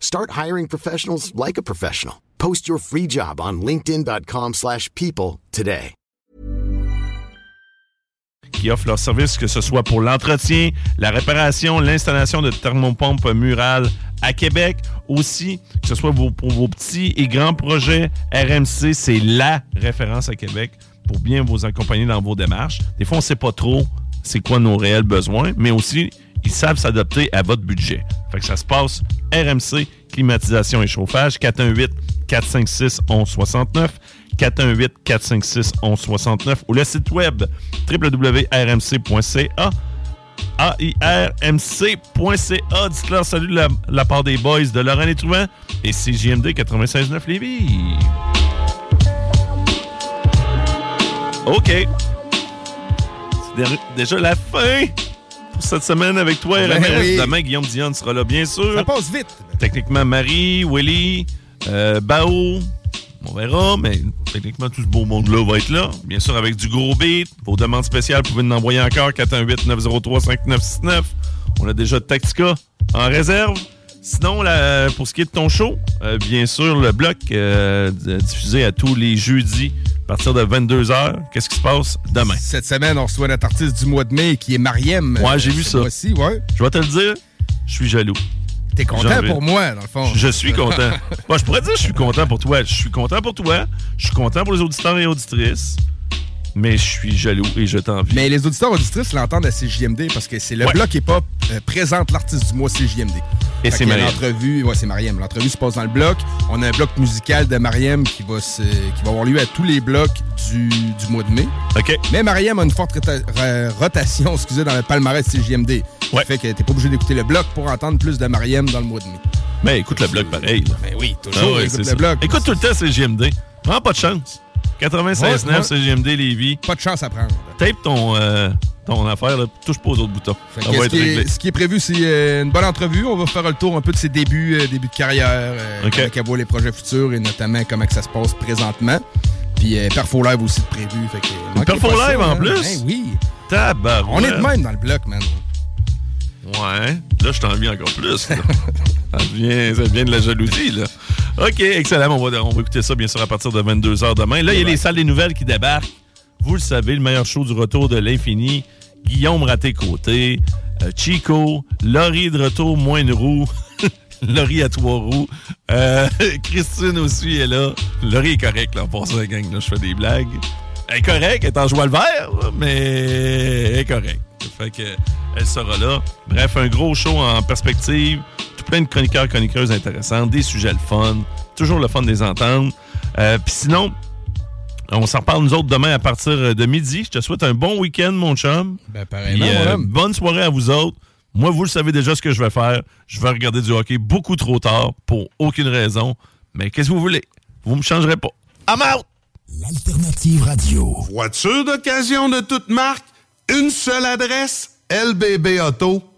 Start hiring professionals like a professional. Post your free job on linkedin.com/people today. qui offrent leurs services, que ce soit pour l'entretien, la réparation, l'installation de thermopompes murales à Québec. Aussi, que ce soit pour vos petits et grands projets, RMC, c'est la référence à Québec pour bien vous accompagner dans vos démarches. Des fois, on sait pas trop c'est quoi nos réels besoins, mais aussi, ils savent s'adapter à votre budget. Fait que ça se passe RMC, climatisation et chauffage, 418-456-1169, 418-456-1169 ou le site web www.rmc.ca. AIRMC.ca. Dites-leur salut la, part des boys de Laurent Létrouin et CJMD 96.9 Lévis. OK. C'est dé- déjà la fin pour cette semaine avec toi, Ben RMS. oui. Demain, Guillaume Dion sera là, bien sûr. Ça passe vite. Techniquement, Marie, Willy, euh, Bao. On verra, mais techniquement, tout ce beau monde-là va être là. Bien sûr, avec du gros beat. Vos demandes spéciales, vous pouvez nous envoyer encore 418-903-5969. On a déjà Tactica en réserve. Sinon, là, pour ce qui est de ton show, euh, bien sûr, le bloc euh, diffusé à tous les jeudis à partir de 22h. Qu'est-ce qui se passe demain? Cette semaine, on reçoit notre artiste du mois de mai qui est Mariem. Ouais, j'ai vu ça. Aussi, ouais. Je vais te le dire, je suis jaloux. T'es content pour moi, dans le fond. Je suis content. Moi, je pourrais dire que je suis content pour toi. Je suis content pour toi. Je suis content pour les auditeurs et auditrices. Mais je suis jaloux et je t'envie. Mais les auditeurs auditrices l'entendent à CJMD parce que c'est le Ouais. bloc hip-hop euh, présente l'artiste du mois CJMD. Et c'est que Mariem. L'entrevue, ouais, c'est Mariem. L'entrevue se passe dans le bloc. On a un bloc musical de Mariem qui va, se- qui va avoir lieu à tous les blocs du, du mois de mai. OK. Mais Mariem a une forte rotation excusez, dans le palmarès CJMD. Ouais. Ça fait que t'es pas obligé d'écouter le bloc pour entendre plus de Mariem dans le mois de mai. Mais écoute le blog pareil. là. Ben oui, Ah toujours ouais, écoute le ça. bloc. Écoute tout le temps CGMD. Prends pas de chance. 96.9 Ouais, ouais. CGMD Lévis. Pas de chance à prendre. Tape ton, euh, ton affaire. Là. Touche pas aux autres boutons. Ça va ce, être qui réglé. est, ce qui est prévu, c'est euh, une bonne entrevue. On va faire le tour un peu de ses débuts, euh, débuts de carrière, OK. comment qu'elle voit les projets futurs et notamment comment que ça se passe présentement. Puis Perfo Live aussi de prévu. Fait que, Perfo ça, Live en hein. plus? Ben oui. Tabarouette. On est de même dans le bloc, man. Ouais. Là, je t'envie encore plus. ça, vient, ça vient de la jalousie, là. OK, excellent. On va, on va écouter ça, bien sûr, à partir de 22h demain. Là, il y a les salles des nouvelles qui débarquent. Vous le savez, le meilleur show du retour de l'infini. Guillaume Raté-Côté, euh, Chico, Laurie de retour, moins une roue. Laurie à trois roues. Euh, Christine aussi est là. Laurie est correcte, là, pour ça, gang. Là, je fais des blagues. Elle est correcte, elle est en joie le vert, mais elle est correcte. Fait que elle sera là. Bref, un gros show en perspective. Tout plein de chroniqueurs, chroniqueuses intéressantes, des sujets le fun. Toujours le fun de les entendre. Euh, Puis sinon, on s'en reparle nous autres demain à partir de midi. Je te souhaite un bon week-end, mon chum. Ben, mon euh, bonne soirée à vous autres. Moi, vous le savez déjà ce que je vais faire. Je vais regarder du hockey beaucoup trop tard pour aucune raison. Mais qu'est-ce que vous voulez? Vous me changerez pas. I'm out! L'alternative radio. Voiture d'occasion de toute marque, une seule adresse, lbbauto.com.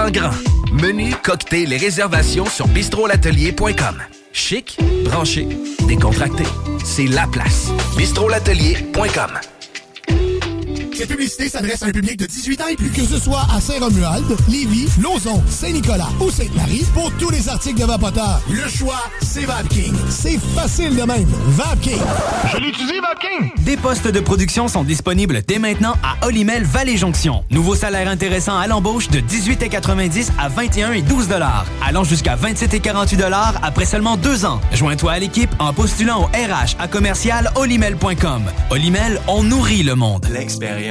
Menu, cocktail et réservations sur bistrolatelier.com. Chic, branché, décontracté. C'est la place. bistrolatelier.com. Cette publicité s'adresse à un public de 18 ans et plus. Que ce soit à Saint-Romuald, Lévis, Lauson, Saint-Nicolas ou Sainte-Marie, pour tous les articles de Vapoteur, le choix, c'est VapKing. C'est facile de même. VapKing. Je l'utilise, VapKing! Des postes de production sont disponibles dès maintenant à Olimel Valley Jonction. Nouveau salaire intéressant à l'embauche de 18,90 à 21 et 12 allant jusqu'à 27 et 48 après seulement deux ans. Joins-toi à l'équipe en postulant au RH à commercial olimel.com. Olimel, on nourrit le monde. L'expérience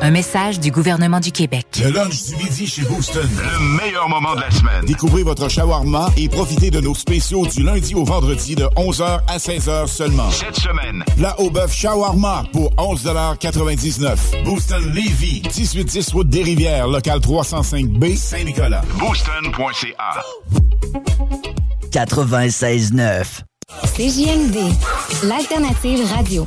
Un message du gouvernement du Québec. Le lunch du midi chez Booston. Le meilleur moment de la semaine. Découvrez votre shawarma et profitez de nos spéciaux du lundi au vendredi de 11h à 16h seulement. Cette semaine, plat au bœuf shawarma pour 11,99 Booston Levy, 1810 route des Rivières, local 305B, Saint-Nicolas. Booston.ca 96.9 CJMD, l'alternative radio.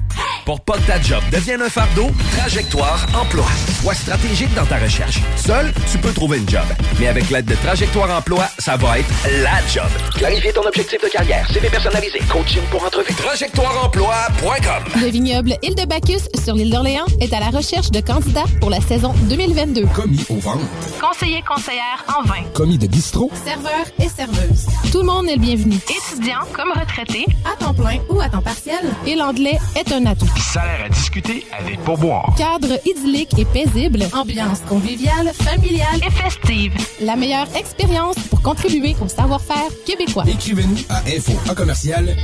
Pour pas que ta job devienne un fardeau, Trajectoire Emploi. Sois stratégique dans ta recherche. Seul, tu peux trouver une job. Mais avec l'aide de Trajectoire Emploi, ça va être la job. Clarifier ton objectif de carrière, CV personnalisé, coaching pour entrevue. TrajectoireEmploi.com Le vignoble Île de Bacchus sur l'île d'Orléans est à la recherche de candidats pour la saison 2022. Commis au ventre. Conseiller conseillère en vin. Commis de bistrot. Serveur et serveuse. Tout le monde est le bienvenu. Étudiant comme retraité, à temps plein ou à temps partiel. Et l'anglais est un atout. Salaire à discuter avec pourboire. Cadre idyllique et paisible. Ambiance conviviale, familiale et festive. La meilleure expérience pour contribuer au savoir-faire québécois. Écrivez-nous à info commercial.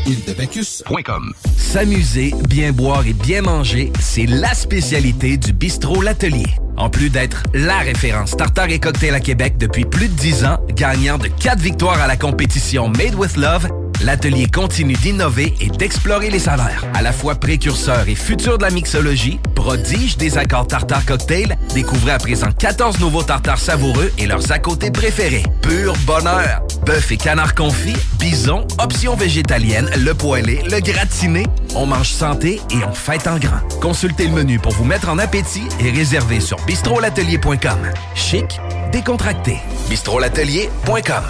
S'amuser, bien boire et bien manger, c'est la spécialité du bistrot L'Atelier. En plus d'être la référence tartare et cocktail à Québec depuis plus de 10 ans, gagnant de 4 victoires à la compétition Made with Love, l'atelier continue d'innover et d'explorer les saveurs. À la fois précurseur et futur de la mixologie, prodige des accords tartare cocktail, découvrez à présent 14 nouveaux tartares savoureux et leurs à côté préférés. Pur bonheur! Bœuf et canard confit, bison, options végétaliennes, le poêlé, le gratiné. On mange santé et on fête en grand. Consultez le menu pour vous mettre en appétit et réservez sur bistrolatelier.com. Chic, décontracté. bistrolatelier.com.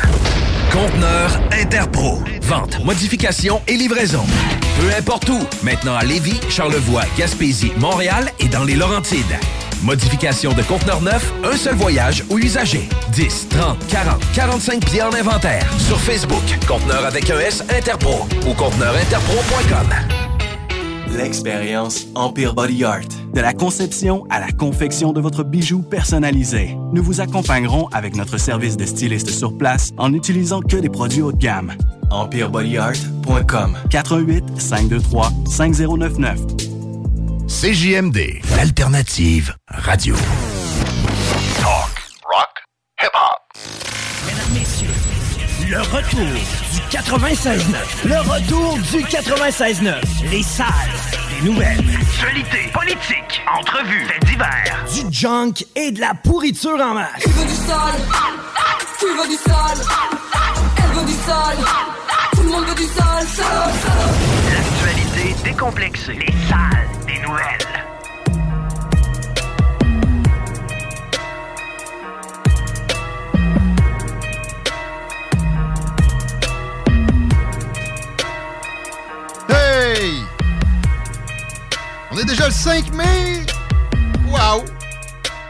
Conteneur Interpro. Vente, modification et livraison. Peu importe où. Maintenant à Lévis, Charlevoix, Gaspésie, Montréal et dans les Laurentides. Modification de conteneur neuf, un seul voyage ou usager. 10, 30, 40, 45 pieds en inventaire. Sur Facebook, conteneur avec un S Interpro ou conteneurinterpro.com. L'expérience Empire Body Art. De la conception à la confection de votre bijou personnalisé. Nous vous accompagnerons avec notre service de styliste sur place en n'utilisant que des produits haut de gamme. EmpireBodyArt.com 418 523 5099 CJMD, l'alternative radio. Talk, rock, hip-hop. Mesdames, messieurs, le retour du 96.9. Le retour du 96.9. Les salles des nouvelles. Actualité, politique, entrevues, faits divers. Du junk et de la pourriture en masse. Tu veux du sale Tu veux du sale Elle veut du sale Tout le monde veut du sale. L'actualité décomplexée. Les salles Hey! On est déjà le 5 mai! Wow!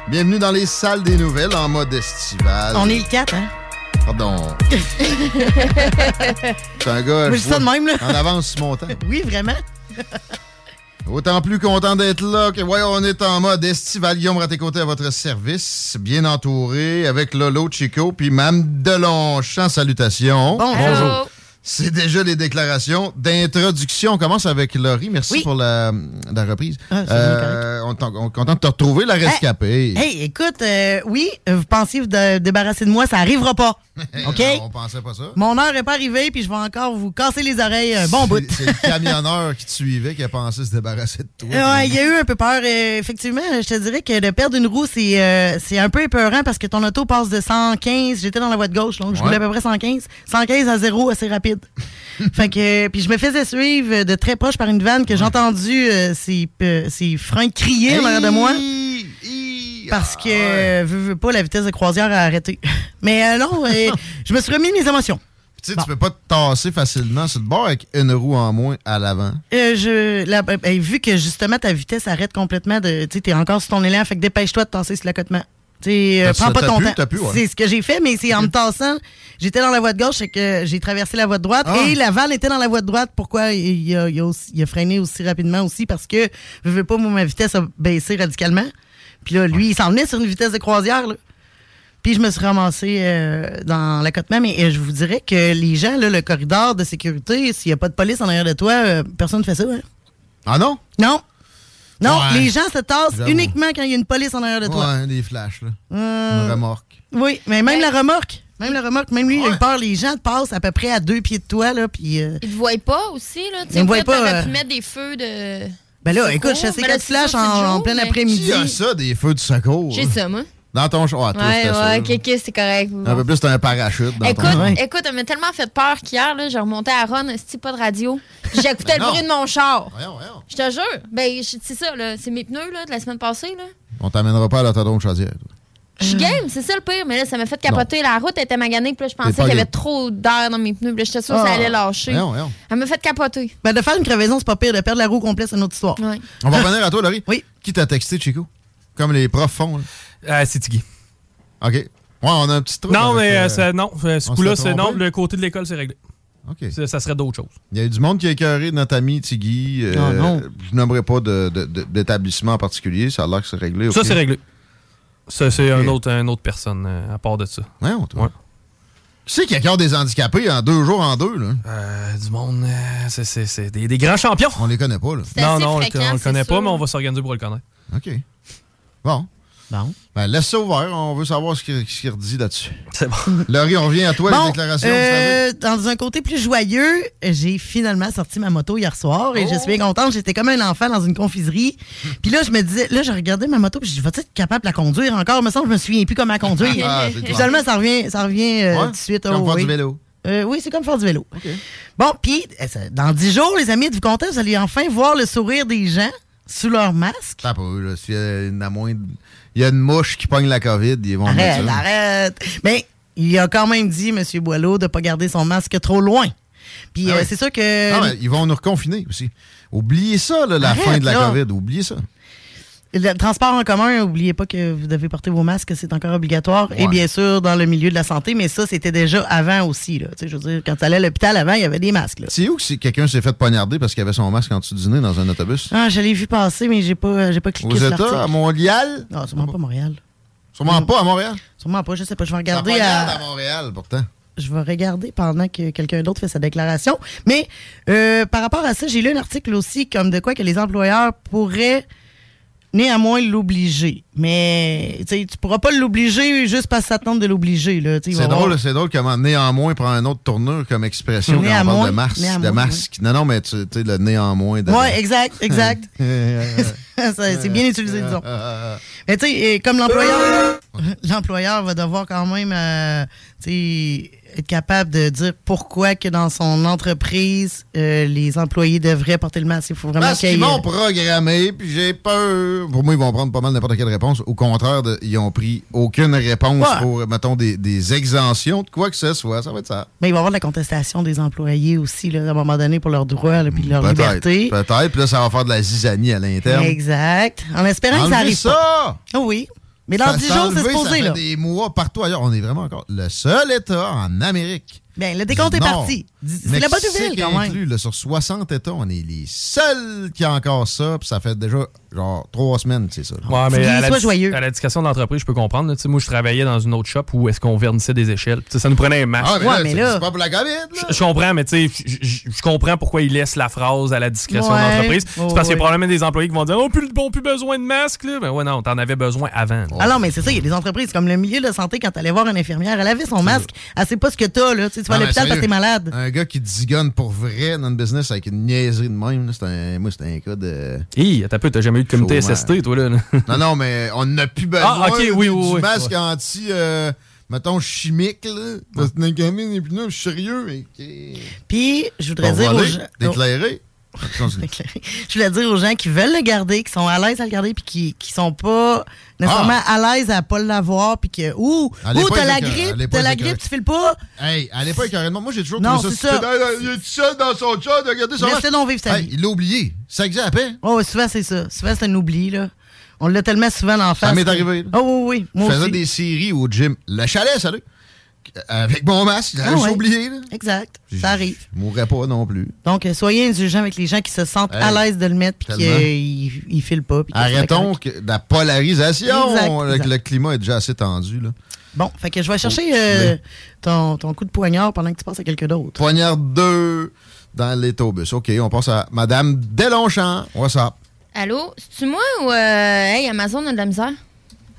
Bienvenue dans les salles des nouvelles en mode estival. On est le 4, hein? Pardon. C'est un gars Moi, je dis ça de même, là. en avance sur mon temps. Oui, vraiment. Autant plus content d'être là que, voyons, on est en mode estival. Guillaume à tes côtés à votre service, bien entouré, avec Lolo, Chico, puis Mme Delonchamp. Salutations. Bonjour. C'est déjà les déclarations d'introduction. On commence avec Laurie. Merci Oui. pour la, la reprise. Ah, Euh, on est on est content de te retrouver, la rescapée. Hey, écoute, euh, oui, vous pensiez vous de- débarrasser de moi, ça arrivera pas. OK? On pensait pas ça. Mon heure est pas arrivée, puis je vais encore vous casser les oreilles un bon bout. C'est le camionneur qui te suivait qui a pensé se débarrasser de toi. Ouais, il y a eu un peu peur. Effectivement, je te dirais que de perdre une roue, c'est euh, un peu épeurant parce que ton auto passe de 115. J'étais dans la voie de gauche, donc je Ouais. roulais à peu près 115. 115 à 0 assez rapide. fait que, puis je me faisais suivre de très proche par une vanne que j'ai entendu euh, ses, euh, ses freins crier en arrière de moi. Parce que, euh, veux, veux pas, la vitesse de croisière a arrêté. Mais euh, non, euh, je me suis remis mes émotions. Tu sais, tu peux pas te tasser facilement sur le bord avec une roue en moins à l'avant. Euh, je, la- ben, ben, vu que justement ta vitesse arrête complètement de. Tu sais, t'es encore sur ton élan, fait que dépêche-toi de tasser sur l'accotement. Tu sais, euh, T'as- prends pas t'as ton pu, temps. t'as pu, ouais. C'est ce que j'ai fait, mais c'est en me tassant. J'étais dans la voie de gauche, c'est que j'ai traversé la voie de droite Ah. et la vanne était dans la voie de droite. Pourquoi il a, il a aussi- il a freiné aussi rapidement aussi? Parce que, je veux pas, moi, ma vitesse a baissé radicalement. Puis là, lui, il s'en venait sur une vitesse de croisière, là. Puis je me suis ramassé euh, dans l'accotement, mais euh, je vous dirais que les gens, là, le corridor de sécurité, s'il n'y a pas de police en arrière de toi, euh, personne ne fait ça. Hein? Ah non? Non. Non, Ouais. les gens se tassent uniquement quand il y a une police en arrière de toi. Ouais, des flashs, là. Euh, Une remorque. Oui, mais même la remorque. Même la remorque, même lui, il a eu peur. Les gens te passent à peu près à deux pieds de toi, là, puis... euh, Ils te voient pas aussi, là. Tu Ils me voient sais, pas, t'aurais euh, pu mettre des feux de. Ben là, secours. écoute, je sais Ben quatre flashs en, plein mais- après-midi. Qui a ça, des feux de secours? J'ai ça, moi. Dans ton char. Ah, toi, Ouais, ouais, ok, ok, c'est correct. Un peu plus, t'as un parachute dans Écoute, ton écoute, elle m'a tellement fait peur qu'hier, là, j'ai remonté à Ron, c'est pas de radio. J'écoutais Ben le bruit de mon char. Voyons, voyons. Je te jure. Ben, c'est ça, là. C'est mes pneus, là, de la semaine passée, là. On t'amènera pas à l'autodrome chaudière. toi. Je suis game, c'est ça le pire. Mais là, ça m'a fait capoter. La route était maganée, puis là, je pensais qu'il y avait trop d'air dans mes pneus. Puis là, j'étais sûre que ça Ah. allait lâcher. Elle m'a fait capoter. Ben, de faire une crevaison, c'est pas pire. De perdre la roue complète, c'est une autre histoire. On va revenir à toi, Laurie. Oui. Qui t'a texté, Chico? Comme les profs font. Euh, c'est Tiggy. OK. Ouais, on a un petit truc. Non, mais euh, euh, ça- non, euh, ce coup-là, c'est non. Le côté de l'école, c'est réglé. OK. Ça, ça serait d'autres choses. Il y a eu du monde qui a écœuré notre ami Tiggy. euh, Ah, non. Je nommerai pas de- de- de- d'établissement en particulier. Ça a l'air que c'est réglé. Ça, c'est réglé. Ça, c'est un autre, une autre personne euh, à part de ça. Voyons, toi. Qui c'est qui accorde des handicapés en deux jours en deux, là? Euh, du monde, euh, c'est- c'est c'est des, des grands champions. On les connaît pas, là. Non, non, on fréquent, on le connaît pas, sûr. mais on va s'organiser pour le connaître. OK. Bon. Bon. Ben, laisse ça ouvert. On veut savoir ce qu'il qu'il redit là-dessus. C'est bon. Laurie, on revient à toi, Bon, les déclarations. euh, dans un côté plus joyeux, j'ai finalement sorti ma moto hier soir et je Oh! suis bien contente. J'étais comme un enfant dans une confiserie. puis là, je me disais, là, je regardais ma moto puis je vas-tu être capable de la conduire encore? Me semble je me souviens plus comment conduire. Ah. Finalement, ça revient, ça revient euh, Ouais, tout de suite. comme oh, faire oui. du vélo. Euh, oui, c'est comme faire du vélo. Bon, puis dans dix jours, les amis, êtes-vous contents? Vous allez enfin voir le sourire des gens sous leur masque? Pas. S'il y y a une mouche qui pogne la COVID, ils vont mettre Arrête, ça. arrête. Mais il a quand même dit, M. Boileau, de ne pas garder son masque trop loin. Puis Ah euh, c'est sûr que. Non, mais ils vont nous reconfiner aussi. Oubliez ça, là, la Arrête, fin de la là. COVID. Oubliez ça. Le transport en commun, n'oubliez pas que vous devez porter vos masques, c'est encore obligatoire. Et bien sûr, dans le milieu de la santé, mais ça, c'était déjà avant aussi. Là. Tu sais, Je veux dire, quand tu allais à l'hôpital avant, il y avait des masques. C'est où que c'est- quelqu'un s'est fait poignarder parce qu'il avait son masque en dessous du nez dans un autobus? Ah, je l'ai vu passer, mais j'ai pas, j'ai pas cliqué Aux sur États, à Montréal? Non, sûrement pas Montréal. Sûrement pas à Montréal? Sûrement pas, je sais pas. Je vais regarder à... à Montréal, pourtant. je vais regarder pendant que quelqu'un d'autre fait sa déclaration. Mais euh, par rapport à ça, j'ai lu un article aussi comme de quoi que les employeurs pourraient néanmoins l'obliger. Mais tu tu pourras pas l'obliger juste parce que ça te tente de l'obliger. C'est drôle, c'est drôle comment néanmoins prend une autre tournure comme expression quand on parle de masque. néanmoins, De masque. Non, non, mais tu sais, le néanmoins. Ouais, exact, exact. C'est bien utilisé, disons. Mais tu sais, et comme l'employeur, l'employeur va devoir quand même, euh, être capable de dire pourquoi que dans son entreprise, euh, les employés devraient porter le masque. Il faut vraiment Parce qu'ils ait- m'ont programmé, puis j'ai peur. Pour moi, ils vont prendre pas mal n'importe quelle réponse. Au contraire, de- ils ont pris aucune réponse Ouais. pour, mettons, des, des exemptions de quoi que ce soit. Ça va être ça. Mais il va y avoir de la contestation des employés aussi, là, à un moment donné, pour leurs droits et leur Peut-être. liberté. Peut-être. Puis là, ça va faire de la zizanie à l'interne. Exact. En espérant que ça arrive ça! pas. Oui. Mais dans Ça 10 s'est jours, c'est supposé, là. des mois partout ailleurs. On est vraiment encore le seul État en Amérique. Bien, le décompte est parti. C'est la bonne nouvelle, quand même. inclus, là, sur 60 États, on est les seuls qui ont encore ça. Puis ça fait déjà genre trois semaines, c'est ça. Ouais, mais à la, joyeux. à l'éducation de l'entreprise, je peux comprendre. là. Tu sais, Moi, je travaillais dans une autre shop où est-ce qu'on vernissait des échelles. Tu sais, ça nous prenait un masque. Ah, mais Ouais, là, là- c'est pas pour la COVID, là. Je- comprends, mais tu sais, je- comprends pourquoi ils laissent la phrase à la discrétion Ouais. de l'entreprise. C'est parce qu'il y a probablement des employés qui vont dire Oh, plus, bon, plus besoin de masque. Là. Ben ouais, non, t'en avais besoin avant. Ah non, mais c'est ça, il y a des entreprises comme le milieu de la santé, quand tu allais voir une infirmière, elle avait son masque, elle sait pas ce que t'as, là. Tu vas à mais l'hôpital parce que t'es malade. Un gars qui zigonne pour vrai dans le business avec une niaiserie de même, là, c'est un, moi, c'est un cas de. Hi, t'as peu, t'as jamais eu de comité Chômage. SST, toi, là. Non, non, mais on n'a plus besoin Ah, ok, du- oui, du, oui, oui. masque Ouais. anti, euh, mettons, chimique, là. Parce que là, je suis sérieux. Puis, je voudrais Bon, dire aux. D'éclairer. Je voulais dire aux gens qui veulent le garder, qui sont à l'aise à le garder, puis qui, qui sont pas nécessairement à l'aise à pas l'avoir, puis que, ouh, ouh, t'as la grippe, t'as la grippe, tu files pas? Hey, allez pas carrément. Moi, j'ai toujours Non, trouvé ça Il est tout seul dans son chat de regarder son donc vivre sa Hey, vie. Il l'a oublié. Ça existe à peine. Oh, souvent, c'est ça. Souvent, c'est un oubli, là. On l'a tellement souvent la face. Ça m'est arrivé. là. Oh, oui, oui. Moi je faisais aussi. des séries au gym. Le chalet, salut. Avec mon masque. J'avais Ah ouais. oublié. Là. Exact. Ça arrive. Je mourrais pas non plus. Donc, euh, soyez indulgents avec les gens qui se sentent Hey, à l'aise de le mettre puis qu'ils ne filent pas. Arrêtons que la polarisation. Exact, Le- exact. Le climat est déjà assez tendu. Là. Bon, fait que je vais chercher Oh, euh, mais- ton, ton coup de poignard pendant que tu passes à quelqu'un d'autre. Poignard 2 dans l'autobus. OK, on passe à Madame Delonchamp. What's up? Allô? C'est-tu moi ou. euh, hey, Amazon a de la misère?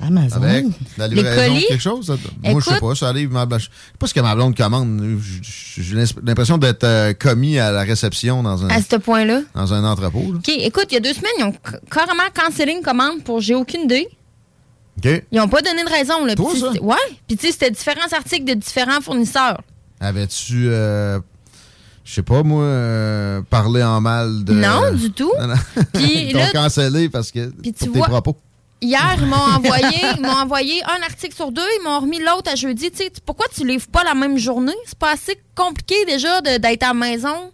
Amazon. Avec la livraison, quelque chose? Moi, je sais pas. Ça arrive. ma- Je sais pas ce que ma blonde commande. J'ai l'impression d'être euh, commis à la réception dans un, À ce point-là? dans un entrepôt. là. OK, écoute, il y a deux semaines, ils ont carrément cancellé une commande pour j'ai aucune idée. OK? Ils n'ont pas donné de raison. Là. Toi, Puis, ça? Ouais. Puis, tu sais, c'était différents articles de différents fournisseurs. Avais-tu, euh, je sais pas, moi, euh, parlé en mal de. Non, du tout. Non, non. Puis Ils t'ont cancellé parce que. Puis tu pour tes vois- propos. Hier, ils m'ont envoyé, ils m'ont envoyé un article sur deux, ils m'ont remis l'autre à jeudi. Tu sais, pourquoi tu livres pas la même journée? C'est pas assez compliqué déjà de- d'être à la maison.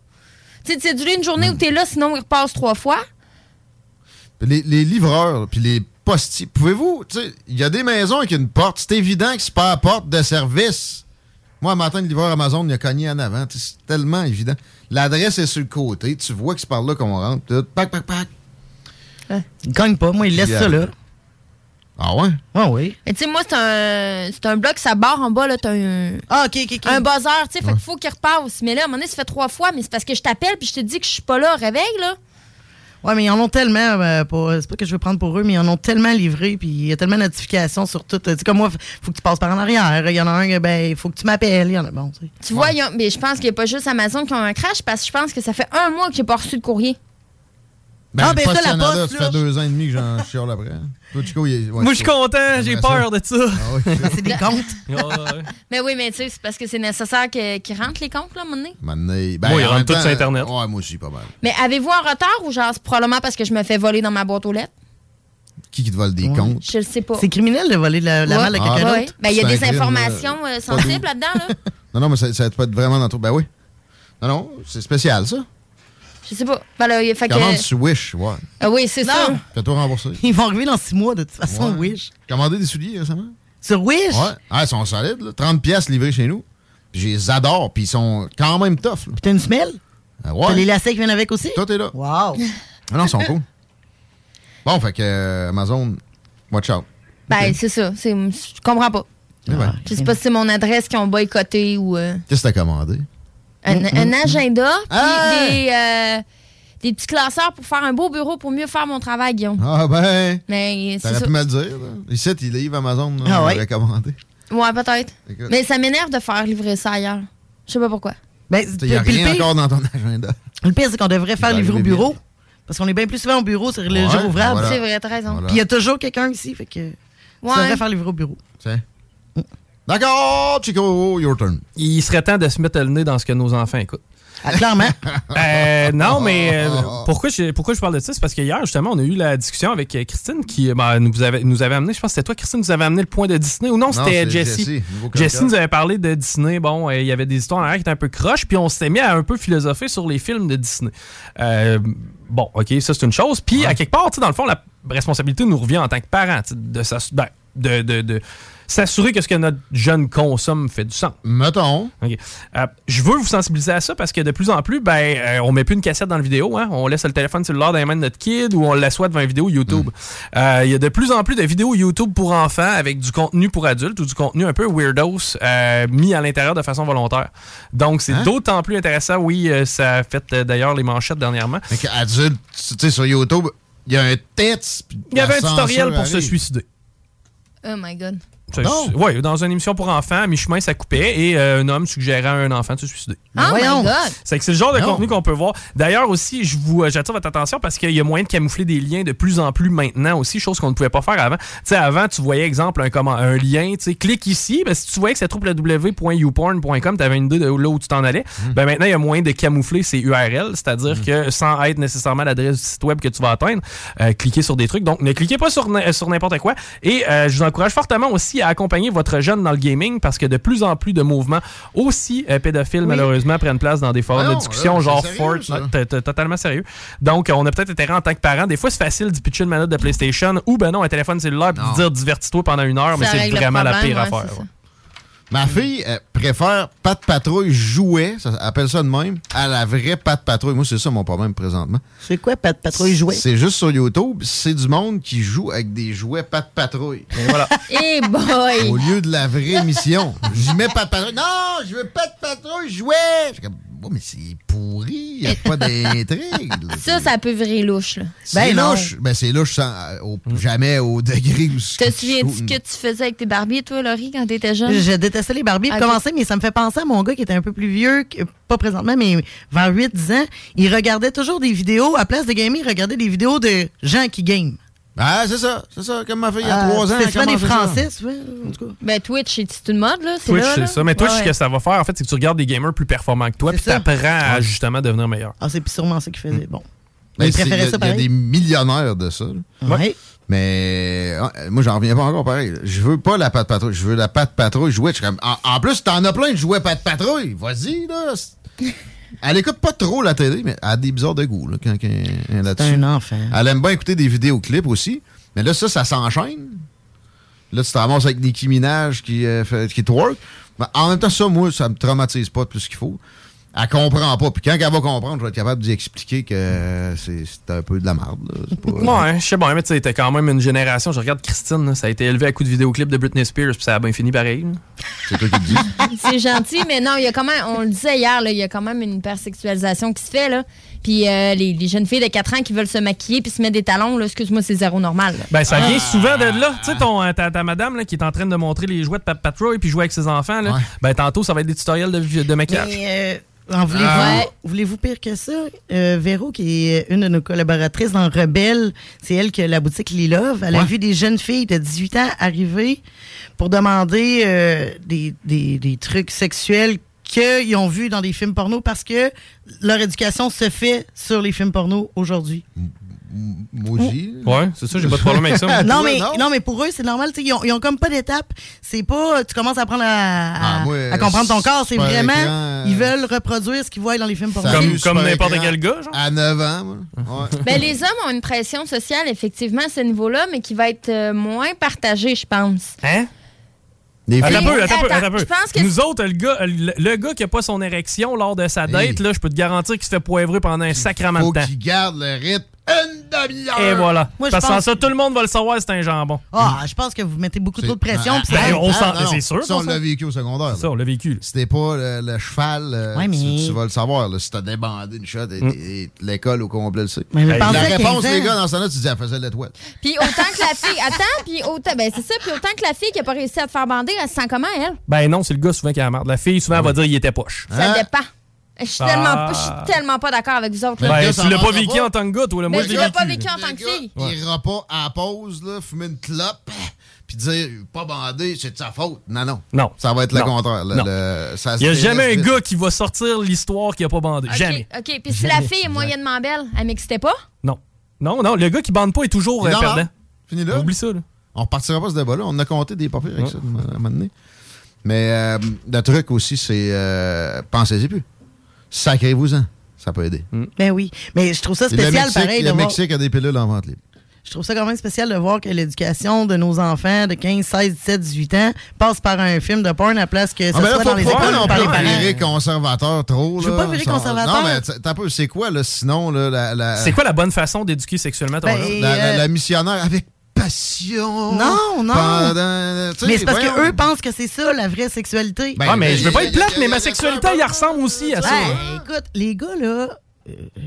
Tu sais, tu sais, une journée où t'es là, sinon ils repassent trois fois. Les, les livreurs, puis les postiers, pouvez-vous, tu sais, il y a des maisons avec une porte. C'est évident que c'est pas la porte de service. Moi, un matin, le livreur Amazon, il a cogné en avant. Tu C'est tellement évident. L'adresse est sur le côté. Tu vois que c'est par là qu'on rentre. Pac, pac, pac. Il cogne pas. Moi, il laisse ça euh, là. Ah ouais? Ah oui. Mais tu sais, moi, c'est un, c'est un bloc, ça barre en bas, là, t'as un. Ah, OK, OK, OK. Un buzzer, tu sais, fait qu'il faut qu'il repasse. Mais là, à un moment donné, ça fait trois fois, mais c'est parce que je t'appelle puis je te dis que je suis pas là, réveille, là. Ouais, mais ils en ont tellement, euh, pour- c'est pas que je veux prendre pour eux, mais ils en ont tellement livré, puis il y a tellement de notifications sur tout. Tu sais, comme moi, faut que tu passes par en arrière. Il y en a un, que, ben, il faut que tu m'appelles. Il y en a, bon, tu sais. Tu vois, mais je pense qu'il n'y a pas juste Amazon qui ont un crash parce que je pense que ça fait un mois que j'ai pas reçu de courrier. Ah, ben ça, la poste, ça fait deux ans et demi que j'en chiale après. Toi, Chico, il est. ouais, Moi, je suis content, j'ai peur de ça. Ah oui. C'est des comptes. Mais oui, mais tu sais, c'est parce que c'est nécessaire que- qu'ils rentrent les comptes, là, à un moment donné. Ben, Moi, il en rentre même tout sur Internet. Ouais, moi aussi, pas mal. Mais avez-vous un retard ou genre, c'est probablement parce que je me fais voler dans ma boîte aux lettres? Qui qui te vole des comptes? Je le sais pas. C'est criminel de voler la, la Ouais. malle à Ah, quelqu'un. Ben, il y a des informations euh, euh, sensibles là-dedans, là. Non, non, mais ça, peut être vraiment dans ton. Ben oui. Non, non, c'est spécial, ça. Je sais pas. Ben là, il fait que. Commande sur Wish, ouais. Ah oui, c'est ça. Non. Fais-toi rembourser. Ils vont arriver dans six mois, de toute façon, Ouais. Wish. Commandé des souliers récemment? Sur Wish? Ouais. Ah, ils sont solides, là. 30 pièces livrées chez nous. Puis je les adore, puis ils sont quand même tough. là. Puis t'as une semelle? Ah, T'as les ouais. lacets qui viennent avec aussi? Tout est là. Wow. Ah non, ils sont cool. Bon, fait que euh, Amazon, watch out. Ben, c'est ça. C'est- Je comprends pas. Je sais pas si c'est mon adresse qui ont boycotté ou euh, Qu'est-ce que t'as commandé? Un, un agenda, puis Ah! des, euh, des petits classeurs pour faire un beau bureau pour mieux faire mon travail, Guillaume. Ah ben, Mais c'est t'aurais ça. pu me le dire. là. Ici, il livre Amazon, là, Ah ouais? l'aurait commandé. Ouais, peut-être. Mais ça m'énerve de faire livrer ça ailleurs. Je sais pas pourquoi. Ben, Il n'y a rien pire- encore dans ton agenda. Le pire, c'est qu'on devrait faire livrer au bureau. Parce qu'on est bien plus souvent au bureau sur le Ouais, jour ouvrable. voilà. C'est vrai, t'as raison. Voilà. Puis il y a toujours quelqu'un ici, fait que Ouais. tu devrais faire livrer au bureau. Tiens. D'accord, Chico, your turn. Il serait temps de se mettre le nez dans ce que nos enfants écoutent. Ah, clairement. Euh, non, mais euh, pourquoi, je, pourquoi je parle de ça? C'est parce que hier, justement, on a eu la discussion avec euh, Christine qui ben, nous, avait, nous avait amené, je pense que c'était toi, Christine, nous avait amené le point de Disney, ou non, c'était Jessie. Jessie, nous avait parlé de Disney. Bon, euh, il y avait des histoires en arrière qui étaient un peu croches, puis on s'était mis à un peu philosopher sur les films de Disney. Euh, bon, OK, ça, c'est une chose. Puis, à quelque part, dans le fond, la responsabilité nous revient en tant que parents, de, ben, de, de, de s'assurer que ce que notre jeune consomme fait du sens. Mettons. Euh, je veux vous sensibiliser à ça parce que de plus en plus, ben, euh, on met plus une cassette dans le vidéo. Hein? On laisse le téléphone cellulaire dans les mains de notre kid ou on l'assoit devant une vidéo YouTube. Euh, Il y a de plus en plus de vidéos YouTube pour enfants avec du contenu pour adultes ou du contenu un peu weirdos euh, mis à l'intérieur de façon volontaire. Donc, c'est Hein? d'autant plus intéressant. Oui, euh, ça a fait euh, d'ailleurs les manchettes dernièrement. Fait qu'adulte, tu sais, sur YouTube, il y a un tête. Il y avait un tutoriel pour se suicider. Oh my god. Oui, dans une émission pour enfants, à mi-chemin, ça coupait et euh, un homme suggérait à un enfant de se suicider. My god. C'est que c'est le genre de Non. contenu qu'on peut voir. D'ailleurs aussi, je vous euh, j'attire votre attention parce qu'il y a moyen de camoufler des liens de plus en plus maintenant aussi, chose qu'on ne pouvait pas faire avant. Tu sais, avant, tu voyais exemple un, comment, un lien, tu sais, clique ici, ben, si tu voyais que c'est www.youporn.com, tu avais une idée de là où tu t'en allais. Ben maintenant, il y a moyen de camoufler ces URL, c'est-à-dire que sans être nécessairement l'adresse du site web que tu vas atteindre, euh, cliquer sur des trucs. Donc, ne cliquez pas sur, n- sur n'importe quoi. Et euh, je vous encourage fortement aussi à accompagner votre jeune dans le gaming parce que de plus en plus de mouvements aussi euh, pédophiles, malheureusement, prennent place dans des forums Ah de non, discussion, là, c'est genre Fortnite. Totalement sérieux. Donc, on a peut-être intérêt en tant que parent. Des fois, c'est facile de pitcher une manette de PlayStation ou, ben non, un téléphone cellulaire puis de dire divertis-toi pendant une heure, mais c'est vraiment la pire ouais, affaire. Ma fille elle préfère Pat Patrouille jouet, ça appelle ça de même, à la vraie Pat Patrouille. Moi, c'est ça mon problème présentement. C'est quoi, Pat Patrouille jouet? C'est juste sur YouTube, c'est du monde qui joue avec des jouets Pat Patrouille. Et voilà. Eh Au boy! lieu de la vraie mission. J'y mets Pat Patrouille. Non, je veux Pat Patrouille jouet. Mais c'est pourri. Il n'y a pas d'intrigue. Ça, ça peut virer louche, là. C'est louche. Ben, c'est louche sans- au- jamais au degré où Te souviens-tu que tu faisais avec tes barbiers, toi, Laurie, quand t'étais jeune? Je détestais les Barbies pour commencer, mais ça me fait penser à mon gars qui était un peu plus vieux, que- pas présentement, mais vers 8-10 ans. Il regardait toujours des vidéos, à place de gamer, il regardait des vidéos de gens qui game. Ah, c'est ça. C'est ça, comme ma fille il y a Ah, trois ans. c'est souvent des ça. Français, souvent, en tout cas. Ben, Twitch, c'est une mode, là. C'est Twitch, c'est ça. Mais Twitch, ce que ça va faire, en fait, c'est que tu regardes des gamers plus performants que toi, puis ça. t'apprends à justement devenir meilleur. Ah, c'est sûrement ça qu'il faisait. Bon. Ben, il préférait il y a- ça Il y a pareil. des millionnaires de ça. Ouais. Mais moi, j'en reviens pas encore pareil. Je veux pas la patte patrouille. Je veux la patte patrouille jouer. En, en plus, t'en as plein de jouets patte patrouille. Vas-y, là. C'est- Elle écoute pas trop la télé, mais elle a des bizarres de goût là, quand, quand elle est là-dessus. un enfant. Elle aime bien écouter des vidéoclips aussi. Mais là, ça, ça s'enchaîne. Là, tu te ramasses avec Nicki Minaj qui, euh, fait, qui twerk. Mais en même temps, ça, moi, ça me traumatise pas plus qu'il faut. Elle comprend pas. Puis quand elle va comprendre, je vais être capable d'y expliquer que euh, c'est c'est un peu de la merde. pas- Ouais, je sais pas, mais tu sais, t'es quand même une génération. Je regarde Christine, là, ça a été élevé à coup de vidéoclip de Britney Spears, puis ça a bien fini pareil. C'est toi qui le dis. C'est gentil, mais non, il y a quand même, on le disait hier, il y a quand même une hypersexualisation qui se fait, là. Puis euh, les, les jeunes filles de 4 ans qui veulent se maquiller puis se mettre des talons, là, excuse-moi, c'est zéro normal. là. Ben, ça vient Ah. souvent de là. Tu sais, ton, euh, ta, ta madame là, qui est en train de montrer les jouets de Pat Patrol puis jouer avec ses enfants, là, ben, tantôt, ça va être des tutoriels de, de maquillage. Mais, euh, voulez-vous Ah. voulez-vous pire que ça? Euh, Véro, qui est une de nos collaboratrices dans Rebelle, c'est elle qui a la boutique Lilove. Elle a vu des jeunes filles de 18 ans arriver pour demander euh, des, des- des trucs sexuels qu'ils ont vus dans des films porno parce que leur éducation se fait sur les films porno aujourd'hui. Moi aussi. Ouais, c'est ça, j'ai pas de problème avec ça. non, mais, non? mais pour eux, c'est normal. tu sais, Ils ont, ils ont comme pas d'étape. C'est pas. Tu commences à apprendre à, à- Ah, moi, à comprendre ton corps. C'est vraiment. écran, euh, Ils veulent reproduire ce qu'ils voient dans les films porno. Comme- comme n'importe quel gars, genre? À 9 ans, moi. Ouais. Ben, les hommes ont une pression sociale, effectivement, à ce niveau-là, mais qui va être euh, moins partagée, je pense. Hein? Les Attends peu, attends un peu, Attends, attends un peu. je pense que Nous autres, le gars, le, le gars qui a pas son érection lors de sa date, Hey. là, je peux te garantir qu'il se fait poivrer pendant un sacrament de temps. qu'il garde le rythme une demi-heure. Et voilà. Moi, je Parce que sans ça, tout le monde va le savoir, c'est un jambon. Ah, je pense que vous mettez beaucoup trop de pression. Ah, ça- Ben, on ah, c'est sûr Ça, on l'a vécu au secondaire. Ça, on l'a vécu. Si t'es pas le, le cheval, euh, Ouais, mais- tu, tu vas le savoir. là. si t'as débandé une shot, et, Mm. l'école au complet le sait. Mais, la réponse, 15 ans. les gars, dans ce temps-là, tu dis, elle faisait l'étoile. Puis autant que la fille. Attends, puis autant. Ben, c'est ça. Puis autant que la fille qui a pas réussi à te faire bander, elle se sent comment, elle? Ben non, c'est le gars souvent qui a la merde. La fille, souvent, elle va dire il était poche. Ça Hein? dépend. Je suis Ah. tellement, je suis tellement pas d'accord avec vous autres. là. Ben, gars, tu l'as pas vécu en tant que gars, toi. Là. Moi, je l'ai pas vécu. en tant que fille. Il ira pas à la pause, là, fumer une clope, puis dire, pas bandé, c'est de sa faute. Non, non. Non. Ça va être le Non. contraire. le- Non. le- ça Il n'y a jamais un gars qui va sortir l'histoire qui a pas bandé. Jamais. OK. Puis si la fille est moyennement belle, elle m'excitait pas? Non. Non, non, le gars qui bande pas est toujours euh, Non, perdant. Fini là. Oublie ça, là. On repartira pas ce débat-là. On a compté des papiers avec ça, à un moment donné. Mais euh, le truc aussi, c'est euh, pensez-y plus. Sacrez-vous-en. Ça peut aider. Ben oui. Mais je trouve ça Et le spécial, Mexique, pareil. de le voir- Mexique a des pilules en vente libre. Je trouve ça quand même spécial de voir que l'éducation de nos enfants de 15, 16, 17, 18 ans passe par un film de porn à place que ça Ah, mais là, soit dans les écoles non par les plus parents. virer conservateur trop. Je veux là. pas virer conservateur. Non, mais t'as peu, c'est quoi, là, sinon, là, la, la, C'est quoi la bonne façon d'éduquer sexuellement ton Ben, gars? la, la- euh, la missionnaire avec passion? Non, non. pendant- Mais c'est parce voyons. qu'eux pensent que c'est ça, la vraie sexualité. Ben, ah, mais ben, je veux pas être plate, y a- mais ma sexualité, elle ressemble aussi à ça. Écoute, les gars, là,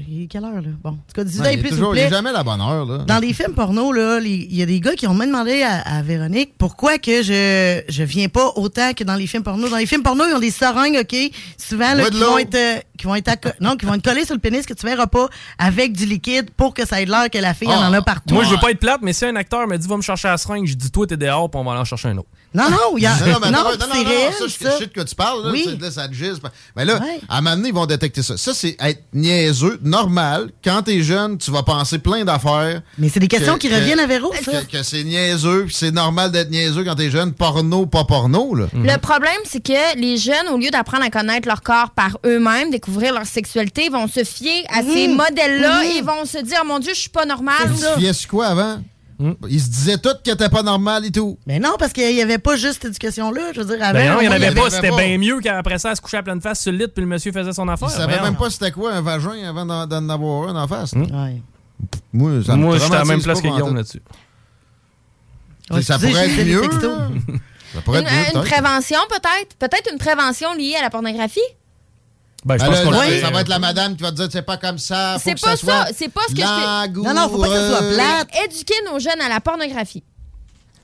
il est quelle heure, là? Bon, en tout cas, 18 ans et il est plus, toujours- il est jamais la bonne heure, là. Dans les films porno, là, il y a des gars qui ont même demandé à, à Véronique pourquoi que je, je viens pas autant que dans les films porno. Dans les films porno, ils ont des seringues, OK? Souvent, là, de qui vont être, euh, qui vont être, non, qui vont être collés sur le pénis que tu verras pas avec du liquide pour que ça ait l'air que la fille Ah, en a partout. Moi, je veux pas être plate, mais si un acteur me dit va me chercher la seringue, je dis toi, t'es dehors, puis on va aller en chercher un autre. Non, non, il y a. Non, non, mais non, non, non, non, réel, ça, je, ça. je sais de quoi tu parles, là, Oui. tu là, ça te gise. Mais là, Ouais. à un moment donné, ils vont détecter ça. Ça, c'est être niaiseux, normal. Quand t'es jeune, tu vas penser plein d'affaires. Mais c'est des questions Que- qui que- reviennent à Véro, ça. Que, que c'est niaiseux, puis c'est normal d'être niaiseux quand t'es jeune. Porno, pas porno, là. Le problème, c'est que les jeunes, au lieu d'apprendre à connaître leur corps par eux-mêmes, découvrir leur sexualité, vont se fier à ces modèles-là et vont se dire, mon Dieu, je suis pas normal. Fiaient sur quoi avant? Ils se disaient tous qu'ils étaient pas normal et tout. Mais non, parce qu'il y avait pas juste cette éducation-là. Je veux dire, avant. Ben non, il y en avait il pas. C'était bien mieux qu'après ça, elle se couchait à pleine face sur le lit, puis le monsieur faisait son affaire. Ils savaient Voyons. même pas c'était quoi un vagin avant d'en, avoir un en face. Ouais. Moi, ça me Moi, j'étais à la même place que Guillaume là-dessus. Ça pourrait être mieux. Une, mieux, une prévention, peut-être? Peut-être une prévention liée à la pornographie? Ben, je Ben pense qu'on ça, va être la madame qui va te dire c'est pas comme ça. C'est pas ça. c'est pas ce que je. Non, non, faut pas que ça soit plate. Éduquer nos jeunes à la pornographie.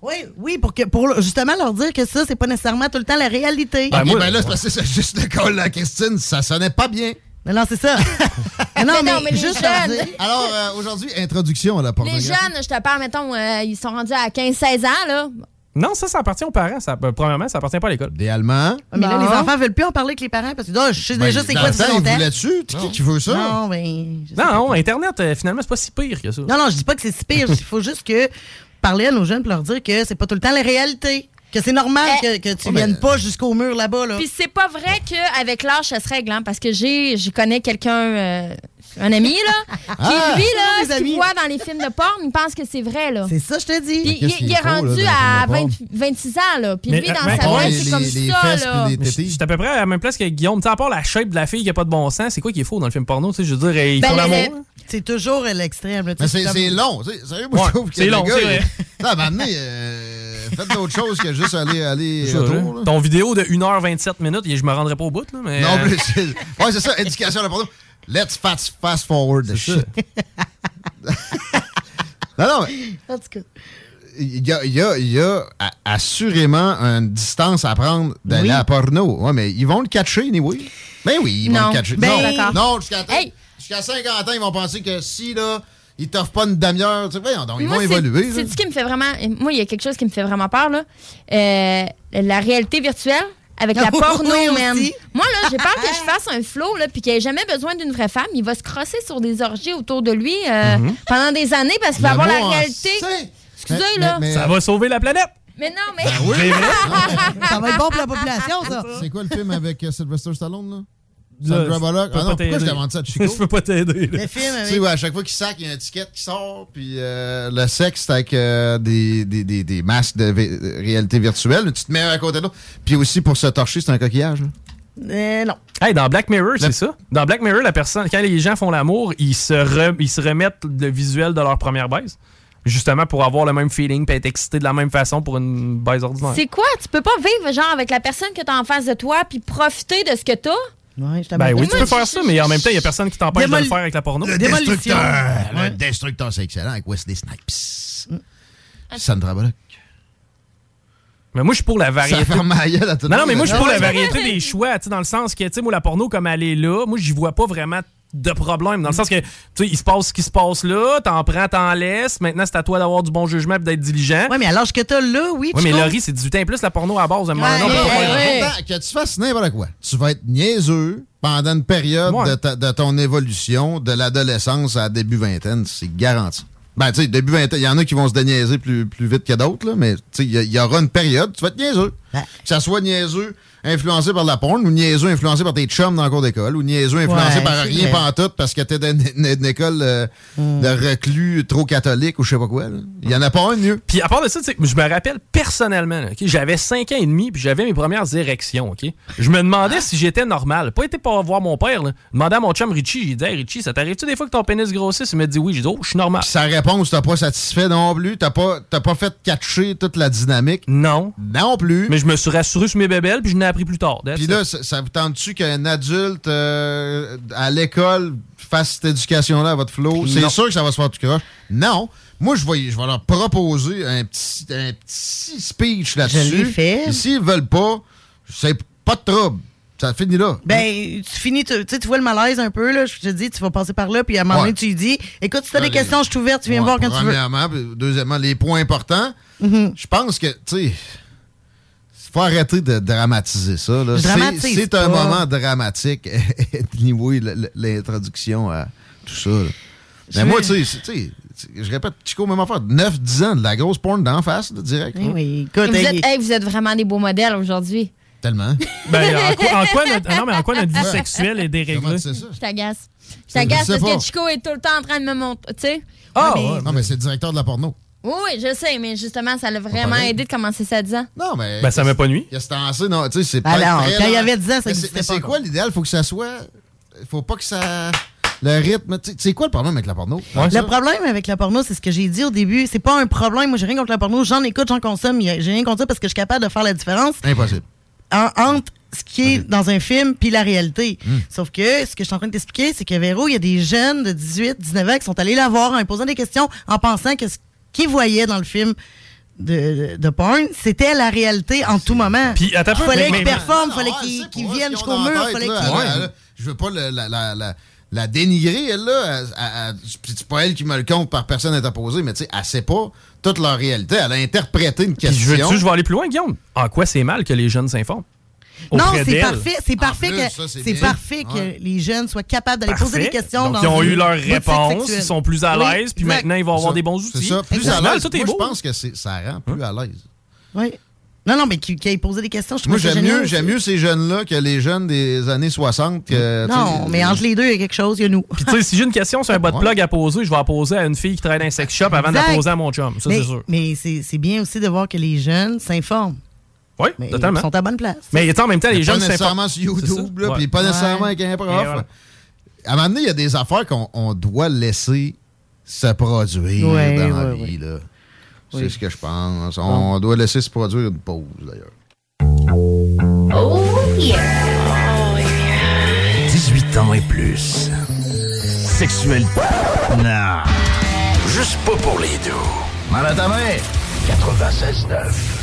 Oui, oui, pour, que, pour justement leur dire que ça, c'est pas nécessairement tout le temps la réalité. Ok, ben là, c'est parce que c'est juste le call à Christine, ça sonnait pas bien. Mais non, c'est ça. Mais non, Mais non, mais les juste leur jeunes- dire- Alors, euh, aujourd'hui, introduction à la Les pornographie. jeunes, je te parle, mettons, euh, ils sont rendus à 15-16 ans, là. Non, ça, ça appartient aux parents. Ça, euh, premièrement, ça appartient pas à l'école. Des Allemands? Ah, Mais là, les enfants veulent plus en parler avec les parents parce que ah, je sais Ben, déjà c'est quoi temps, ils voulaient-tu? Qui, qui veut ça? Non, ben. je sais Non, non, Internet, euh, finalement, c'est pas si pire que ça. Non, non, je dis pas que c'est si pire. Il faut juste que parler à nos jeunes pour leur dire que c'est pas tout le temps la réalité. Que c'est normal que, que tu Ouais, viennes mais- pas jusqu'au mur là-bas. Là. Puis c'est pas vrai qu'avec l'âge, ça se règle, hein, parce que j'ai, je connais quelqu'un, euh, un ami, là, qui, Ah, lui, des là, ce qu'il amis. voit dans les films de porn, il pense que c'est vrai, là. C'est ça, je te dis. Puis il, est là, rendu à films de 20 26 ans, là. Puis Mais, lui, dans euh, mais sa tête, c'est comme les- ça, fesses là. suis à peu près à la même place que Guillaume. Tu sais, à part la shape de la fille qui a pas de bon sens, c'est quoi qui est faux dans le film porno? Tu sais, je veux dire, ils Ben, font l'amour. C'est toujours à l'extrême. Mais c'est comme- long. tu sais. Sérieux, moi, Ouais, je trouve que c'est long, gars, c'est vrai. Moment donné, euh, faites d'autres choses que juste aller, aller Ça, retour. là. Ton vidéo de 1h27 minutes, et je me rendrai pas au bout, là, mais. Non euh, plus. c'est- Ouais, c'est ça, éducation à la porno. Let's fast, fast forward the shit. non, non, mais En tout cas. il y a, il y a- il y a a- assurément une distance à prendre d'aller Oui. à porno. Ouais, mais ils vont le catcher, anyway. Ben oui, ils vont le catcher. Ben, non, non, jusqu'à Hey. jusqu'à 50 ans, ils vont penser que si, là, ils t'offrent pas une demi-heure, tu sais, voyons donc, ils Moi, vont évoluer. C'est ce qui me fait vraiment. Moi, il y a quelque chose qui me fait vraiment peur, là. Euh, la réalité virtuelle avec la Oui, porno, oui, man. aussi. Moi, là, j'ai peur que je fasse un flow, là, puis qu'il ait jamais besoin d'une vraie femme. Il va se crosser sur des orgies autour de lui euh, pendant des années parce qu'il va avoir la réalité. sait. Excusez, Mais- là. mais- Ça va sauver la planète! Mais non, mais. Ben oui. Ça va être bon pour la population, ça. C'est quoi le film avec euh, Sylvester Stallone, là? Sandra Bullock? Ah pas non, pourquoi je t'aider. demande ça à Chico? Je peux pas t'aider. Le film Tu sais, avec. ouais, à chaque fois qu'il sac, il y a une étiquette qui sort, puis euh, le sexe, c'est avec euh, des, des, des, des masques de, vi- de réalité virtuelle. Tu te mets à côté de l'autre. Puis aussi, pour se torcher, c'est un coquillage. là. Euh, non. Hey, dans Black Mirror, c'est ça. Dans Black Mirror, la personne, quand les gens font l'amour, ils se, re- ils se remettent le visuel de leur première baise. Justement pour avoir le même feeling et être excité de la même façon pour une baise ordinaire. C'est quoi? Tu peux pas vivre, genre, avec la personne que t'as en face de toi, puis profiter de ce que t'as? Ouais, je Ben oui, tu peux faire ça, mais en même temps, il y a personne qui t'empêche de le faire avec la porno. Le Démolition. destructeur. Le destructeur, c'est excellent, avec Wesley Snipes. Sandra Bullock. Mais moi, je suis pour la Ça variété. ferme ma gueule à tout le Non, non, mais moi, je suis pour la variété des choix, tu sais, dans le sens que, tu sais, moi, la porno, comme elle est là, moi, j'y vois pas vraiment de problème. Dans le sens que, tu sais, il se passe ce qui se passe là, t'en prends, t'en laisses. Maintenant, c'est à toi d'avoir du bon jugement et d'être diligent. Ouais, mais à l'âge que t'as là, oui. Ouais, mais. Laurie, c'est 18 ans et plus, la porno à base. Ouais, donné, on peut pas ouais, faire- ouais. Pourtant, que tu fasses n'importe quoi, tu vas être niaiseux pendant une période Ouais. de, ta- de ton évolution, de l'adolescence à début vingtaine, c'est garanti. Ben, tu sais, début vingtaine, il y en a qui vont se déniaiser plus, plus vite que d'autres, là, mais tu sais, il y, y aura une période, tu vas être niaiseux. Ben. Que ça soit niaiseux influencé par la porn, ou niaiseux influencé par tes chums dans le cours d'école, ou niaiseux influencé Ouais, par rien pantoute parce que t'es d'une une- une école euh, de reclus trop catholique ou je sais pas quoi. Il y en a pas un de mieux. Puis à part de ça, tu sais, je me rappelle personnellement, là, j'avais 5 ans et demi, puis j'avais mes premières érections. ok. Je me demandais si j'étais normal. Pas été pour voir mon père. Là. Demandais à mon chum Richie, j'ai dit hey, Richie, ça t'arrive-tu des fois que ton pénis grossisse? Il m'a dit oui. J'ai dit oh, je suis normal. Puis sa réponse t'a pas satisfait non plus. T'as pas, t'as pas fait catcher toute la dynamique? Non. Non plus. Mais je me suis rassuré sur mes bébelles, puis je n'ai appris plus tard. Puis là, ça, ça vous tente-tu qu'un adulte euh, à l'école fasse cette éducation-là à votre flow? C'est sûr que ça va se faire tout croche. Non. Moi, je vais, je vais leur proposer un petit, un petit speech là-dessus. Je l'ai fait. Puis S'ils veulent pas, c'est pas de trouble. Ça finit là. Ben, tu finis, tu, tu sais, tu vois le malaise un peu, là. Je te dis, tu vas passer par là, puis à un moment Ouais. donné, tu lui dis, écoute, si t'as Là, des questions, je suis ouverte, tu viens me voir quand tu veux. Premièrement, puis deuxièmement, les points importants. Mhm. Je pense que, tu sais, faut arrêter de dramatiser ça. C'est un moment dramatique, l- l'introduction à tout ça. là. Mais moi, tu sais, je répète, Chico, même affaire, 9-10 ans, de la grosse porn d'en face, là, direct. Oui, là. oui, écoute, vous, hey, êtes, hey, vous êtes vraiment des beaux modèles aujourd'hui. Tellement. Ben, en quoi, en quoi notre, non, mais en quoi notre vie sexuelle est Comment déréglée tu sais ça? Je t'agace. Je t'agace parce pas. que Chico est tout le temps en train de me montrer. Tu sais? Ah, mais- ouais. Non, mais c'est le directeur de la porno. Oui, oui, je sais, mais justement, ça l'a vraiment aidé de commencer ça à 10 ans. Non, mais. Ben, ça m'a pas nuit. Que t'en sais? Non, tu sais, c'est Ben non, très quand il y avait 10 ans, ça Mais c'est- n'existait Mais pas c'est encore. quoi l'idéal? Faut que ça soit. Faut pas que ça. Le rythme. tu sais, C'est quoi le problème avec la porno? Ouais, Le problème avec la porno, c'est ce que j'ai dit au début. C'est pas un problème. Moi, j'ai rien contre la porno. J'en écoute, j'en consomme. J'ai rien contre ça parce que je suis capable de faire la différence Impossible. en- entre ce qui est dans un film puis la réalité. Hmm. Sauf que ce que je suis en train de t'expliquer, c'est que Véro, il y a des jeunes de 18, 19 ans qui sont allés la voir en posant des questions en pensant que ce qu'ils voyaient dans le film de, de, porn, c'était la réalité en tout moment. Puis, attends il fallait qu'ils performent, il fallait qu'ils viennent jusqu'au mur, fallait qu'ils... Je veux pas la, la, la, la- la dénigrer, elle, là. C'est pas elle qui me le compte par personne interposée, mais tu sais, elle sait pas toute leur réalité. Elle a interprété une Puis je question. veux-tu, je vais aller plus loin, Guillaume? En quoi c'est mal que les jeunes s'informent? Non, c'est parfait, c'est parfait plus, que ça, c'est parfait Ouais. que les jeunes soient capables d'aller poser des questions Donc, dans ils ont eu leur boutique réponse, sexuelle. ils sont plus à Oui, l'aise, puis exact. maintenant, ils vont avoir Ça, des bons outils. C'est ça, plus à l'aise. Moi, je pense que c'est- ça rend plus à l'aise. Oui. Non, non, mais qu'ils qu'ils aient posé des questions, je trouve Moi, j'aime mieux, j'aime mieux ces jeunes-là que les jeunes des années 60. Que, Non, mais entre les deux, il y a quelque chose, il y a nous. Puis, tu sais, si j'ai une question sur un bot de plug à poser, je vais la poser à une fille qui travaille dans un sex shop avant de la Exact. poser à mon chum. Ça, mais c'est sûr. mais c'est c'est bien aussi de voir que les jeunes s'informent. Oui, Mais totalement. Ils sont à bonne place. Mais en même temps, les pas jeunes nécessairement s'informent. sur YouTube, là, puis pas Ouais. nécessairement Ouais. avec un prof. Voilà. À un moment donné, il y a des affaires qu'on on doit laisser se produire Ouais, dans la vie. là. C'est Oui. ce que je pense. On doit laisser se produire une pause, d'ailleurs. Oh yeah. 18 ans et plus. Sexuel. Non. Juste pas pour les deux. Mal à ta main. 96.9.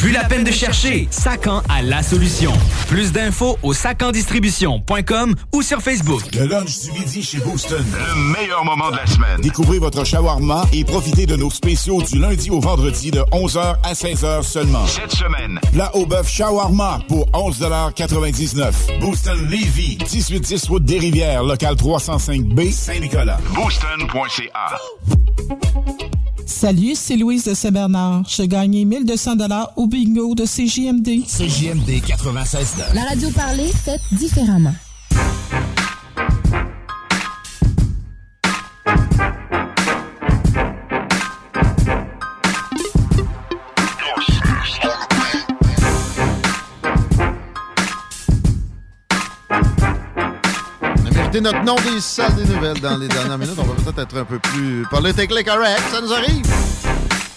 Plus la peine de chercher, Sacan a la solution. Plus d'infos au sacandistribution.com ou sur Facebook. Le lunch du midi chez Booston. Le meilleur moment de la semaine. Découvrez votre shawarma et profitez de nos spéciaux du lundi au vendredi de 11h à 16h seulement. Cette semaine, plat au bœuf shawarma pour 11,99 Booston Levy, 1810 route des Rivières, local 305B, Saint-Nicolas. Booston.ca. Salut, c'est Louise de Saint-Bernard. Je gagnais 1200 dollars au bingo de CJMD. CJMD 96 La radio parlée, faite différemment. On a mérité notre nom des salles des nouvelles dans les dernières minutes. On va peut-être être un peu plus politiquement correct. Ça nous arrive.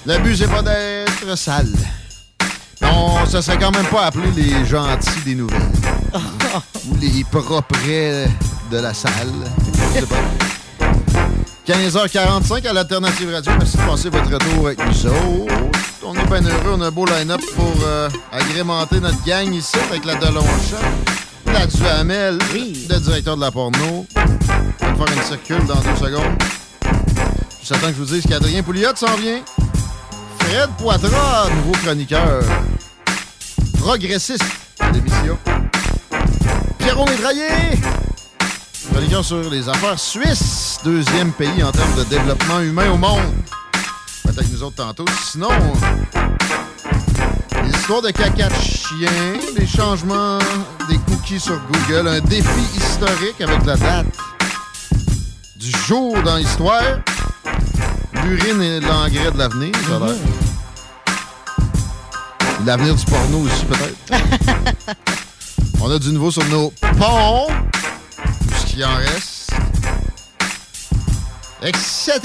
Le but, c'est pas d'être sale. Non, ça serait quand même pas appelé les gentils des nouvelles. Ou les propres de la salle. Je sais pas. 15h45 à l'Alternative Radio. Merci de passer votre retour avec nous autres. On est bien heureux. On a un beau line-up pour euh, agrémenter notre gang ici avec la Delon Shop, la Duhamel, le directeur de la porno. On va faire une circule dans deux secondes. Juste attends que je vous dise qu'Adrien Pouliot s'en vient. Fred Poitras, nouveau chroniqueur progressiste de l'émission. Pierrot Métraillé, chroniqueur sur les affaires suisses, deuxième pays en termes de développement humain au monde. Va être avec nous autres tantôt. Sinon, l'histoire de caca de chien, les changements des cookies sur Google, un défi historique avec la date du jour dans l'histoire, l'urine et l'engrais de l'avenir, ça. L'avenir du porno aussi, peut-être. On a du nouveau sur nos ponts, tout ce qui en reste, etc.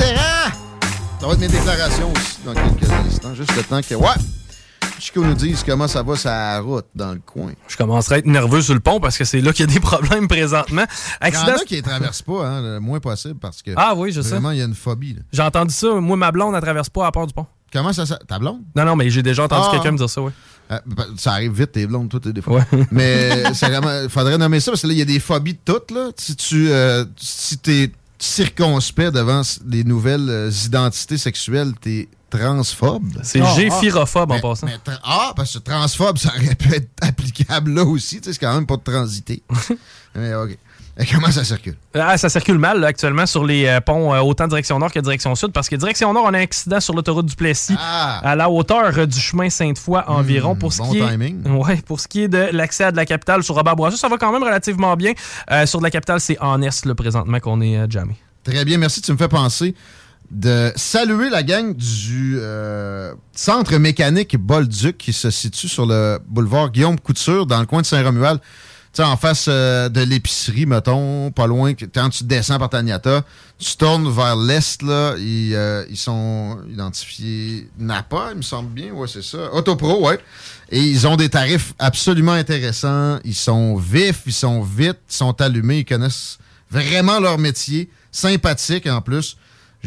Ça va être mes déclarations aussi dans quelques instants, juste le temps que... Ouais! Chico nous dise comment ça va sa route dans le coin. Je commencerai à être nerveux sur le pont parce que c'est là qu'il y a des problèmes présentement. Il y en a qui ne traversent pas, hein, le moins possible, parce que Ah oui, je sais. vraiment, il y a une phobie. J'ai entendu ça. Moi, ma blonde, elle traverse pas à part du pont. Comment ça s'appelle? Ta blonde? Non, non, mais j'ai déjà entendu Ah. quelqu'un me dire ça, oui. Euh, ben, ça arrive vite, t'es blonde, toi, t'es des fois. Mais il faudrait nommer ça parce que là, il y a des phobies de toutes. Là. Si tu euh, si t'es circonspect devant les nouvelles euh, identités sexuelles, t'es transphobe. C'est géphirophobe, en Mais- passant. mais ah, parce que transphobe, ça aurait pu être applicable là aussi. Tu sais, C'est quand même pas de transiter. mais OK. Et comment ça circule? Ah, ça circule mal là, actuellement sur les euh, ponts euh, autant direction nord que direction sud parce que direction nord, on a un accident sur l'autoroute du Plessis à la hauteur du chemin Sainte-Foy environ. pour ce bon qui est. Ouais, pour ce qui est de l'accès à de la capitale sur Robert Bourassa, ça va quand même relativement bien. Euh, sur de la capitale, c'est en est là, présentement qu'on est jammé. Très bien, merci. Tu me fais penser de saluer la gang du centre mécanique Bolduc qui se situe sur le boulevard Guillaume Couture dans le coin de Saint-Romuald. En face euh, de l'épicerie, mettons, pas loin, quand tu descends par Taniata, tu tournes vers l'est, là, ils, euh, ils sont identifiés Napa, il me semble bien, ouais, c'est ça. Autopro, ouais. Et ils ont des tarifs absolument intéressants. Ils sont vifs, ils sont vite, ils sont allumés, ils connaissent vraiment leur métier. Sympathiques en plus.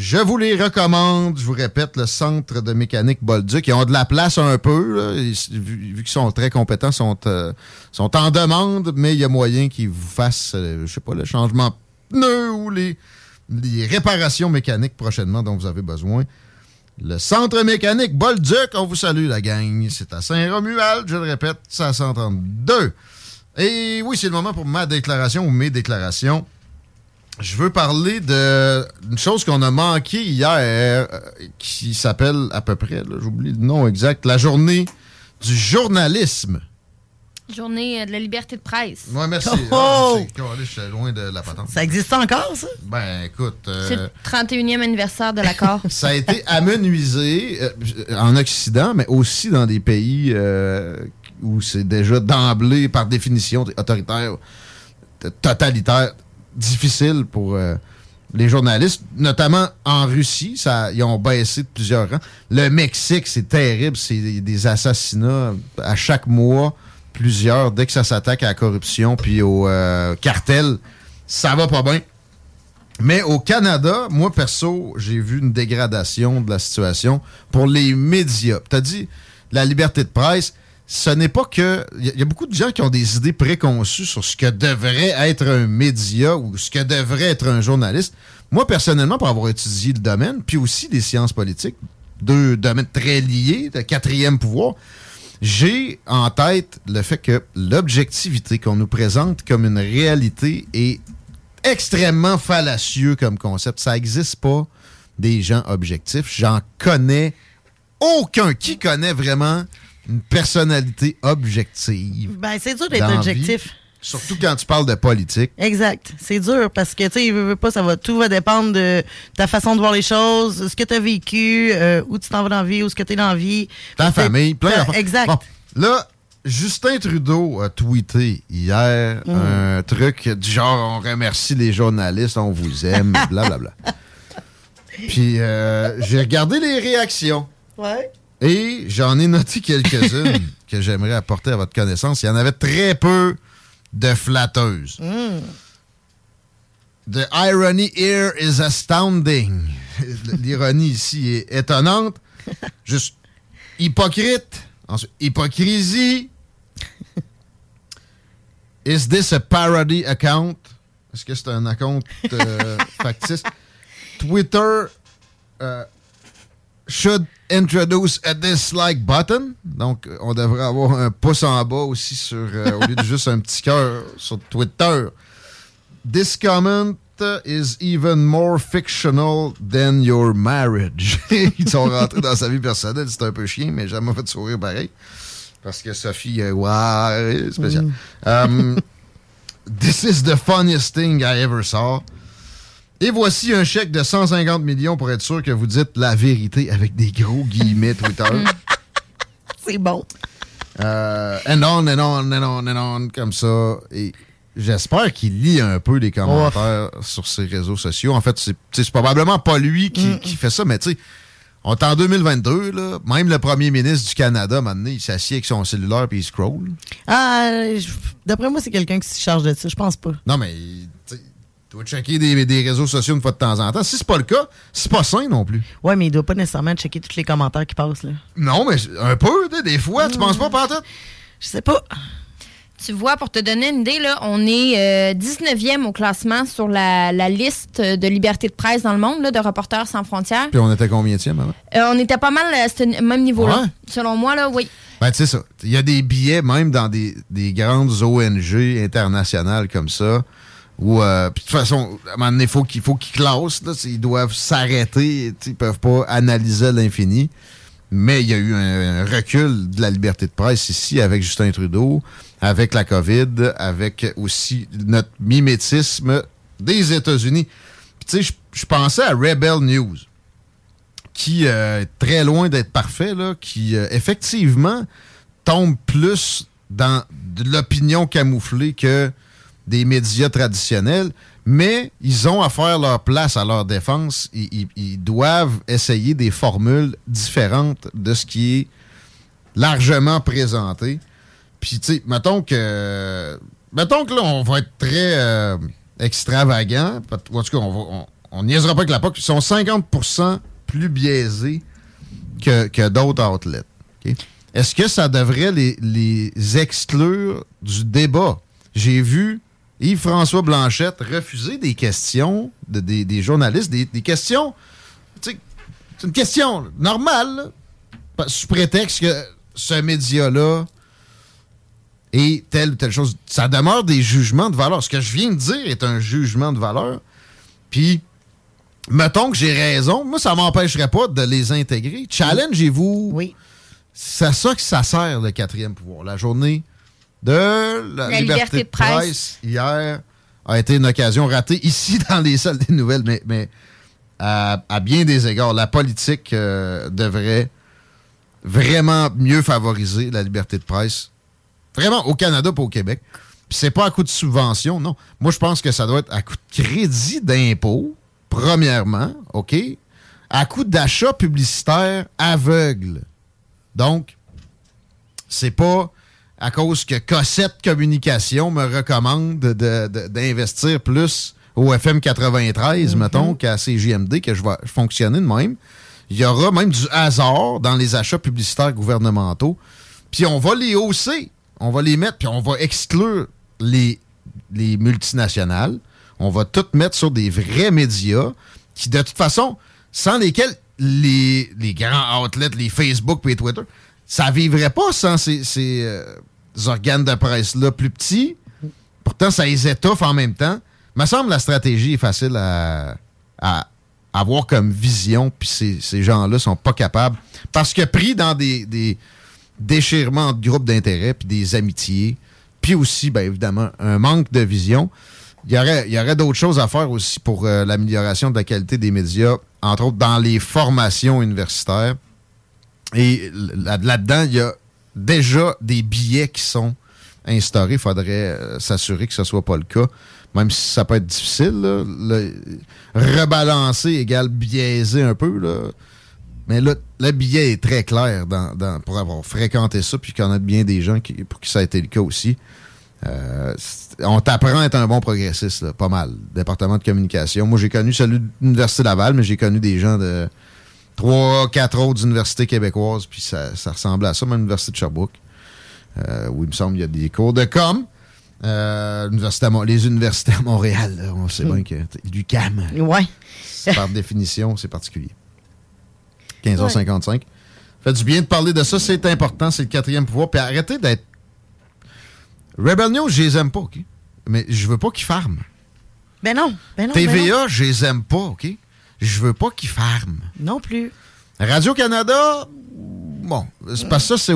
Je vous les recommande. Je vous répète, le centre de mécanique Bolduc. Ils ont de la place un peu. vu qu'ils sont très compétents, sont, euh, sont en demande, mais il y a moyen qu'ils vous fassent, euh, je sais pas, le changement de pneus ou les, les réparations mécaniques prochainement dont vous avez besoin. Le centre mécanique Bolduc, on vous salue, la gang. C'est à Saint-Romuald, je le répète, c'est à 132. Et oui, c'est le moment pour ma déclaration ou mes déclarations. Je veux parler d'une chose qu'on a manqué hier, euh, qui s'appelle à peu près, j'oublie le nom exact, la journée du journalisme. Journée euh, de la liberté de presse. Ouais, merci. Oh! Ah, calé, J'étais loin de la patente. Ça existe encore, ça? Ben, écoute. euh, C'est le 31e anniversaire de l'accord. ça a été amenuisé euh, en Occident, mais aussi dans des pays euh, où c'est déjà d'emblée, par définition, autoritaire, totalitaire, difficile pour euh, les journalistes, notamment en Russie, ça, ils ont baissé de plusieurs rangs. Le Mexique, c'est terrible, c'est des assassinats à chaque mois, plusieurs, dès que ça s'attaque à la corruption puis au euh, cartel, ça va pas bien. Mais au Canada, moi perso, j'ai vu une dégradation de la situation pour les médias. Tu as dit la liberté de presse, ce n'est pas que. Il y, a beaucoup de gens qui ont des idées préconçues sur ce que devrait être un média ou ce que devrait être un journaliste. Moi, personnellement, pour avoir étudié le domaine, puis aussi les sciences politiques, deux domaines très liés, de quatrième pouvoir, j'ai en tête le fait que l'objectivité qu'on nous présente comme une réalité est extrêmement fallacieux comme concept. Ça n'existe pas des gens objectifs. J'en connais aucun. Qui connaît vraiment une personnalité objective. Ben, c'est dur d'être objectif. Surtout quand tu parles de politique. Exact. C'est dur parce que, tu sais, veut, pas, ça va, tout va dépendre de ta façon de voir les choses, ce que tu as vécu, euh, où tu t'en vas dans la vie, où ce que tu es dans la vie. Ta famille, plein de Exact. là, Justin Trudeau a tweeté hier mm. un truc du genre on remercie les journalistes, on vous aime, blablabla. Puis euh, j'ai regardé les réactions. Ouais. Et j'en ai noté quelques-unes que j'aimerais apporter à votre connaissance. Il y en avait très peu de flatteuses. Mm. The irony here is astounding. L'ironie ici est étonnante. Juste hypocrite. Ensuite, hypocrisie. Is this a parody account? Est-ce que c'est un compte euh, factice? Twitter euh, should introduce a dislike button. Donc, on devrait avoir un pouce en bas aussi sur, euh, au lieu de juste un petit cœur sur Twitter. This comment is even more fictional than your marriage. Ils sont rentrés dans sa vie personnelle, c'est un peu chien, mais j'ai jamais fait sourire pareil. Parce que Sophie, euh, ouais, spécial. Mm. Um, this is the funniest thing I ever saw. Et voici un chèque de 150 millions pour être sûr que vous dites la vérité avec des gros guillemets Twitter. C'est bon. Euh, and on, and on, and on, and on, comme ça. Et j'espère qu'il lit un peu les commentaires sur ses réseaux sociaux. En fait, c'est probablement pas lui qui, mm. qui fait ça, mais tu sais, on est en 2022, là. Même le premier ministre du Canada, maintenant, il s'assied avec son cellulaire puis il scroll. Ah, d'après moi, c'est quelqu'un qui se charge de ça. Je pense pas. Non, mais tu vas checker des, réseaux sociaux une fois de temps en temps. Si c'est pas le cas, c'est pas sain non plus. Ouais, mais il doit pas nécessairement checker tous les commentaires qui passent. Là. Non, mais un peu, des fois. Tu penses pas, Pantoute? Je sais pas. Tu vois, pour te donner une idée, là, on est 19e euh, au classement sur la, liste de liberté de presse dans le monde, là, de Reporters sans frontières. Puis on était combien de avant? Euh, on était pas mal à ce même niveau-là. Selon moi, là, oui. Ben, tu sais ça. Il y a des billets, même dans des, des grandes ONG internationales comme ça, ou euh, de toute façon, à un moment donné, faut il faut qu'ils classent. Là, ils doivent s'arrêter. Ils peuvent pas analyser l'infini. Mais il y a eu un, recul de la liberté de presse ici avec Justin Trudeau, avec la COVID, avec aussi notre mimétisme des États-Unis. Tu sais, je pensais à Rebel News, qui euh, est très loin d'être parfait, là, qui euh, effectivement tombe plus dans l'opinion camouflée que des médias traditionnels, mais ils ont à faire leur place à leur défense. Ils, doivent essayer des formules différentes de ce qui est largement présenté. Puis, tu sais, mettons que. Mettons que là, on va être très euh, extravagant. En tout cas, on, on, niaisera pas avec la POC. Ils sont 50% plus biaisés que, d'autres outlets. Est-ce que ça devrait les exclure du débat? J'ai vu Yves-François Blanchette refuser des questions de, des, journalistes, des, questions. C'est une question normale, sous prétexte que ce média-là est telle ou telle chose. Ça demeure des jugements de valeur. Ce que je viens de dire est un jugement de valeur. Puis, mettons que j'ai raison, moi, ça m'empêcherait pas de les intégrer. Challengez-vous. Oui. C'est ça que ça sert, le quatrième pouvoir. La journée de la, liberté, de presse. hier a été une occasion ratée ici dans les salles des nouvelles, mais, mais à, bien des égards, la politique euh, devrait vraiment mieux favoriser la liberté de presse. Vraiment au Canada, pas au Québec. Puis c'est pas à coup de subvention, non. Moi, je pense que ça doit être à coup de crédit d'impôt premièrement, OK, à coup d'achat publicitaire aveugle. Donc, c'est pas à cause que Cossette Communication me recommande d'investir plus au FM 93, mettons, qu'à CJMD, que je vais fonctionner de même. Il y aura même du hasard dans les achats publicitaires gouvernementaux. Puis on va les hausser. On va les mettre, puis on va exclure les, les multinationales. On va tout mettre sur des vrais médias qui, de toute façon, sans lesquels les, les grands outlets, les Facebook et Twitter, ça vivrait pas sans ces, euh, organes de presse-là plus petits. Pourtant, ça les étouffe en même temps. Me semble la stratégie est facile à, avoir comme vision, puis ces, gens-là sont pas capables. Parce que pris dans des, des déchirements de groupes d'intérêt, puis des amitiés, puis aussi, bien évidemment, un manque de vision, il y aurait, y aurait d'autres choses à faire aussi pour euh, l'amélioration de la qualité des médias, entre autres dans les formations universitaires. Et là-dedans, il y a déjà des billets qui sont instaurés. Il faudrait euh, s'assurer que ce ne soit pas le cas même si ça peut être difficile, rebalancer égale biaiser un peu. Là. Mais là, le billet est très clair pour avoir fréquenté ça, puis a bien des gens pour qui ça a été le cas aussi. Euh, on t'apprend à être un bon progressiste, pas mal. Département de communication. Moi, j'ai connu celui de l'Université Laval, mais j'ai connu des gens de trois, quatre autres universités québécoises, puis ça, ressemblait à ça, même l'Université de Sherbrooke, euh, où il me semble qu'il y a des cours de com. Euh, les universités à Montréal, on sait bien que du CAM. Ouais. par définition, c'est particulier. 15h55. Fait du bien de parler de ça, c'est important, c'est le quatrième pouvoir. Puis arrêtez d'être. Rebel News, je les aime pas, OK? Mais je veux pas qu'ils farment. Ben non, ben non. TVA, ben je les aime pas, OK? Je veux pas qu'ils farment. Non plus. Radio-Canada, bon, c'est parce que ça,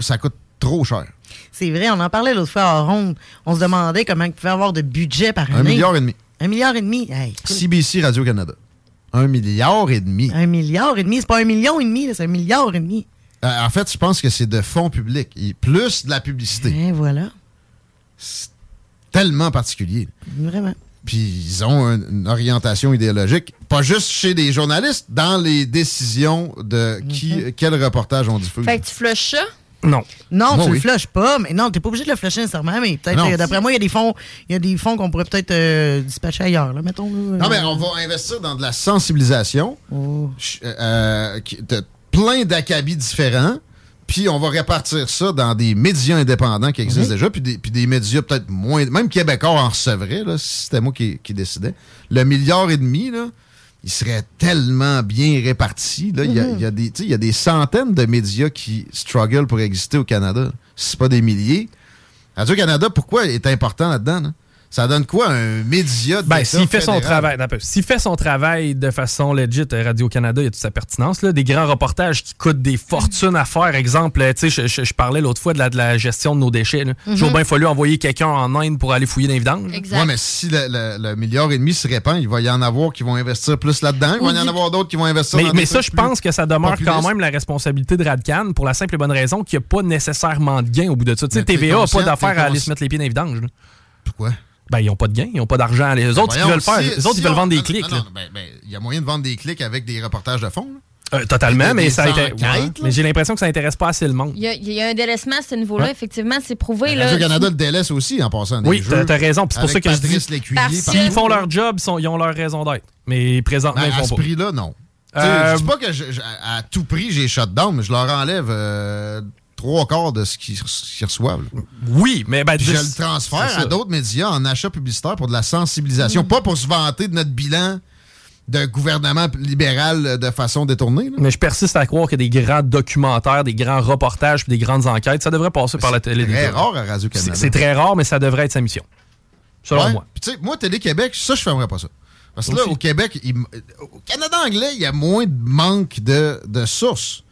ça coûte trop cher. C'est vrai, on en parlait l'autre fois à ronde. On se demandait comment il pouvait avoir de budget par année. Un milliard et demi. Un milliard et demi. CBC Radio-Canada. Un milliard et demi. Un milliard et demi. C'est pas un million et demi, c'est un milliard et demi. Euh, en fait, je pense que c'est de fonds publics. plus de la publicité. Et voilà. C'est tellement particulier. Vraiment. Puis ils ont une orientation idéologique, pas juste chez les journalistes, dans les décisions de qui, mhm. quel reportage on diffuse. Fait que tu flushes ça? Non. Non, tu ne le flushes pas, mais non, t'es pas obligé de le flusher nécessairement, mais peut-être, euh, d'après moi, il y a des fonds, il y a des fonds qu'on pourrait peut-être euh, dispatcher ailleurs, là, mettons. non, mais on va investir dans de la sensibilisation, oh. euh, de plein d'acabits différents, puis on va répartir ça dans des médias indépendants qui existent déjà, puis des, puis des médias peut-être moins, même québécois en recevraient, là, si c'était moi qui, qui décidais. Le milliard et demi, là, il serait tellement bien réparti. Là. il, y a, il, y a des, il y a des centaines de médias qui struggle pour exister au Canada. Si ce pas des milliers. Radio-Canada, pourquoi est important là-dedans? Là? Ça donne quoi un média de ben, s'il fait son travail, s'il fait son travail de façon legit, euh, Radio Canada, il y a toute sa pertinence là, des grands reportages qui coûtent des fortunes à faire. Exemple, tu sais, je, parlais l'autre fois de la, de la, gestion de nos déchets. Là. Mm bien fallu envoyer quelqu'un en Inde pour aller fouiller dans les vidanges. Ouais, mais si le, milliard et demi se répand, il va y en avoir qui vont investir plus là-dedans. Il va y en avoir d'autres qui vont investir. Mais, mais ça, je pense que ça demeure quand même la responsabilité de Radcan pour la simple et bonne raison qu'il n'y a pas nécessairement de gain au bout de ça. Tu sais, TVA n'a pas d'affaire à aller se mettre les pieds dans les vidanges. Pourquoi? Ben, ils n'ont pas de gain, ils n'ont pas d'argent. Les autres, ils veulent faire, les autres, ils veulent vendre des clics. Ben, ben, il y a moyen de vendre des clics avec des reportages de fond. Euh, totalement, mais ça mais j'ai l'impression que ça n'intéresse pas assez le monde. Il y, a, un délaissement à ce niveau-là, effectivement, c'est prouvé. Ben, Radio-Canada le délaisse aussi en passant. Des oui, t'as raison. C'est pour ça que je dis. S'ils font leur job, ils ont leur raison d'être. Mais présentement, ils font à ce prix-là, non. Euh, je dis pas que à tout prix, j'ai shut down, mais je leur enlève euh, trois quarts de ce qu'ils reçoivent. Oui, mais ben, je le transfère à d'autres médias en achat publicitaire pour de la sensibilisation, pas pour se vanter de notre bilan de gouvernement libéral de façon détournée. Mais je persiste à croire que des grands documentaires, des grands reportages, des grandes enquêtes, ça devrait passer par la télé. C'est très rare à Radio-Canada. C'est très rare, mais ça devrait être sa mission. Selon moi. Puis, moi, Télé-Québec, ça, je ne ferais pas ça. Parce que là, au Québec, au Canada anglais, il y a moins de manque de, de sources.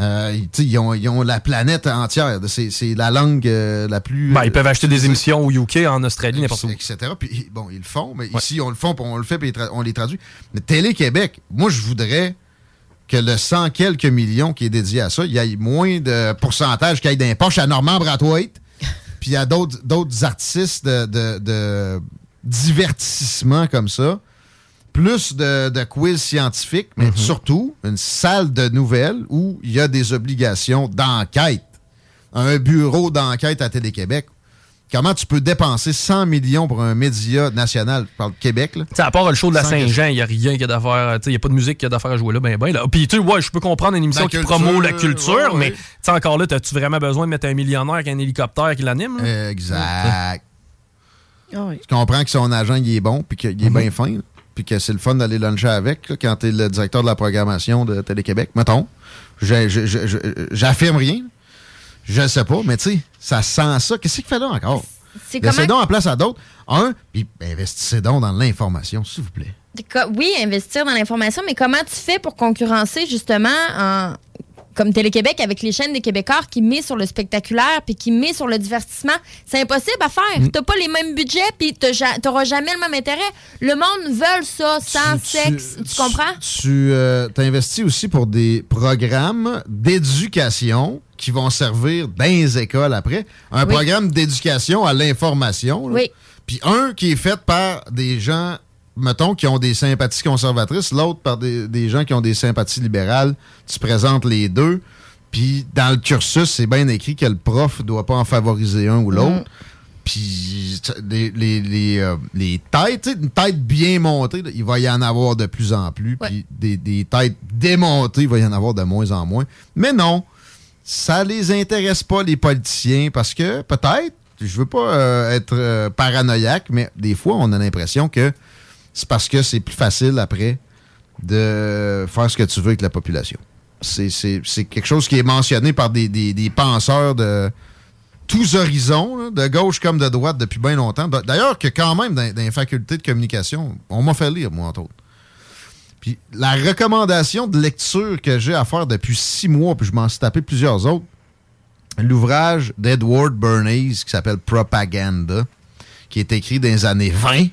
Euh, ils, ont, la planète entière. C'est la langue euh, la plus. Ben, ils peuvent acheter des émissions au UK, en Australie, n'importe où. Etc. Puis, bon, ils le font, mais ici, on le fait, on le fait, puis on les traduit. Mais Télé-Québec, moi, je voudrais que le 100 quelques millions qui est dédié à ça, il y ait moins de pourcentage qu'il y ait d'un poche à Normand Brathwaite, puis a d'autres artistes de, de divertissement comme ça plus de, quiz scientifiques, mais Mhm. surtout une salle de nouvelles où il y a des obligations d'enquête. Un bureau d'enquête à Télé-Québec. Comment tu peux dépenser 100 millions pour un média national, je parle de Québec, là? T'sais, à part le show de la Saint-Jean, il n'y a rien qu'il y a d'affaire. Il n'y a pas de musique qu'il y a d'affaire à jouer là. Ben, ben, là. Puis, tu sais, ouais, je peux comprendre une émission La qui culture, promeut la culture, ouais, ouais. mais tu encore là, as-tu vraiment besoin de mettre un millionnaire avec un hélicoptère qui l'anime? Exact. Ah. Tu comprends que son agent, il est bon, puis qu'il est bien fin, là, puis que c'est le fun d'aller luncher avec là, quand tu es le directeur de la programmation de Télé-Québec. Mettons, j'affirme rien. Je sais pas, mais tu sais, ça sent ça. Qu'est-ce qu'il fait là encore? C'est Laissez donc en place à d'autres. Un, puis investissez donc dans l'information, s'il vous plaît. Oui, investir dans l'information, mais comment tu fais pour concurrencer justement en- comme Télé-Québec avec les chaînes des Québécois qui met sur le spectaculaire puis qui met sur le divertissement? C'est impossible à faire. Mm. T'as pas les mêmes budgets puis t'auras jamais le même intérêt. Le monde veut ça sans sexe. Tu, comprends? Tu euh, t'investis aussi pour des programmes d'éducation qui vont servir dans les écoles après. Un Oui. programme d'éducation à l'information. Oui. Puis un qui est fait par des gens, mettons, qui ont des sympathies conservatrices, l'autre par des, des gens qui ont des sympathies libérales. Tu présentes les deux. Puis dans le cursus, c'est bien écrit que le prof ne doit pas en favoriser un ou l'autre. Puis tu- les, les, les, euh, les têtes, une tête bien montée, il va y en avoir de plus en plus. Puis des, des têtes démontées, il va y en avoir de moins en moins. Mais non, ça les intéresse pas, les politiciens, parce que peut-être, je veux pas euh, être euh, paranoïaque, mais des fois, on a l'impression que c'est parce que c'est plus facile après de faire ce que tu veux avec la population. C'est- quelque chose qui est mentionné par des, des- penseurs de tous horizons, de gauche comme de droite depuis bien longtemps. D'a- D'ailleurs, que quand même, dans, dans les facultés de communication, on m'a fait lire, moi, entre autres. Puis la recommandation de lecture que j'ai à faire depuis six mois, puis je m'en suis tapé plusieurs autres, l'ouvrage d'Edward Bernays qui s'appelle Propaganda, qui est écrit dans les années 20,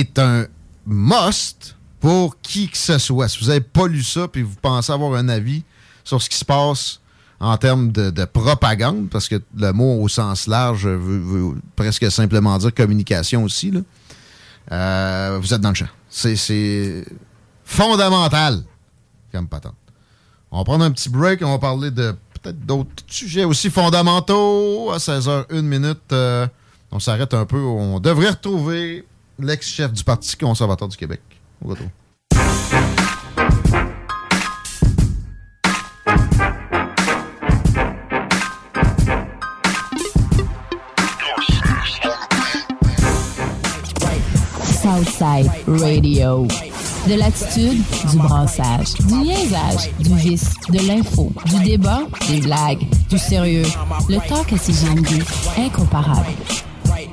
est un must pour qui que ce soit. Si vous n'avez pas lu ça, puis vous pensez avoir un avis sur ce qui se passe en termes de, de propagande, parce que le mot au sens large veut, presque simplement dire communication aussi, là. Euh, vous êtes dans le champ. C'est- C'est fondamental comme patente. On va prendre un petit break, on va parler de peut-être d'autres sujets aussi fondamentaux. À 16h01 minute, euh, on s'arrête un peu. On devrait retrouver l'ex-chef du Parti conservateur du Québec. Au retour. Southside Radio. De l'attitude, du brassage, du niaisage, du vice, de l'info, du débat, des blagues, du sérieux. Le talk à CGMD, incomparable.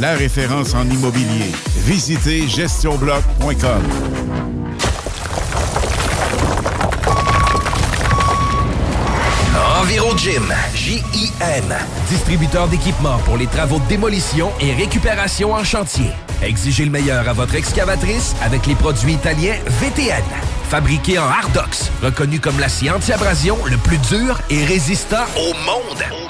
la référence en immobilier. Visitez gestionbloc.com. EnviroGym, J-I-M, distributeur d'équipements pour les travaux de démolition et récupération en chantier. Exigez le meilleur à votre excavatrice avec les produits italiens VTN. Fabriqué en Hardox, reconnu comme l'acier anti-abrasion le plus dur et résistant au monde.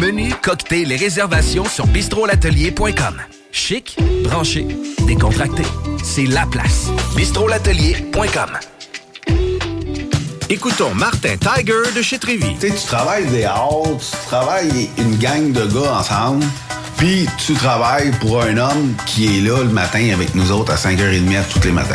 Menu, cocktail et réservations sur bistrolatelier.com. Chic, branché, décontracté. C'est la place. bistrolatelier.com. Écoutons Martin Tiger de chez Trévy. Tu sais, tu travailles des heures, tu travailles une gang de gars ensemble, puis tu travailles pour un homme qui est là le matin avec nous autres à 5h30 tous les matins.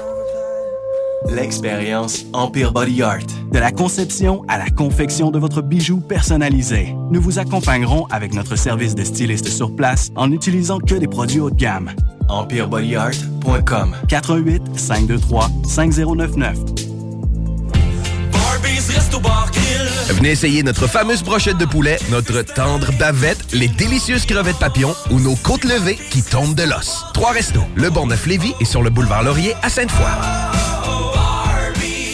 L'expérience Empire Body Art. De la conception à la confection de votre bijou personnalisé. Nous vous accompagnerons avec notre service de styliste sur place en n'utilisant que des produits haut de gamme. EmpireBodyArt.com 418 523 5099 Venez essayer notre fameuse brochette de poulet, notre tendre bavette, les délicieuses crevettes papillons ou nos côtes levées qui tombent de l'os. Trois restos, le Bonneuf Lévis et sur le boulevard Laurier à Sainte-Foy.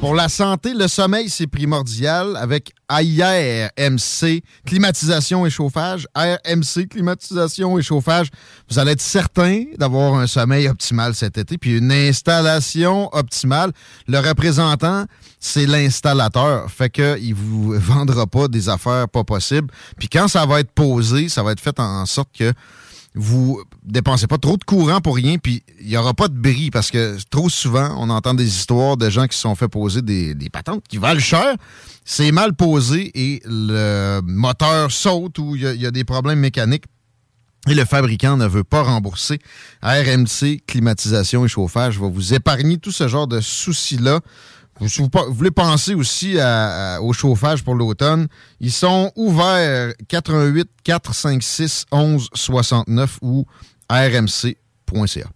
Pour la santé, le sommeil, c'est primordial avec AIRMC, climatisation et chauffage. AIRMC, climatisation et chauffage. Vous allez être certain d'avoir un sommeil optimal cet été, puis une installation optimale. Le représentant, c'est l'installateur. Fait que il vous vendra pas des affaires pas possibles. Puis quand ça va être posé, ça va être fait en sorte que vous dépensez pas trop de courant pour rien, puis il n'y aura pas de bris, parce que trop souvent, on entend des histoires de gens qui se sont fait poser des, des patentes qui valent cher. C'est mal posé et le moteur saute ou il y, y, a des problèmes mécaniques. Et le fabricant ne veut pas rembourser. RMC, climatisation et chauffage va vous épargner tout ce genre de soucis-là. Si vous, voulez penser aussi au chauffage pour l'automne, ils sont ouverts 88 456 11 69 ou rmc.ca.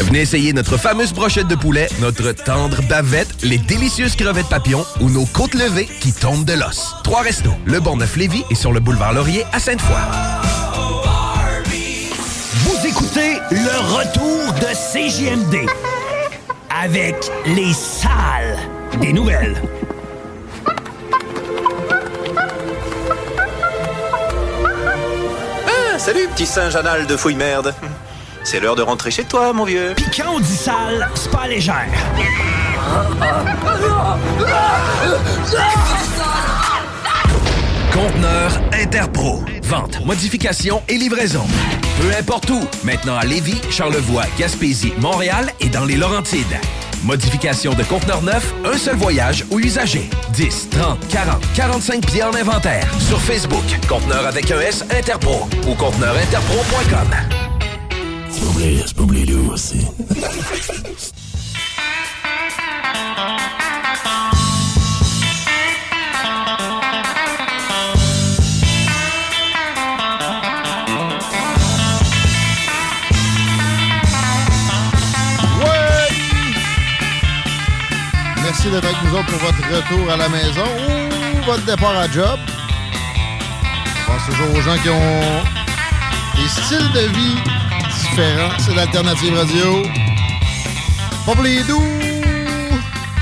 Venez essayer notre fameuse brochette de poulet, notre tendre bavette, les délicieuses crevettes papillons ou nos côtes levées qui tombent de l'os. Trois restos, le Neuf lévis et sur le boulevard Laurier à Sainte-Foy. Vous écoutez le retour de CJMD avec les salles des nouvelles. Ah, salut, petit singe anal de fouille-merde. C'est l'heure de rentrer chez toi, mon vieux. Puis quand on dit sale, c'est pas légère. Conteneur Interpro. Vente, modification et livraison. Peu importe où. Maintenant à Lévis, Charlevoix, Gaspésie, Montréal et dans les Laurentides. Modification de conteneur neuf, un seul voyage ou usager. 10, 30, 40, 45 pieds en inventaire. Sur Facebook, conteneur avec un S Interpro ou conteneurinterpro.com. Lui aussi. Merci d'être avec nous autres pour votre retour à la maison ou votre départ à job. Je pense toujours aux gens qui ont des styles de vie c'est l'Alternative Radio. doux.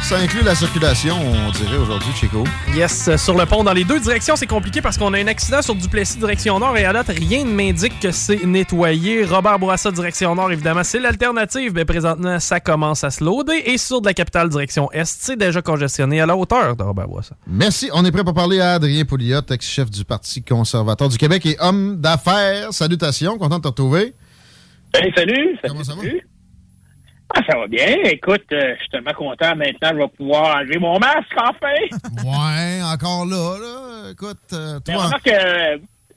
Ça inclut la circulation, on dirait aujourd'hui, Chico. Yes, sur le pont dans les deux directions, c'est compliqué parce qu'on a un accident sur Duplessis direction nord et à date, rien ne m'indique que c'est nettoyé. Robert Bourassa direction nord, évidemment, c'est l'alternative, mais présentement, ça commence à se loader. Et sur de la capitale direction est, c'est déjà congestionné à la hauteur de Robert Bourassa. Merci. On est prêt pour parler à Adrien Pouliot, ex-chef du Parti conservateur du Québec et homme d'affaires. Salutations, content de te retrouver. Hey, salut! Comment ça va? Ah, ça va bien. Écoute, euh, je suis tellement content maintenant, je vais pouvoir enlever mon masque enfin. ouais, encore là, là. Écoute, euh, toi. Mais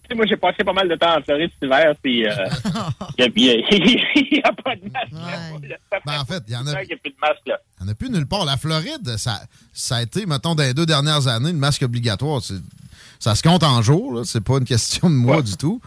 que, moi, j'ai passé pas mal de temps en Floride cet hiver, puis euh, il n'y a, pas de masque. Ouais. Ben, en fait, il y en a. Il n'y a plus de masque, là. Il n'y en a plus nulle part. La Floride, ça, ça a été, mettons, dans les deux dernières années, le masque obligatoire. Ça se compte en jours, C'est pas une question de mois du tout.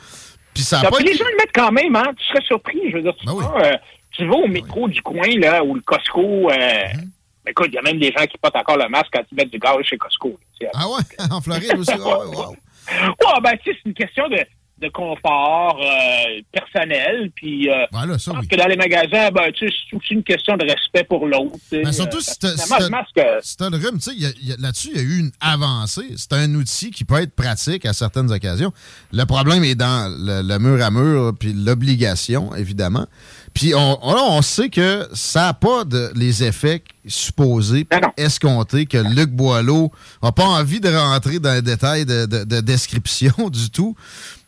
Puis ça pas les gens le mettent quand même, hein. Tu serais surpris, je veux dire. Ben euh, tu vas au métro du coin, là, ou le Costco. Euh, mhm. Écoute, il y a même des gens qui portent encore le masque quand ils mettent du gaz chez Costco. ah ouais? En Floride aussi? Ouais, wow. ouais, ben, tu sais, c'est une question de, de confort euh, personnel. Puis, euh, voilà, ça, que dans les magasins, ben, tu sais, c'est aussi une question de respect pour l'autre. Mais ben, surtout, c'est le rhume. Tu sais, là-dessus, il y a eu une avancée. C'est un outil qui peut être pratique à certaines occasions. Le problème est dans le, mur à mur, puis l'obligation, évidemment. Puis on, on, sait que ça n'a pas de, les effets supposés, escomptés, que Luc Boileau n'a pas envie de rentrer dans les détails de, de description du tout.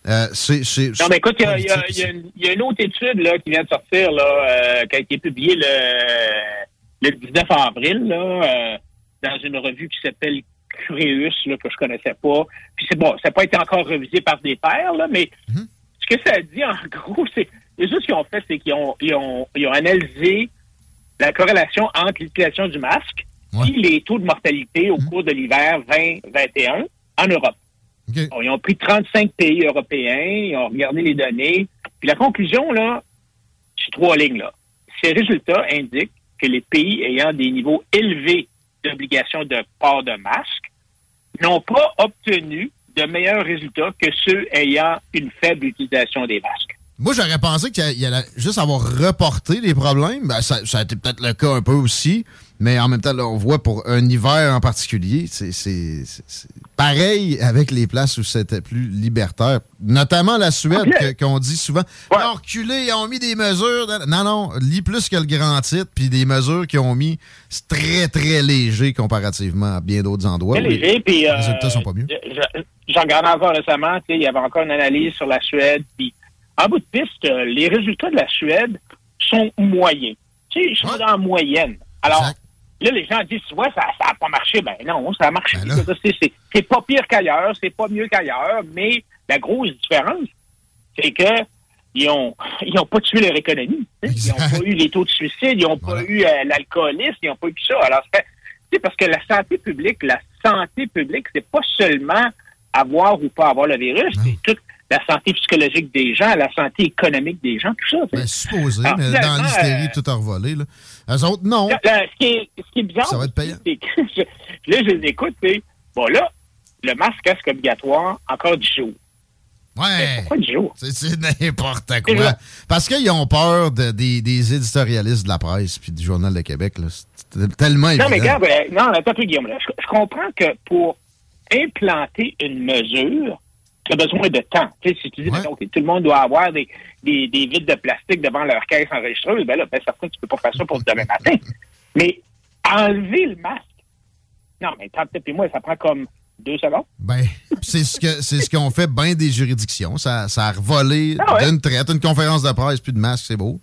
Euh, non, mais écoute, il y, a, une autre étude là, qui vient de sortir, là, euh, qui a été publiée le, le 19 avril, là, euh, dans une revue qui s'appelle Cureus, là, que je connaissais pas. Puis c'est bon, ça n'a pas été encore revisé par des pairs, là, mais mm-hmm. ce que ça dit, en gros, c'est. Les choses qu'ils ont fait, c'est qu'ils ont, ils ont, ils ont analysé la corrélation entre l'utilisation du masque et les taux de mortalité au mm-hmm. cours de l'hiver 2021 en Europe ils ont pris 35 pays européens, ils ont regardé les données. Puis la conclusion, là, c'est trois lignes, là. Ces résultats indiquent que les pays ayant des niveaux élevés d'obligation de port de masque n'ont pas obtenu de meilleurs résultats que ceux ayant une faible utilisation des masques. Moi, j'aurais pensé qu'il y allait juste avoir reporté les problèmes. Ben, ça, ça, a été peut-être le cas un peu aussi. Mais en même temps, là, on voit pour un hiver en particulier, c'est pareil avec les places où c'était plus libertaire. Notamment la Suède, qu'on dit souvent. Ils ont reculé, ils ont mis des mesures. Non, non, lis plus que le grand titre, puis des mesures qu'ils ont mis très, très léger comparativement à bien d'autres endroits. Très léger, puis. Les résultats sont pas mieux. J'en regardais encore récemment, il y avait encore une analyse sur la Suède, puis en bout de piste, euh, les résultats de la Suède sont moyens. Tu sais, ils sont la moyenne. Alors, là, les gens disent, ouais, ça n'a pas marché. Ben non, ça a marché. C'est- c'est- pas pire qu'ailleurs, c'est pas mieux qu'ailleurs, mais la grosse différence, c'est que ils ont, ils ont pas tué leur économie. Ils n'ont pas eu les taux de suicide, ils n'ont pas eu euh, l'alcoolisme, ils n'ont pas eu tout ça. Alors, c'est parce que la santé publique, la santé publique, c'est pas seulement avoir ou pas avoir le virus, c'est toute la santé psychologique des gens, la santé économique des gens, tout ça. Ben, supposé, Alors, mais dans l'hystérie, euh, tout a revolé. Là. Eux autres, non. Là, là, ce, qui est, ce qui est bizarre, Ça va être payant. c'est que je, là, je les écoute, c'est bon, là, le masque reste obligatoire encore 10 jours. Ouais. Pourquoi 10 jours? C'est- n'importe quoi. Parce qu'ils ont peur de- des, des éditorialistes de la presse puis du Journal de Québec. C'est tellement Non, évident. mais regarde, euh, non, attends un peu, Guillaume. là. Je, je comprends que pour implanter une mesure, tu as besoin de temps. Si tu dis, mettons, OK, tout le monde doit avoir des, des, des vides de plastique devant leur caisse enregistreuse, ben là, ben, certain que tu peux pas faire ça pour demain matin. Mais enlever le masque, non, mais tant pis, moi, ça prend comme deux secondes. Ben, c'est ce que c'est ce qu'ont fait bien des juridictions. Ça, ça a revolé Ah ouais? d'une traite, une conférence de presse, puis de masque, c'est beau.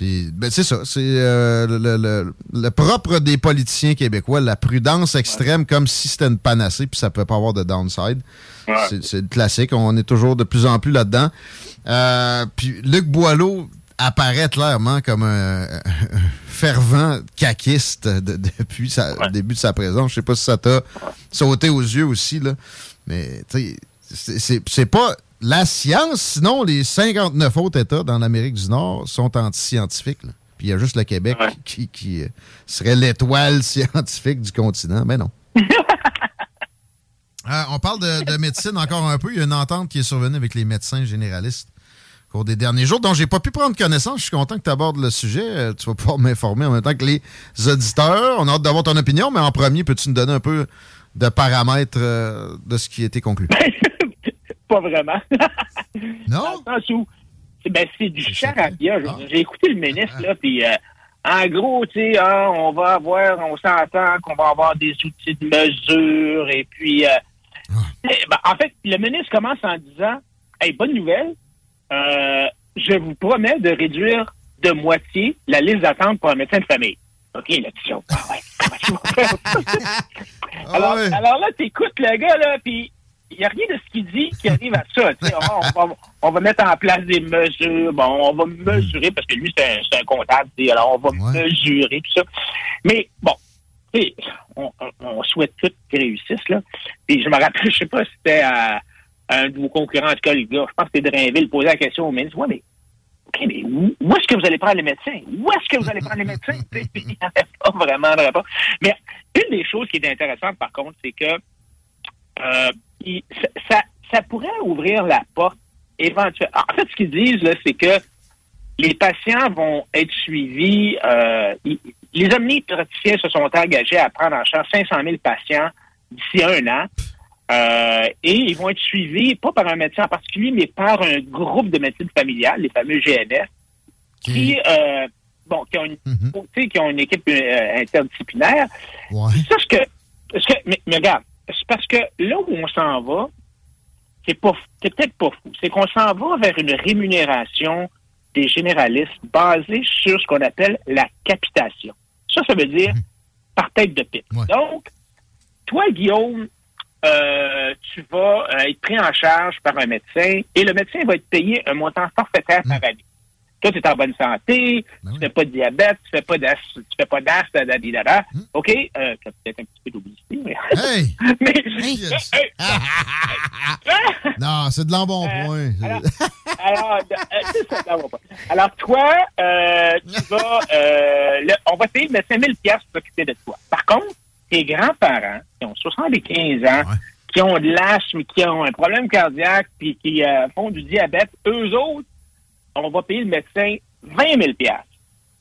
Puis, ben, c'est ça. C'est euh, le, le- propre des politiciens québécois, la prudence extrême, comme si c'était une panacée, puis ça ne peut pas avoir de downside. C'est- C'est le classique. On est toujours de plus en plus là-dedans. Euh, puis, Luc Boileau apparaît clairement comme un, un fervent caquiste de- depuis sa- le début de sa présence. Je sais pas si ça t'a sauté aux yeux aussi, là. Mais, tu sais, c'est pas la science, sinon les 59 autres États dans l'Amérique du Nord sont anti-scientifiques. là. Puis il y a juste le Québec qui, qui, euh, serait l'étoile scientifique du continent. Mais non. Euh, on parle de, de médecine encore un peu. Il y a une entente qui est survenue avec les médecins généralistes au cours des derniers jours, dont j'ai pas pu prendre connaissance. Je suis content que tu abordes le sujet. Euh, Tu vas pouvoir m'informer en même temps que les auditeurs. On a hâte d'avoir ton opinion, mais en premier, peux-tu nous donner un peu de paramètres de ce qui a été conclu? Pas vraiment. non? Dans le sens où, c'est ben, c'est du charabia. J'ai écouté le ministre, là, puis euh, en gros, tu sais, hein, on va avoir, on s'entend qu'on va avoir des outils de mesure, et puis, euh, ben, en fait, le ministre commence en disant, hey, bonne nouvelle, euh, je vous promets de réduire de moitié la liste d'attente pour un médecin de famille. OK, là, tu dis, oh, ah ouais, alors, alors là, t'écoutes le gars, là, puis n'y a rien de ce qu'il dit qui arrive à ça. on, va, on va mettre en place des mesures. Bon, on va mesurer, parce que lui, c'est un, comptable. Alors, on va mesurer tout ça. Mais bon, on, souhaite tous qu'ils réussissent. Là. Puis je me rappelle, je sais pas si c'était à, à un de vos concurrents, en tout cas, le gars, je pense que c'était Drainville, posait la question au ministre. Ouais, mais OK, mais où, où est-ce que vous allez prendre les médecins? Où est-ce que vous allez prendre les médecins? Il n'y en avait pas vraiment de réponse. Mais une des choses qui est intéressante, par contre, c'est que euh, il- ça, ça, ça pourrait ouvrir la porte éventuellement. En fait, ce qu'ils disent, là, c'est que les patients vont être suivis. euh, ils- les omnipraticiens se sont engagés à prendre en charge 500 000 patients d'ici un an. Euh, et ils vont être suivis, pas par un médecin en particulier, mais par un groupe de médecine familiale, les fameux GNF, qui, euh, bon, qui ont une, qui ont une équipe euh, interdisciplinaire. Ça, ce que, ce que- mais, mais regarde, c'est parce que là où on s'en va, c'est pas, c'est peut-être pas fou. C'est qu'on s'en va vers une rémunération des généralistes basée sur ce qu'on appelle la capitation. Ça, ça veut dire par tête de pipe. Donc, toi, Guillaume, euh, tu vas euh, être pris en charge par un médecin et le médecin va être payé un montant forfaitaire par année. Toi, tu es en bonne santé, tu fais pas de diabète, tu fais pas d'as, tu fais pas d'as, dadadidada. OK? Euh, tu as peut-être un petit peu d'obésité, mais... Hey! mais... Non, c'est de l'embonpoint. Alors, alors, euh, ça. Alors, toi, euh, tu vas, euh, le- on va payer médecin 1000 pièces pour s'occuper de toi. Par contre, tes grands-parents qui ont 75 ans, qui ont de l'asthme, qui ont un problème cardiaque, puis qui euh, font du diabète, eux autres, on va payer le médecin 20 000 pièces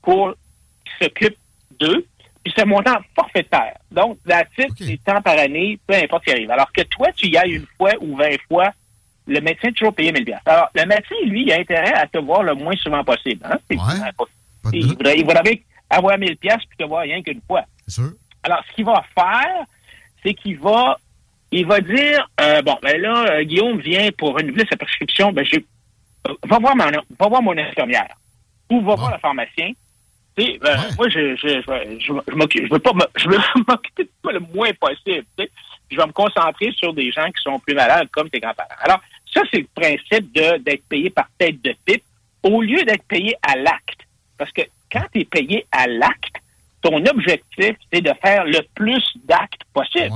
pour qu'il s'occupe d'eux. Puis c'est un montant forfaitaire. Donc, la titre, c'est temps par année, peu importe ce qui arrive. Alors que toi, tu y ailles une fois ou 20 fois, le médecin est toujours payé 1000 pièces. Alors, le médecin, lui, il a intérêt à te voir le moins souvent possible. Hein? C'est- il, voudrait, il voudrait avoir 1000 pièces puis te voir rien qu'une fois. Alors, ce qu'il va faire, c'est qu'il va il va dire euh, bon ben là euh, Guillaume vient pour renouveler sa prescription ben j'ai va, voir mon, va voir mon infirmière ou va voir le pharmacien. Euh, Moi, je je, je, je, je veux pas me- je veux m'occuper de toi le moins possible. Je vais me concentrer sur des gens qui sont plus malades comme tes grands-parents. Alors, ça, c'est le principe d'être payé par tête de pipe au lieu d'être payé à l'acte. Parce que quand tu es payé à l'acte, ton objectif, c'est de faire le plus d'actes possible.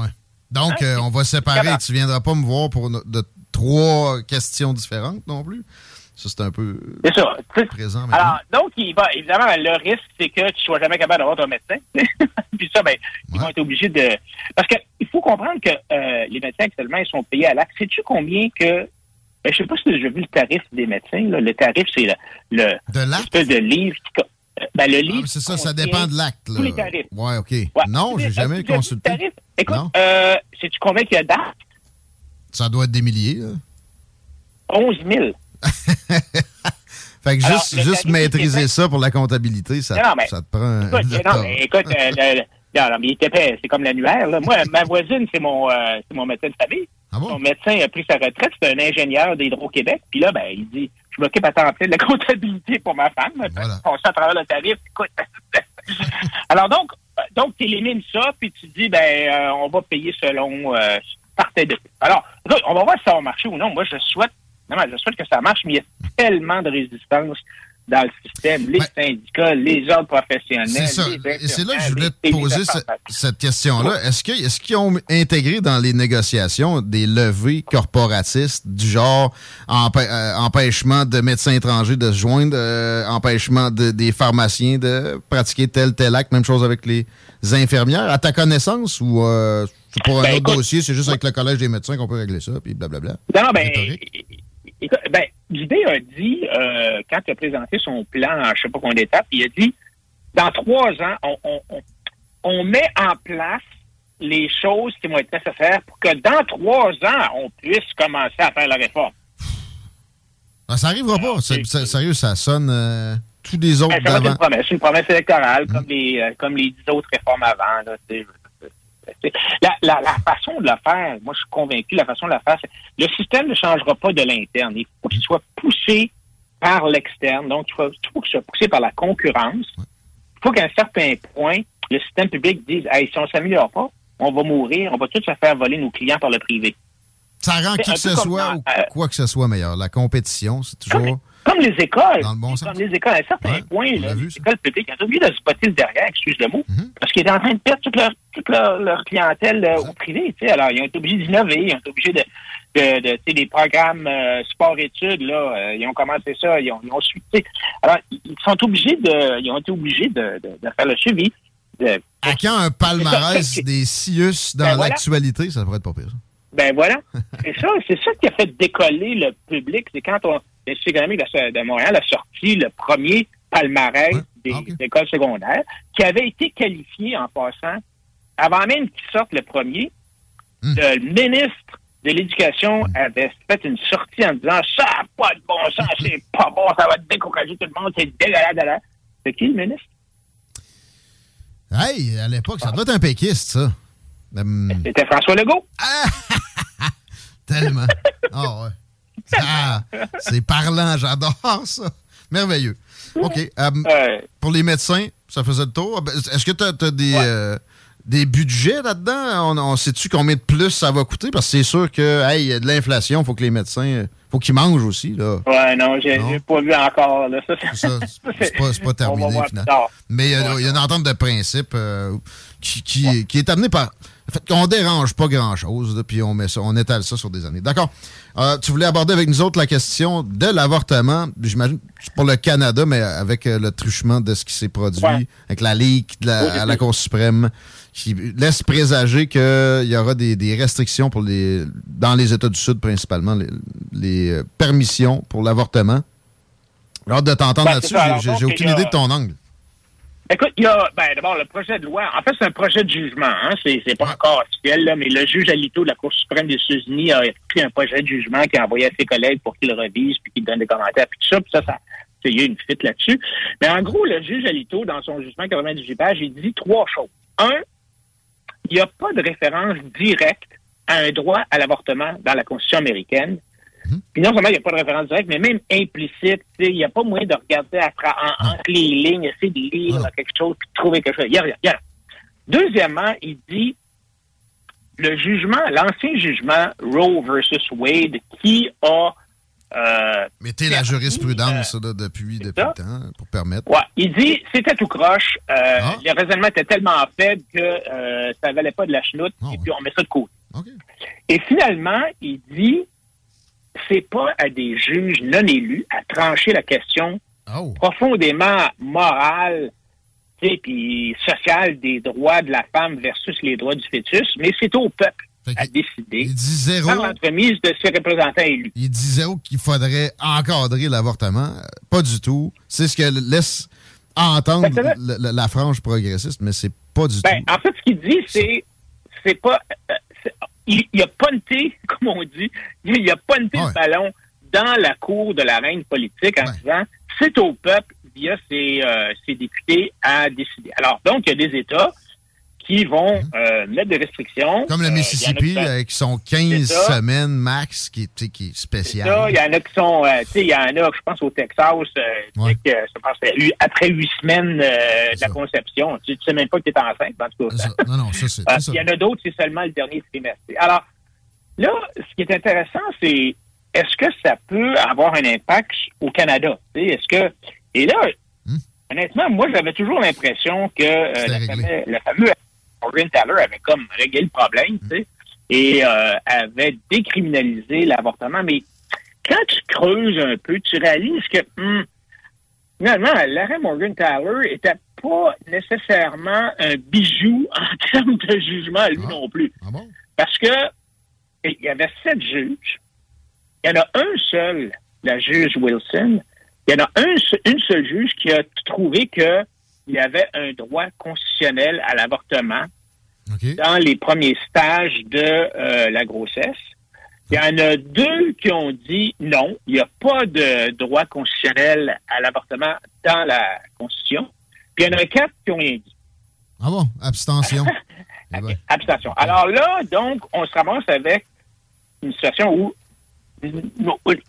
Donc, Hein? euh, on va séparer. Tu viendras pas me voir pour de trois questions différentes non plus. Ça, c'est un peu C'est ça. Présent maintenant. Alors, donc, il va, évidemment, le risque, c'est que tu sois jamais capable d'avoir ton médecin. Puis ça, ben, ils vont être obligés de... Parce que il faut comprendre que euh, les médecins, actuellement, ils sont payés à l'acte. Sais-tu combien que... Ben, je sais pas si tu as déjà vu le tarif des médecins. là. Le tarif, c'est le... le de l'acte? de livre. qui euh, Ben, le livre... Ah, c'est ça, ça dépend de l'acte. Tous les tarifs. Ouais, OK. Ouais. Non, j'ai jamais consulté. tarif? Écoute, Non. euh, sais-tu combien qu'il y a d'actes? Ça doit être des milliers. là. 11 000. Fait que Alors, juste, juste maîtriser ça pour la comptabilité, ça, Non, mais- ça te prend Écoute, non, mais écoute, euh, le- le- non, non, mais il était épais, c'est comme l'annuaire. Moi, ma voisine, c'est mon, euh, c'est mon médecin de famille. Ah Mon médecin a pris sa retraite, c'est un ingénieur d'Hydro-Québec. Puis là, ben, il dit, je m'occupe à temps plein de la comptabilité pour ma femme. On à travers le tarif. Écoute. Alors donc, euh, donc tu élimines ça, puis tu dis, ben, euh, on va payer selon euh, par de Alors, écoute, on va voir si ça va marcher ou non. Moi, je souhaite, non, je souhaite que ça marche, mais il y a tellement de résistance dans le système. Les syndicats, les ordres professionnels. C'est ça. Et c'est là que je voulais te poser ce- cette question-là. Est-ce qu'ils ont intégré dans les négociations des levées corporatistes du genre empê- euh, empêchement de médecins étrangers de se joindre, euh, empêchement de- des pharmaciens de pratiquer tel tel acte, même chose avec les infirmières, à ta connaissance ou euh, c'est pour un Ben, autre écoute, dossier, c'est juste avec le collège des médecins qu'on peut régler ça, puis blablabla. Non, ben, écoute, ben, l'idée a dit, euh, quand il a présenté son plan, en je sais pas combien d'étapes, il a dit, dans trois ans, on, on, on, on met en place les choses qui vont être nécessaires pour que dans trois ans, on puisse commencer à faire la réforme. Ah, ça arrivera pas. C'est- c'est- sérieux, ça sonne euh, tous les autres Ben, d'avant. une promesse, électorale, comme les euh, comme les dix autres réformes avant. Là. C'est- la, la, la façon de le faire, moi je suis convaincu, la façon de le faire, c'est le système ne changera pas de l'interne. Il faut qu'il soit poussé par l'externe. Donc, il faut, il faut qu'il soit poussé par la concurrence. Il faut qu'à un certain point, le système public dise Hey, si on ne s'améliore pas, on va mourir, on va tous se faire voler nos clients par le privé. Ça rend qui que ce soit dans, ou euh, quoi que ce soit meilleur. La compétition, c'est toujours. Comme les écoles. Dans le bon sens. Comme les écoles. À un certain point, là, les écoles publiques ont oublié de se botter le derrière, excuse le mot, parce qu'ils étaient en train de perdre toute leur, toute leur, leur clientèle euh, au privé. Alors, ils ont été obligés d'innover, ils ont été obligés de, de, de tu sais, des programmes euh, sport-études, là, euh, ils ont commencé ça, ils ont, ils ont su-. Alors, ils sont obligés de, ils ont été obligés de, de, de faire le suivi. De, À quand un palmarès des CIUS dans Ben voilà. l'actualité, ça pourrait être pas pire. Ben voilà. C'est ça, c'est ça qui a fait décoller le public. C'est quand on, l'Institut économique de, Montréal a sorti le premier palmarès des écoles secondaires, qui avait été qualifié en passant, avant même qu'il sorte le premier, le ministre de l'Éducation avait fait une sortie en disant ça n'a pas de bon sens, c'est pas bon, ça va décourager tout le monde, c'est dégueulasse. C'est qui le ministre? Hey, à l'époque, ça doit être un péquiste, ça. Hum, C'était François Legault. tellement. Ah ouais. Ah, c'est parlant, j'adore ça. Merveilleux. OK. euh, Pour les médecins, ça faisait le tour. Ben, Est-ce que tu as, des, euh, des budgets là-dedans? On, on sait-tu combien de plus ça va coûter? Parce que c'est sûr que, hey, il y a de l'inflation, il faut que les médecins, euh, faut qu'ils mangent aussi, là. Ouais, non, j'ai pas vu encore. Là. Ça, c'est C'est pas, terminé, finalement. Mais il y, a- il y a une entente de principe euh, qui, qui- qui est amenée par. Fait, qu'on dérange pas grand-chose, puis on, met ça, on étale ça sur des années. D'accord. Euh, tu voulais aborder avec nous autres la question de l'avortement. J'imagine pour le Canada, mais avec euh, le truchement de ce qui s'est produit, Ouais. avec la Ligue de la- Oui, à la Cour suprême, qui laisse présager qu'il y aura des, des restrictions pour les dans les États du Sud, principalement, les, les, euh, permissions pour l'avortement. J'ai hâte de t'entendre Ben, là-dessus. J'ai- aucune a- idée de ton angle. Écoute, il y a, ben, d'abord, le projet de loi. En fait, c'est un projet de jugement. Hein, c'est, c'est pas encore officiel, là, mais le juge Alito de la Cour suprême des États-Unis a pris un projet de jugement qu'il a envoyé à ses collègues pour qu'ils le revisent puis qu'ils donnent des commentaires puis tout ça. Puis ça, ça, il y a une fuite là-dessus. Mais en gros, le juge Alito, dans son jugement 98 pages, il dit trois choses. Un, il n'y a pas de référence directe à un droit à l'avortement dans la Constitution américaine. Puis non seulement il n'y a pas de référence directe, mais même implicite. Il n'y a pas moyen de regarder en- entre les lignes, essayer de lire quelque chose, puis de trouver quelque chose. Il y a rien. y a. Deuxièmement, il dit le jugement, l'ancien jugement Roe versus Wade, qui a euh, Mettez la jurisprudence là, depuis, depuis le temps pour permettre. Ouais, il dit c'était tout croche. Euh, Le raisonnement était tellement faible que euh, ça valait pas de la chenoute et puis on met ça de côté. Et finalement, il dit c'est pas à des juges non élus à trancher la question profondément morale puis sociale des droits de la femme versus les droits du fœtus, mais c'est au peuple à décider zéro. par l'entremise de ses représentants élus. Il dit zéro qu'il faudrait encadrer l'avortement. Pas du tout. C'est ce que laisse entendre la, la- la frange progressiste, mais c'est pas du Ben, en fait, ce qu'il dit, c'est c'est pas. euh, il, il a punté, comme on dit, il a punté le ballon dans la cour de la reine politique en disant c'est au peuple, via ses, euh, ses députés, à décider. Alors, donc, il y a des États qui vont euh, mettre des restrictions. Comme le Euh, Mississippi, avec son 15 C'est ça. semaines max, qui, qui est spécial. il y en a qui sont, euh, tu sais, il y en a, je pense, au Texas, que, je pense, après huit semaines de la conception, tu, tu sais même pas que tu es enceinte, en tout cas. Non, non, ça, c'est. Il y en a d'autres, c'est seulement le dernier trimestre. Alors, là, ce qui est intéressant, c'est est-ce que ça peut avoir un impact au Canada? Est-ce que. Et là, Hmm? honnêtement, moi, j'avais toujours l'impression que fameux- le fameux Morgan Taylor avait comme réglé le problème, tu sais, et euh, avait décriminalisé l'avortement. Mais quand tu creuses un peu, tu réalises que hmm, finalement, l'arrêt Morgan Taylor était pas nécessairement un bijou en termes de jugement, lui non plus. Parce que il y avait sept juges. Il y en a un seul, la juge Wilson. Il y en a un, une seule juge qui a trouvé qu'il y avait un droit constitutionnel à l'avortement dans les premiers stages de euh, la grossesse. Il y en a deux qui ont dit non, il n'y a pas de droit constitutionnel à l'avortement dans la Constitution. Puis il y en a quatre qui ont rien dit. Ah bon? Abstention. Eh ben. Abstention. Alors là, donc, on se ramasse avec une situation où,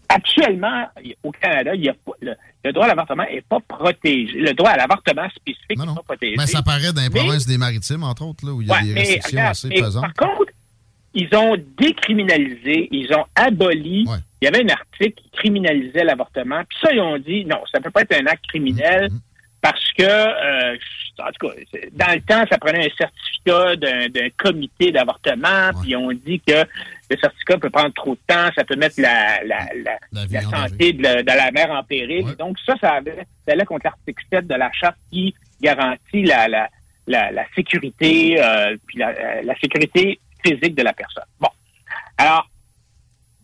actuellement, au Canada, il y a pas, le, le droit à l'avortement n'est pas protégé. Le droit à l'avortement spécifique n'est pas protégé. Mais ça paraît dans les Mais- provinces des maritimes, entre autres, là, où il y a Ouais, des restrictions assez mais pesantes. Par contre, ils ont décriminalisé, ils ont aboli. Il y avait un article qui criminalisait l'avortement. Puis ça, ils ont dit non, ça peut pas être un acte criminel Mm-hmm. parce que, euh, en tout cas, dans le temps, ça prenait un certificat d'un comité d'avortement. Puis ils ont dit que le certificat peut prendre trop de temps, ça peut mettre la, la, la, la santé de la, de la mère en péril. Donc ça, ça, allait contre l'article 7 de la charte qui garantit la, la, la, sécurité, euh, puis la, la sécurité physique de la personne. Bon. Alors,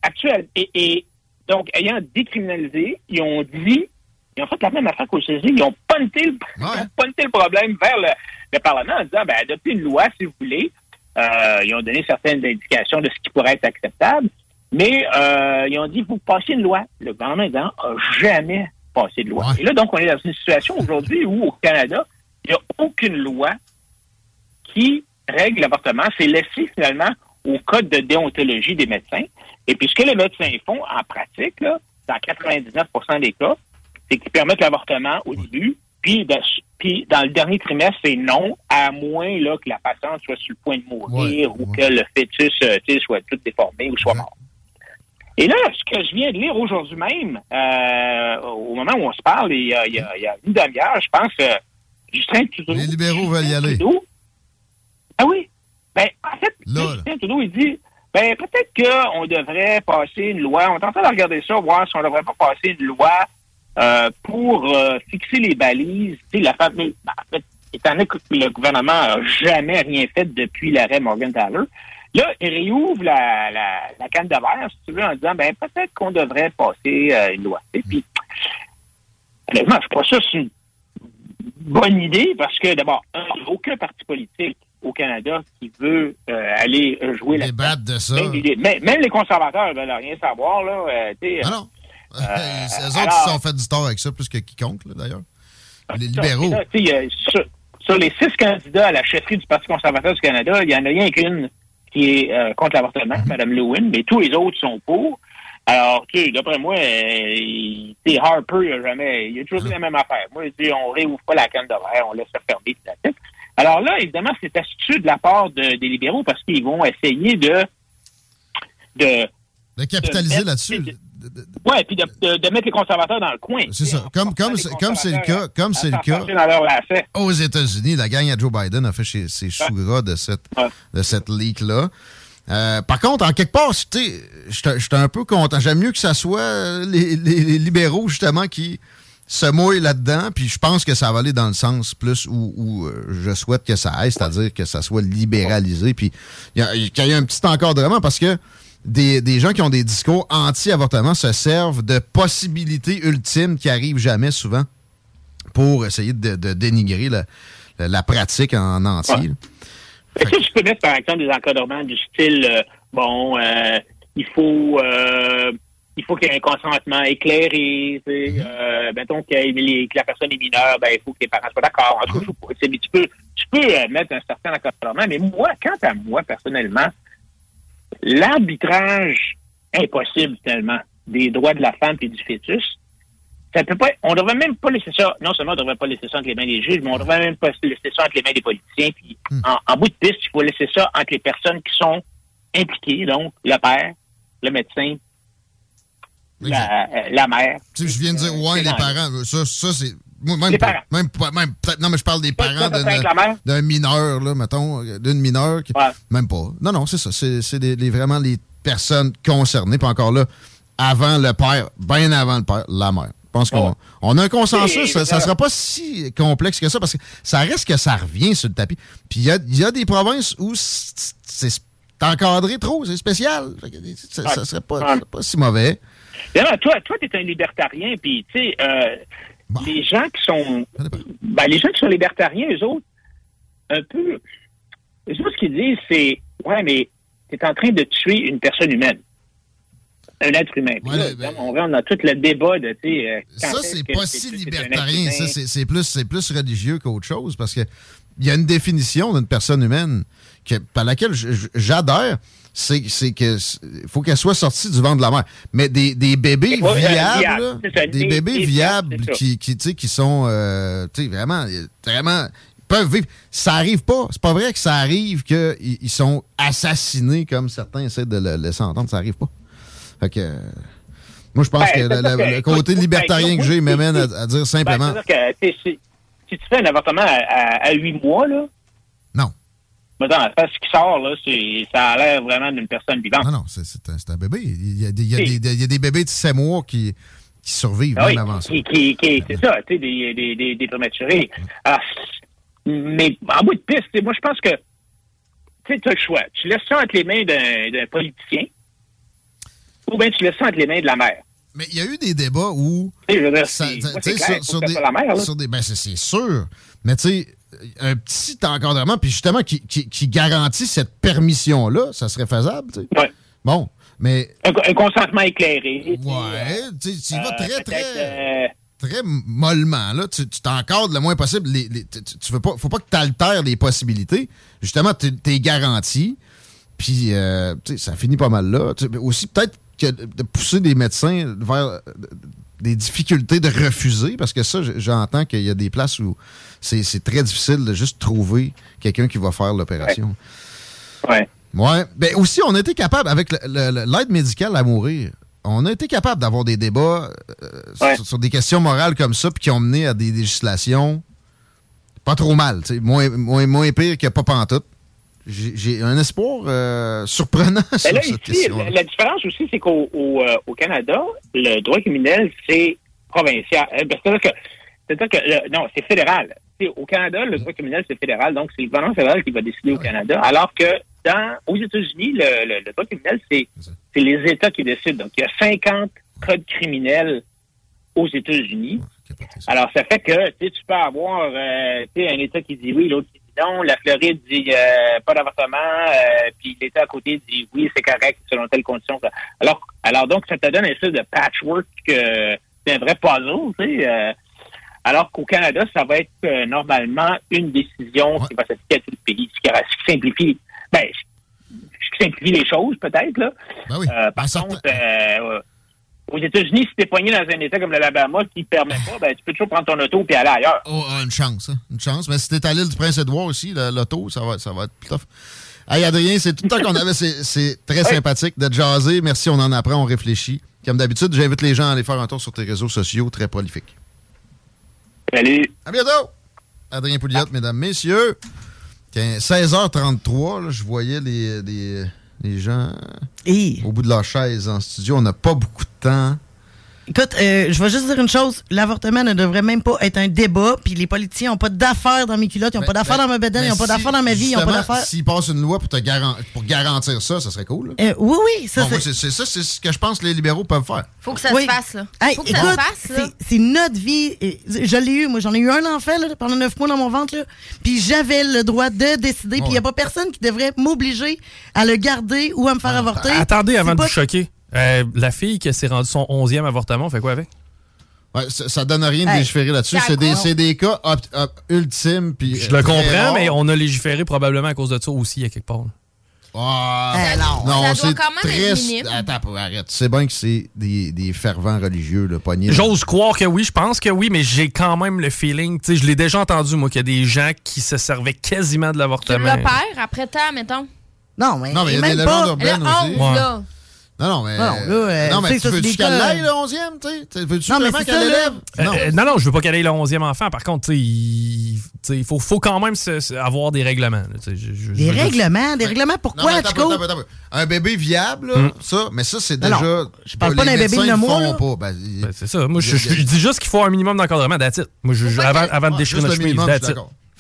actuel. Et, et donc, ayant décriminalisé, ils ont dit, ils ont fait la même affaire qu'au CESI, ils ont punté le, le problème vers le, le Parlement en disant, ben, adoptez une loi si vous voulez. Euh, ils ont donné certaines indications de ce qui pourrait être acceptable, mais euh, ils ont dit, vous passez une loi. Le gouvernement n'a jamais passé de loi. Et là, donc, on est dans une situation aujourd'hui où, au Canada, il n'y a aucune loi qui règle l'avortement. C'est laissé finalement au code de déontologie des médecins. Et puis, ce que les médecins font en pratique, là, dans 99% des cas, c'est qu'ils permettent l'avortement au début, puis, de- puis dans le dernier trimestre, c'est non, à moins là, que la patiente soit sur le point de mourir ou que le fœtus euh, soit tout déformé ou soit mort. Et là, ce que je viens de lire aujourd'hui même, euh, au moment où on se parle, il y a, il y a- il y a une demi-heure, je pense, euh, Justin Trudeau. Les libéraux veulent y aller. Trudeau- ah oui. Ben, en fait, Justin Trudeau, il dit, ben, peut-être qu'on devrait passer une loi. On est en train de regarder ça, voir si on ne devrait pas passer une loi euh, pour euh, fixer les balises. Tu sais, la famille, ben, en fait, étant donné que le gouvernement n'a jamais rien fait depuis l'arrêt Morgan Taylor, là, il réouvre la, la, la canne de verre, si tu veux, en disant, ben, peut-être qu'on devrait passer euh, une loi. Et puis, honnêtement, je crois que ça, c'est une bonne idée parce que, d'abord, aucun parti politique au Canada qui veut euh, aller jouer la Débattre de ça. même, les- même- même les conservateurs veulent rien savoir. Là, euh, Ah non. Euh, C'est eux autres alors- qui se sont fait du tort avec ça plus que quiconque, d'ailleurs. Les ça, libéraux. là, il sur, sur les six candidats à la chefferie du Parti conservateur du Canada, il n'y en a rien qu'une qui est euh, contre l'avortement, Mhm. Mme Lewin, mais tous les autres sont pour. Alors, tu sais, d'après moi, euh, il- Harper, il a jamais, il a toujours dit la même affaire. Moi, je dis, on réouvre pas la canne de verre, on laisse ça fermer, la tête. Alors là, évidemment, c'est astucieux de la part de- des libéraux parce qu'ils vont essayer de, de, De capitaliser de- là-dessus. Ouais, puis de, de, de mettre les conservateurs dans le coin. C'est ça. Comme comme c'est comme c'est le cas, comme c'est le cas aux États-Unis, la gang à Joe Biden a fait ses, ses choux gras de cette de cette leak là. Euh, par contre, en quelque part, j'étais un peu content. J'aime mieux que ça soit euh, les, les- les libéraux justement qui se mouillent là-dedans, puis je pense que ça va aller dans le sens plus où, où, euh, je souhaite que ça aille, c'est-à-dire que ça soit libéralisé, puis il y a- qu'il y ait un petit encadrement parce que des, des gens qui ont des discours anti-avortement se servent de possibilités ultimes qui arrivent jamais souvent pour essayer de, de dénigrer la, la- pratique en entier. là. Fait que tu peux mettre, par exemple, des encadrements du style, euh, bon, euh, il faut euh, il faut qu'il y ait un consentement éclairé, Mm-hmm. euh, mettons les- que la personne est mineure, ben, il faut que les parents soient d'accord. En tout cas, tu peux, tu peux mettre un certain encadrement, mais moi, quant à moi, personnellement, l'arbitrage impossible, tellement, des droits de la femme et du fœtus, ça peut pas, on devrait même pas laisser ça, non seulement on devrait pas laisser ça entre les mains des juges, mais on devrait même pas laisser ça entre les mains des politiciens. Puis, en, en bout de piste, il faut laisser ça entre les personnes qui sont impliquées, donc le père, le médecin, la, euh, la mère. Tu sais, je viens de dire, ouais, les parents, euh, ça, ça c'est. Moi, même Les parents. Même, peut-être- non, mais je parle des parents d'un- mineur, là, mettons, d'une mineure. qui- Même pas. Non, non, c'est ça. C'est les- vraiment les personnes concernées. Puis encore là, avant le père, bien avant le père, la mère. Je pense qu'on on a un consensus. Ça, ça sera pas si complexe que ça parce que ça reste que ça revient sur le tapis. Puis il y a, il y a des provinces où c'est encadré trop, c'est spécial. Ça, ça serait pas, pas si mauvais. Toi, toi, tu es un libertarien, puis tu sais, euh, les gens qui sont, ben, les gens qui sont libertariens, eux autres, un peu, eux autres, ce qu'ils disent, c'est, ouais, mais tu es en train de tuer une personne humaine, un être humain. Là, on rentre dans tout le débat de, euh, Ça, c'est pas si libertarien. Ça, c'est plus, plus religieux qu'autre chose parce que il y a une définition d'une personne humaine que, par laquelle j'adhère. C'est c'est que faut qu'elle soit sortie du ventre de la mère. Mais des, des bébés euh, viables, viable, ça, des des- bébés des viables qui, qui, tu sais, qui sont euh, tu sais, vraiment, vraiment peuvent vivre. Ça arrive pas. C'est pas vrai que ça arrive qu'ils ils sont assassinés comme certains essaient de le laisser entendre. Ça arrive pas. Fait que. euh, Moi, je pense Ben, que le, que, côté écoute, libertarien ben, que j'ai m'amène à, dire Ben, simplement. c'est-à-dire que, si tu fais un avortement à, à, à 8 mois, là. Parce qu'il sort, là, ça a l'air vraiment d'une personne vivante. Non, non, c'est un, un bébé. Il y, a des, il, y a des, il y a des bébés de 7 mois qui, qui survivent Ah même oui, avant ça. qui, qui, qui- c'est ça, tu sais, des, des, des, des prématurés. Mais en bout de piste, moi, je pense que, tu as le choix. Tu laisses ça entre les mains d'un, politicien, ou bien tu laisses ça entre les mains de la mère. Mais il y a eu des débats où. Tu sais, sur, sur des, la mère, là. sur des- ben, c'est sûr. Mais tu sais, un petit encadrement, puis justement, qui, qui, qui garantit cette permission-là, ça serait faisable, tu sais. Bon, mais. Un, un consentement éclairé. Ouais, tu y vas Euh, très, très. euh, très mollement. Là. Tu t'encadres le moins possible. Les, les- tu, tu veux pas, faut pas que tu altères les possibilités. Justement, tu es garanti. Puis, euh, tu sais, ça finit pas mal là. Aussi, peut-être que de pousser des médecins vers des difficultés de refuser, parce que ça, j'entends qu'il y a des places où c'est c'est très difficile de juste trouver quelqu'un qui va faire l'opération. Ouais. Ouais. Ben aussi, on a été capable, avec l'aide médicale à mourir, on a été capable d'avoir des débats euh, sur, sur des questions morales comme ça, puis qui ont mené à des législations pas trop mal, moins, moins, moins pire que pas pantoute. J'ai un espoir euh, surprenant Ben sur là, cette ici, question. la, la différence aussi, c'est qu'au au, euh, au Canada, le droit criminel, c'est provincial. Euh, ben, C'est-à-dire que, c'est-à-dire que le- non, c'est fédéral. Au Canada, le droit criminel, c'est fédéral, donc c'est le gouvernement fédéral qui va décider au Canada, alors que dans, aux États-Unis, le, le- le droit criminel, c'est, les États qui décident. Donc, il y a 50 codes criminels aux États-Unis. Alors, ça fait que tu peux avoir euh, un État qui dit oui, l'autre qui dit non. La Floride dit euh, pas d'avortement, euh, puis l'État à côté dit oui, c'est correct selon telle condition. Alors, alors donc, ça te donne un espèce de patchwork, euh, c'est un vrai puzzle, tu sais. euh, alors qu'au Canada, ça va être normalement une décision qui va s'appliquer à tout le pays, ce qui, simplifie, ben, ce qui simplifie les choses peut-être là. Ben Euh, par contre, euh, Aux États-Unis, si t'es poigné dans un État comme l'Alabama qui ne permet pas, ben, tu peux toujours prendre ton auto et aller ailleurs. Oh, ah, une chance, hein? Une chance. Mais si t'es à l'île du Prince-Édouard aussi, l'auto, ça va, ça va être tough. Hey, Adrien, c'est tout le temps qu'on avait. C'est très sympathique d'être jasé. Merci, on en apprend, on réfléchit. Comme d'habitude, j'invite les gens à aller faire un tour sur tes réseaux sociaux, très prolifiques. Salut. À bientôt. Adrien Pouliot, mesdames, messieurs. Tiens, 16h33, là, je voyais les, les, les gens au bout de leur chaise en studio. On n'a pas beaucoup de temps. Écoute, euh, je vais juste dire une chose. L'avortement ne devrait même pas être un débat. Puis les politiciens n'ont pas d'affaires dans mes culottes, ils n'ont pas d'affaires dans ma bedaine, ils n'ont pas d'affaires dans ma vie, ils n'ont pas d'affaires. S'ils passent une loi pour, te garan- pour garantir ça, ça serait cool. Euh, oui, oui, ça, Bon, c'est- ça, c'est ce que je pense que les libéraux peuvent faire. Faut que ça Oui. se fasse, là. Hey, Faut que ça se fasse, là. c'est- notre vie. Je l'ai eu, moi, j'en ai eu un enfant là, pendant neuf mois dans mon ventre. là. Puis j'avais le droit de décider. Puis il n'y a pas personne qui devrait m'obliger à le garder ou à me faire avorter. Attendez avant de vous choquer. Euh, la fille qui s'est rendue son 11e avortement, on fait quoi avec? Ouais, ça, ça donne rien de Hey, légiférer là-dessus. c'est des, cas op- op- ultimes. puis, Je euh, le très comprends, mais on a légiféré probablement à cause de ça aussi, à quelque part. Ah, Eh, non. non, Ça doit c'est quand même être très. minime. Attends, arrête. C'est bien que c'est des, des fervents religieux, le poignet. J'ose croire que oui, je pense que oui, mais j'ai quand même le feeling, tu sais, je l'ai déjà entendu, moi, qu'il y a des gens qui se servaient quasiment de Tu l'avortement. l'opères après temps, mettons. Non, mais, Non, mais il y a même des pas- légendes urbaines Le aussi. 11, là. Non, non, mais. Non, là, euh, non, tu mais veux-tu des qu'elle l'aille, le 11e, tu sais? Veux-tu Non, mais vraiment qu'elle l'élève? Euh, Non. euh, non, non, je veux pas qu'elle ait le 11e enfant. Par contre, tu sais, il faut, faut quand même se- se- avoir des règlements. je- je- Des veux règlements, des règlements pourquoi, Chico? Un bébé viable, là, Mm. ça, mais ça, c'est déjà. non, je parle pas d'un bébé de mois. Ben, Ben, c'est ça. Moi, je, dis juste qu'il faut un minimum d'encadrement, it. Moi, avant, de déchirer notre chemise, minimum,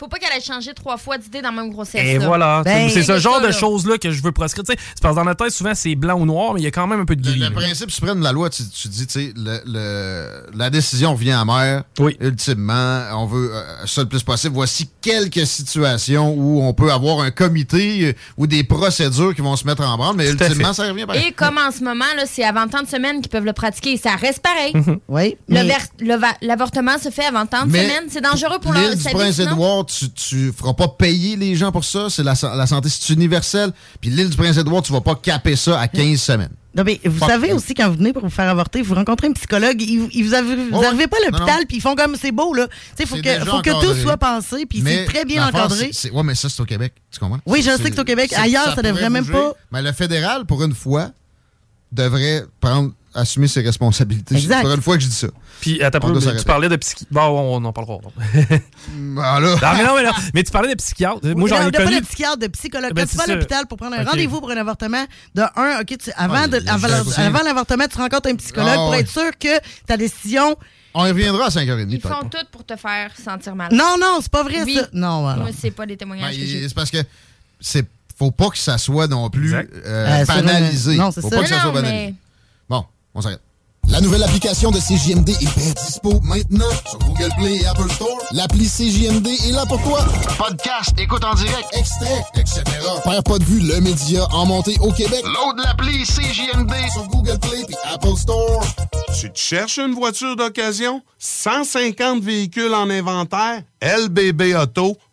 Faut pas qu'elle ait changé trois fois d'idée dans la même grossesse. Et là. voilà. Ben, c'est ce genre ça, de là. choses-là que je veux proscrire. Tu sais, c'est parce que dans notre tête, souvent, c'est blanc ou noir, mais il y a quand même un peu de gris. Le principe suprême de la loi, tu, tu dis, tu sais, le, le- la décision revient à mère. Oui. Ultimement, on veut euh, ça le plus possible. Voici quelques situations où on peut avoir un comité euh, ou des procédures qui vont se mettre en branle, mais Tout ultimement, ça revient pareil. Et comme en ce moment, là, c'est avant tant de semaines qu'ils peuvent le pratiquer. Ça reste pareil. Oui. Le va- L'avortement se fait avant tant de semaines. C'est dangereux pour leur L'île du sa vie, sinon. Prince-Édouard, tu, tu feras pas payer les gens pour ça. C'est la, la santé, c'est universel. Puis l'île du Prince-Édouard, tu vas pas caper ça à 15 semaines. Non, mais vous savez aussi, quand vous venez pour vous faire avorter, vous rencontrez un psychologue, il, il vous, arri- vous Ouais. arrivez pas à l'hôpital, puis ils font comme c'est beau, là. Tu sais, faut que, faut que tout soit pensé, puis c'est très bien encadré. Ouais, mais ça, c'est au Québec. Tu comprends? Oui, je sais que c'est au Québec. Ailleurs, ça devrait pourrait même bouger. pas. Mais le fédéral, pour une fois, devrait prendre, assumer ses responsabilités. Exact. Pour une fois que je dis ça. Puis, un On peu, tu parlais de psychiatre. Bon, on en parlera. Ben là. Non, mais non, mais non. Mais tu parlais de psychiatre. Moi, j'en Non, ai de pas connu. de psychiatre, de psychologue. Ben, Quand tu c'est vas à l'hôpital pour prendre un rendez-vous pour un avortement, de un, OK, tu- avant, Ah, avant, l'avortement, tu rencontres un psychologue Ah, pour ouais. être sûr que ta décision. On y reviendra à 5h30. Ils font pas. tout pour te faire sentir mal. Non, non, c'est pas vrai, Oui. ça. Non, voilà. Moi, c'est pas des Ben, témoignages j'ai. c'est parce que c'est faut pas que ça soit non plus euh, Euh, banalisé. non, c'est faut ça. pas que ça soit banalisé. On s'arrête. La nouvelle application de CJMD est bien dispo maintenant sur Google Play et Apple Store. L'appli CJMD est là pour toi. Podcast, écoute en direct, extrait, etc. Père pas de vue, le média en montée au Québec. Load l'appli CJMD sur Google Play et Apple Store. Tu te cherches une voiture d'occasion? 150 véhicules en inventaire? lbbauto.com.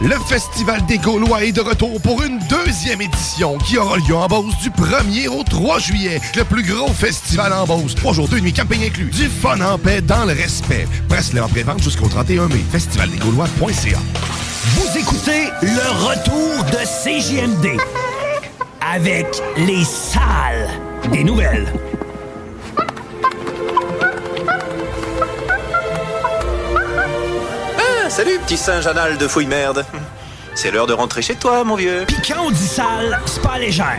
Le Festival des Gaulois est de retour pour une deuxième édition qui aura lieu en Beauce du 1er au 3 juillet. Le plus gros festival en Beauce. Trois jours, deux nuits, campagne inclus. Du fun en paix dans le respect. Presse-le en pré-vente jusqu'au 31 mai. Festivaldesgaulois.ca Vous écoutez le retour de CJMD avec les salles des nouvelles. Salut, petit singe anal de fouille merde. C'est l'heure de rentrer chez toi, mon vieux. Puis quand on dit sale, c'est pas légère.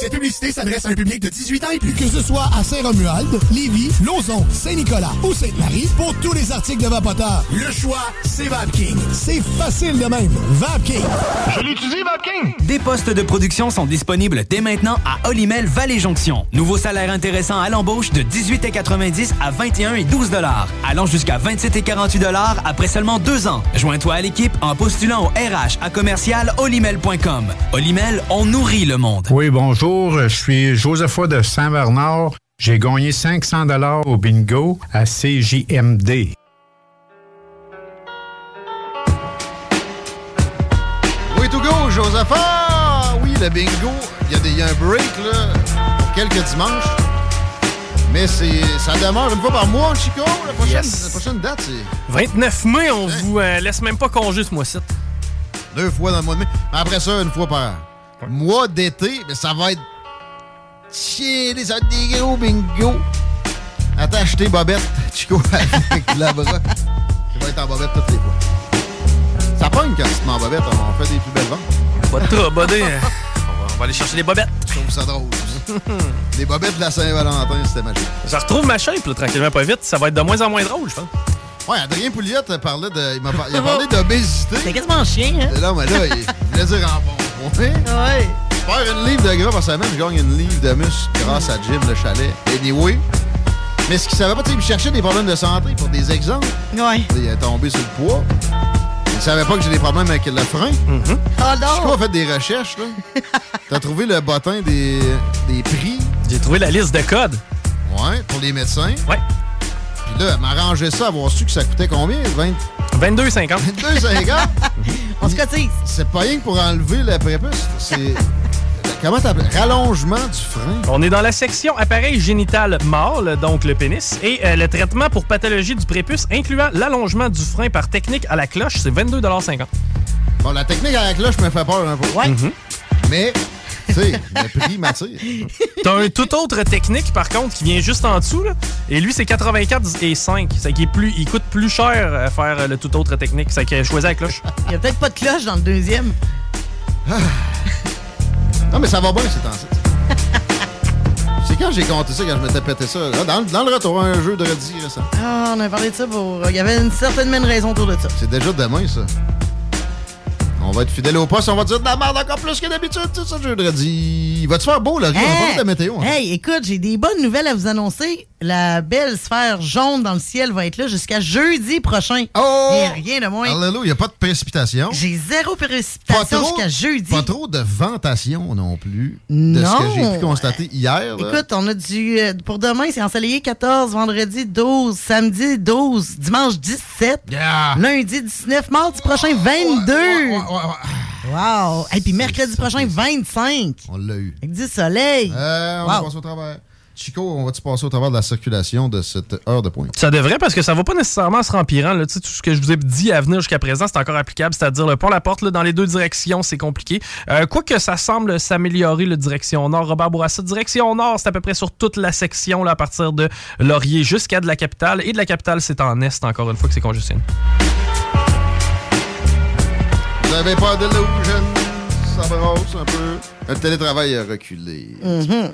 Cette publicité s'adresse à un public de 18 ans et plus. Que ce soit à Saint-Romuald, Lévis, Lauson, Saint-Nicolas ou Sainte-Marie, pour tous les articles de Vapoteur, le choix, c'est VapKing. C'est facile de même. VapKing. Je l'utilise, Vapking! Des postes de production sont disponibles dès maintenant à Olimel Valley Jonction. Nouveau salaire intéressant à l'embauche de 18,90 à 21 et 12 dollars, allant jusqu'à 27 et 48 dollars après seulement deux ans. Joins-toi à l'équipe en postulant au RH à commercial olimel.com. Olimel, on nourrit le monde. Oui, bonjour. Je suis Josepha de Saint-Bernard. J'ai gagné 500 dollars au bingo à CJMD. Oui, to go, Josepha! Oui, le bingo, il y, a y un break, là, pour quelques dimanches. Mais c'est, ça demeure une fois par mois, Chico. La prochaine, Yes. la prochaine date, c'est 29 mai, on vous euh, laisse même pas congé ce mois-ci. deux fois dans le mois de mai. Mais après ça, une fois par mois d'été, mais ça va être. Chier, ça va être des gros bingo. Attends, acheter Bobette, Chico, avec la. Je vais être en Bobette toutes les fois. Ça pogne quand tu te mets en Bobette, on fait des plus belles ventes. Pas de buddy. On va- on va aller chercher des bobettes. Je trouve ça drôle. Des bobettes de la Saint-Valentin, c'était magique. Je retrouve ma shape, là, tranquillement, pas vite. Ça va être de moins en moins drôle, je pense. Ouais, Adrien Pouliot parlait de. Il m'a par- parlé d'obésité. C'est quasiment chien, hein? Non, mais là, il voulait dire en bon point. Ouais. Faire une livre de gras par semaine, je gagne une livre de muscle grâce à Jim le chalet. Anyway. Mais ce qu'il savait pas, tu sais, il cherchait des problèmes de santé pour des exemples. Ouais. Il est tombé sur le poids. Il savait pas que j'ai des problèmes avec le frein. Oh Je non! a fait des recherches, là. T'as trouvé le bottin des, des prix? J'ai trouvé la liste de codes. Ouais, pour les médecins. Ouais. Puis là, elle m'a arrangé ça, avoir su que ça coûtait combien? 20... 22,50. 22,50? On se cotise. C'est pas rien que pour enlever le prépuce. C'est. Comment t'appelles? Rallongement du frein. On est dans la section appareil génital mâle, donc le pénis, et euh, le traitement pour pathologie du prépuce, incluant l'allongement du frein par technique à la cloche, c'est 22,50 Bon, la technique à la cloche me fait peur un peu. Ouais. Mais, tu sais, le prix m'attire. T'as un tout autre technique, par contre, qui vient juste en dessous, là, et lui, c'est 84 et 5. C'est qu'il est plus, il coûte plus cher à faire euh, le tout autre technique. C'est qu'il a choisi la cloche. Il y a peut-être pas de cloche dans le deuxième. Non, mais ça va bien, ces temps-ci. C'est quand j'ai compté ça, quand je m'étais pété ça. Là, Dans, dans le retour, un jeu de redis récent. Ah, on a parlé de ça pour. Il y avait une certainement une raison autour de ça. C'est déjà demain, ça. On va être fidèle au poste, on va dire de la merde encore plus que d'habitude, tout ça, jeu de redis. Va-tu faire beau, Laurie? On va de la météo. hein? Hey, écoute, j'ai des bonnes nouvelles à vous annoncer. La belle sphère jaune dans le ciel va être là jusqu'à jeudi prochain. Oh! Et rien de moins. Alléluia, il n'y a pas de précipitation. J'ai zéro précipitation jusqu'à jeudi. pas trop de ventation non plus. De ce Non. que j'ai pu constater hier. là. Écoute, on a du. euh, pour demain, c'est ensoleillé 14, vendredi 12, samedi 12, dimanche 17, Yeah. lundi 19, mardi prochain 22. Wow! Et puis mercredi prochain 25. On l'a eu. Avec du soleil. Euh, on va Wow. passer au travers. Chico, on va-tu passer au travers de la circulation de cette heure de pointe? Ça devrait parce que ça va pas nécessairement se rempirant. Là. Tu sais, Tout ce que je vous ai dit à venir jusqu'à présent, c'est encore applicable, c'est-à-dire le pont-la-porte là, dans les deux directions, c'est compliqué. Euh, Quoique ça semble s'améliorer, la direction nord. Robert Bourassa, direction nord, c'est à peu près sur toute la section là, à partir de Laurier jusqu'à de la capitale. Et de la capitale, c'est en est, encore une fois, que c'est congestionné. Vous n'avez pas d'illusion, ça brosse un peu. Le télétravail a reculé. Mhm.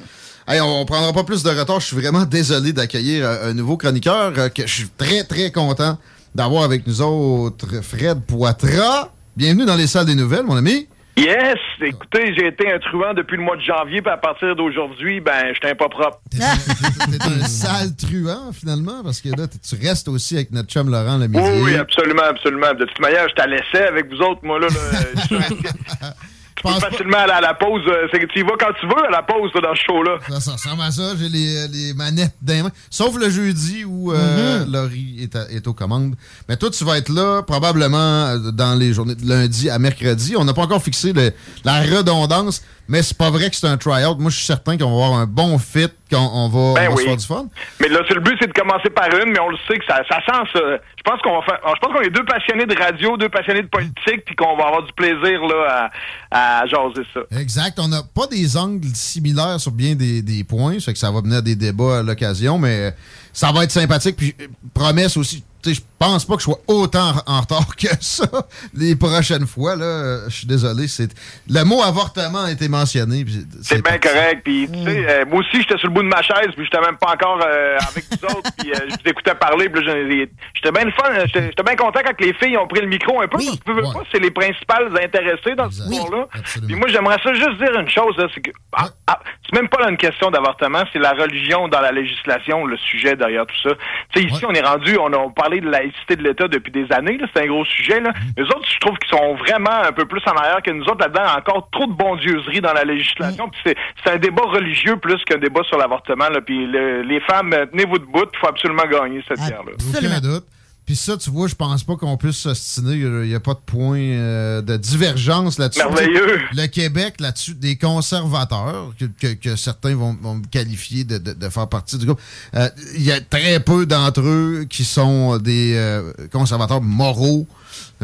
Hey, on, on prendra pas plus de retard. Je suis vraiment désolé d'accueillir euh, un nouveau chroniqueur euh, que je suis très, très content d'avoir avec nous autres, Fred Poitras. Bienvenue dans les salles des nouvelles, mon ami. Yes! Écoutez, j'ai été un truand depuis le mois de janvier, puis à partir d'aujourd'hui, ben, j'étais un pas propre. T'es un sale truand, finalement, parce que là, tu restes aussi avec notre chum Laurent le Oui, midi. oui, absolument, absolument. De toute manière, je t'ai laissé avec vous autres, moi, là. là, peux facilement à la pause. euh, C'est que tu y vas quand tu veux à la pause, là, dans ce show-là. Ça, ça ressemble à ça. J'ai les, les manettes les mains. Sauf le jeudi où euh, Laurie est, à- est aux commandes. Mais toi, tu vas être là probablement euh, dans les journées de lundi à mercredi. On n'a pas encore fixé le- la redondance, mais c'est pas vrai que c'est un try-out. Moi, je suis certain qu'on va avoir un bon fit, qu'on on va, Ben on va se oui. faire du fun. Mais là, le but, c'est de commencer par une, mais on le sait que ça, ça sent ça. Je pense qu'on va faire. Je pense qu'on est deux passionnés de radio, deux passionnés de politique, puis qu'on va avoir du plaisir là à, à jaser ça. Exact. On n'a pas des angles similaires sur bien des, des points. Ça fait que ça va mener à des débats à l'occasion, mais ça va être sympathique. Puis, euh, promesse aussi. Je pense pas que je sois autant en retard que ça les prochaines fois. Là, Euh, je suis désolé. C'est le mot avortement a été mentionné. C'est bien correct. Puis, tu sais, euh, moi aussi, j'étais sur le bout de ma chaise, puis j'étais même pas encore euh, avec vous autres, puis euh, je vous écoutais parler, j'étais bien le fun. J'étais j'étais bien content quand les filles ont pris le micro un peu, parce que pas, c'est les principales intéressées dans ce sport-là. Puis moi, j'aimerais ça juste dire une chose, c'est que ah, ah, c'est même pas là une question d'avortement, c'est la religion dans la législation, le sujet derrière tout ça. Tu sais, ici, on est rendu, on a parlé de laïcité de l'État depuis des années, c'est un gros sujet. Là. Les autres, je trouve qu'ils sont vraiment un peu plus en arrière que nous autres là-dedans. Encore trop de bondieuserie dans la législation. Puis c'est, un débat religieux plus qu'un débat sur l'avortement. Là. Puis le- les femmes, tenez-vous debout, il faut absolument gagner cette guerre-là. Aucun doute. Puis ça, tu vois, je pense pas qu'on puisse s'ostiner. Il n'y a pas de point euh, de divergence là-dessus. Merveilleux. Le Québec, là-dessus, des conservateurs, que, que- que certains vont, vont me qualifier de, de- de faire partie du groupe, euh, il y a très peu d'entre eux qui sont des euh, conservateurs moraux,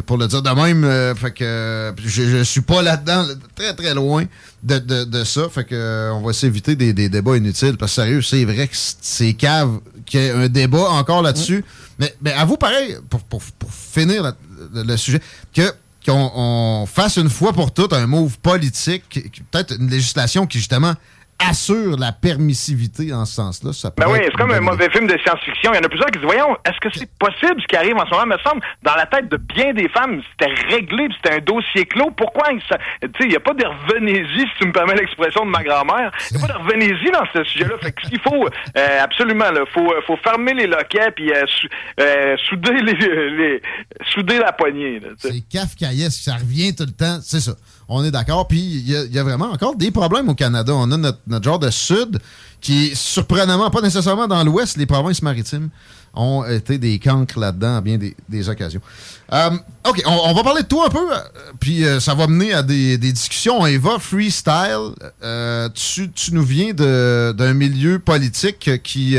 pour le dire de même. euh, fait que euh, je, je suis pas là-dedans, très très loin de, de- de ça. Fait que euh, on va s'éviter des, des débats inutiles. Parce que sérieux, c'est vrai que c'est cave qu'il y ait un débat encore là-dessus. Mais, mais à vous, pareil, pour, pour- pour finir la- le, le sujet, que qu'on on fasse une fois pour toutes un move politique, peut-être une législation qui justement assure la permissivité en ce sens-là. Ça Ben oui, c'est comme un mauvais film de science-fiction. Il y en a plusieurs qui disent, voyons, est-ce que c'est possible ce qui arrive en ce moment? me semble, dans la tête de bien des femmes, c'était réglé, c'était un dossier clos. Pourquoi? il sa- Tu sais, il n'y a pas de revenez-y, si tu me permets l'expression de ma grand-mère. Il n'y a pas de revenez-y dans ce sujet-là. Fait que ce qu'il faut, euh, absolument, il faut, euh, faut fermer les loquets, puis euh, sou- euh, souder, les, les- souder la poignée. C'est kafkaïesque, ça revient tout le temps, c'est ça. On est d'accord. Puis il y, a- vraiment encore des problèmes au Canada. On a notre notre genre de sud, qui surprenamment, pas nécessairement dans l'ouest, les provinces maritimes ont été des cancres là-dedans à bien des, occasions. Euh, OK, on, va parler de toi un peu, euh, puis euh, ça va mener à des, discussions. Eva, freestyle, tu, tu nous viens d'un milieu politique qui...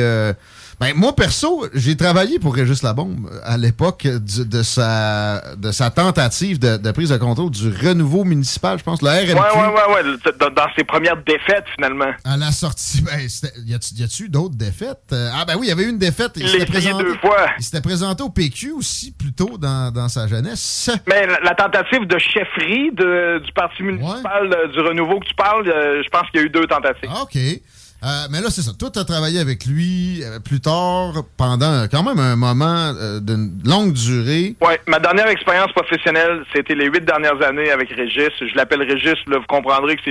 ben, moi, perso, j'ai travaillé pour Régis Labombe à l'époque de sa, de sa tentative de, de prise de contrôle du renouveau municipal, je pense, le RNQ. Ouais, ouais. le- Dans, ses premières défaites, finalement. À la sortie, ben, y a-tu d'autres défaites? Euh, ah, ben oui, il y avait eu une défaite. Il s'était présenté, deux fois. il s'était présenté au PQ aussi, plus tôt dans, dans sa jeunesse. Mais la, la tentative de chefferie de- du parti municipal euh, du renouveau que tu parles, euh, je pense qu'il y a eu deux tentatives. Ah, OK. Euh, mais là, c'est ça. Toi, tu as travaillé avec lui euh, plus tard, pendant quand même un moment euh, d'une longue durée. Ouais, ma dernière expérience professionnelle, c'était les huit dernières années avec Régis. Je l'appelle Régis, là, vous comprendrez que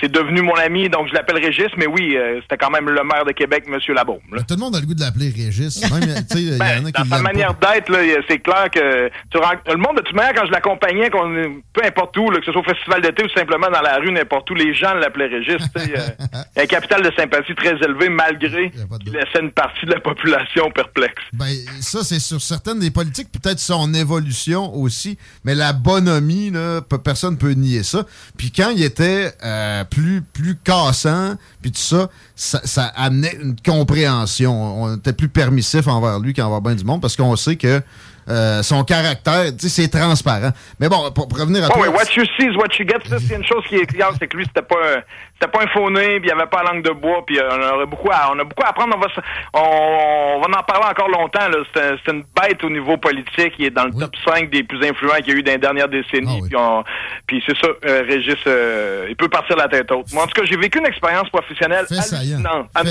c'est, devenu mon ami, donc je l'appelle Régis, mais oui, euh, c'était quand même le maire de Québec, Monsieur Labaume. là. Tout le monde a le goût de l'appeler Régis. Même, y en a Ben, qui dans sa manière d'être, c'est clair que tu le monde de toute manière, quand je l'accompagnais, peu importe où, là, que ce soit au festival d'été ou simplement dans la rue, n'importe où, les gens l'appelaient Régis. tu sais, euh, il sympathie très élevé, malgré qu'il laissait une partie de la population perplexe. Ben, ça, c'est sur certaines des politiques, peut-être son évolution aussi, mais la bonhomie, là, pe- personne ne peut nier ça. Puis quand il était euh, plus, plus cassant, puis tout ça, ça, ça amenait une compréhension. On était plus permissif envers lui qu'envers bien du monde, parce qu'on sait que euh, son caractère, tu sais, c'est transparent. Mais bon, pour, pour revenir à Ouais, toi... ouais, what you see is what you get. Ça, c'est une chose qui est claire, c'est que lui, c'était pas un, c'était pas un faux nez, puis il avait pas la langue de bois, puis euh, on aurait beaucoup à, on a beaucoup à apprendre. On va, on, on va en parler encore longtemps, là. C'est un- c'est une bête au niveau politique. Il est dans le top 5 des plus influents qu'il y a eu dans les dernières décennies. Puis, on- puis c'est ça, euh, Régis, euh, il peut partir la tête haute. Moi, en tout cas, j'ai vécu une expérience professionnelle Fait saillant.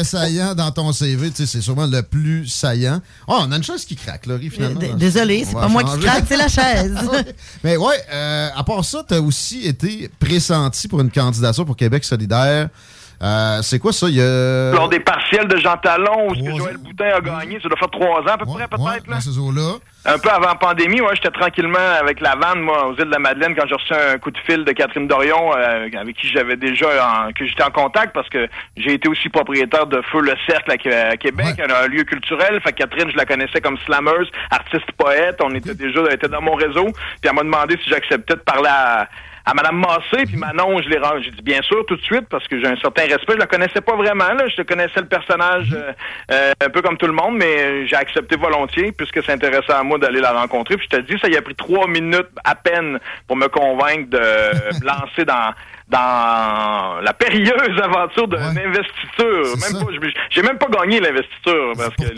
saillant dans ton CV, tu sais, c'est sûrement le plus saillant. Oh, on a une chose qui craque, Laurie, finalement. Désolé, c'est pas moi qui craque, c'est la chaise. Mais ouais, euh, à part ça, tu as aussi été pressenti pour une candidature pour Québec solidaire. Euh, c'est quoi ça? Il y a... Lors des partiels de Jean Talon, où ce que Joël Boutin a gagné, ça doit faire trois ans à peu près, peut-être, là. Dans ces eaux-là. Un peu avant la pandémie, ouais, j'étais tranquillement avec la vanne, moi, aux îles de la Madeleine, quand j'ai reçu un coup de fil de Catherine Dorion, euh, avec qui j'avais déjà en- que j'étais en contact, parce que j'ai été aussi propriétaire de Feu le Cercle à, Qué- à Québec, un, un lieu culturel. Fait que Catherine, je la connaissais comme slammeuse, artiste poète. On était déjà elle était dans mon réseau. Puis elle m'a demandé si j'acceptais de parler à à Madame Massé, puis Manon, je l'ai rendu. J'ai dit bien sûr tout de suite parce que j'ai un certain respect. Je la connaissais pas vraiment, là. Je connaissais le personnage euh, euh, un peu comme tout le monde, mais euh, j'ai accepté volontiers puisque ça intéressait à moi d'aller la rencontrer. Puis je te dis, ça y a pris trois minutes à peine pour me convaincre de me lancer dans dans la périlleuse aventure d'une investiture. Même pas, je- j'ai même pas gagné l'investiture parce que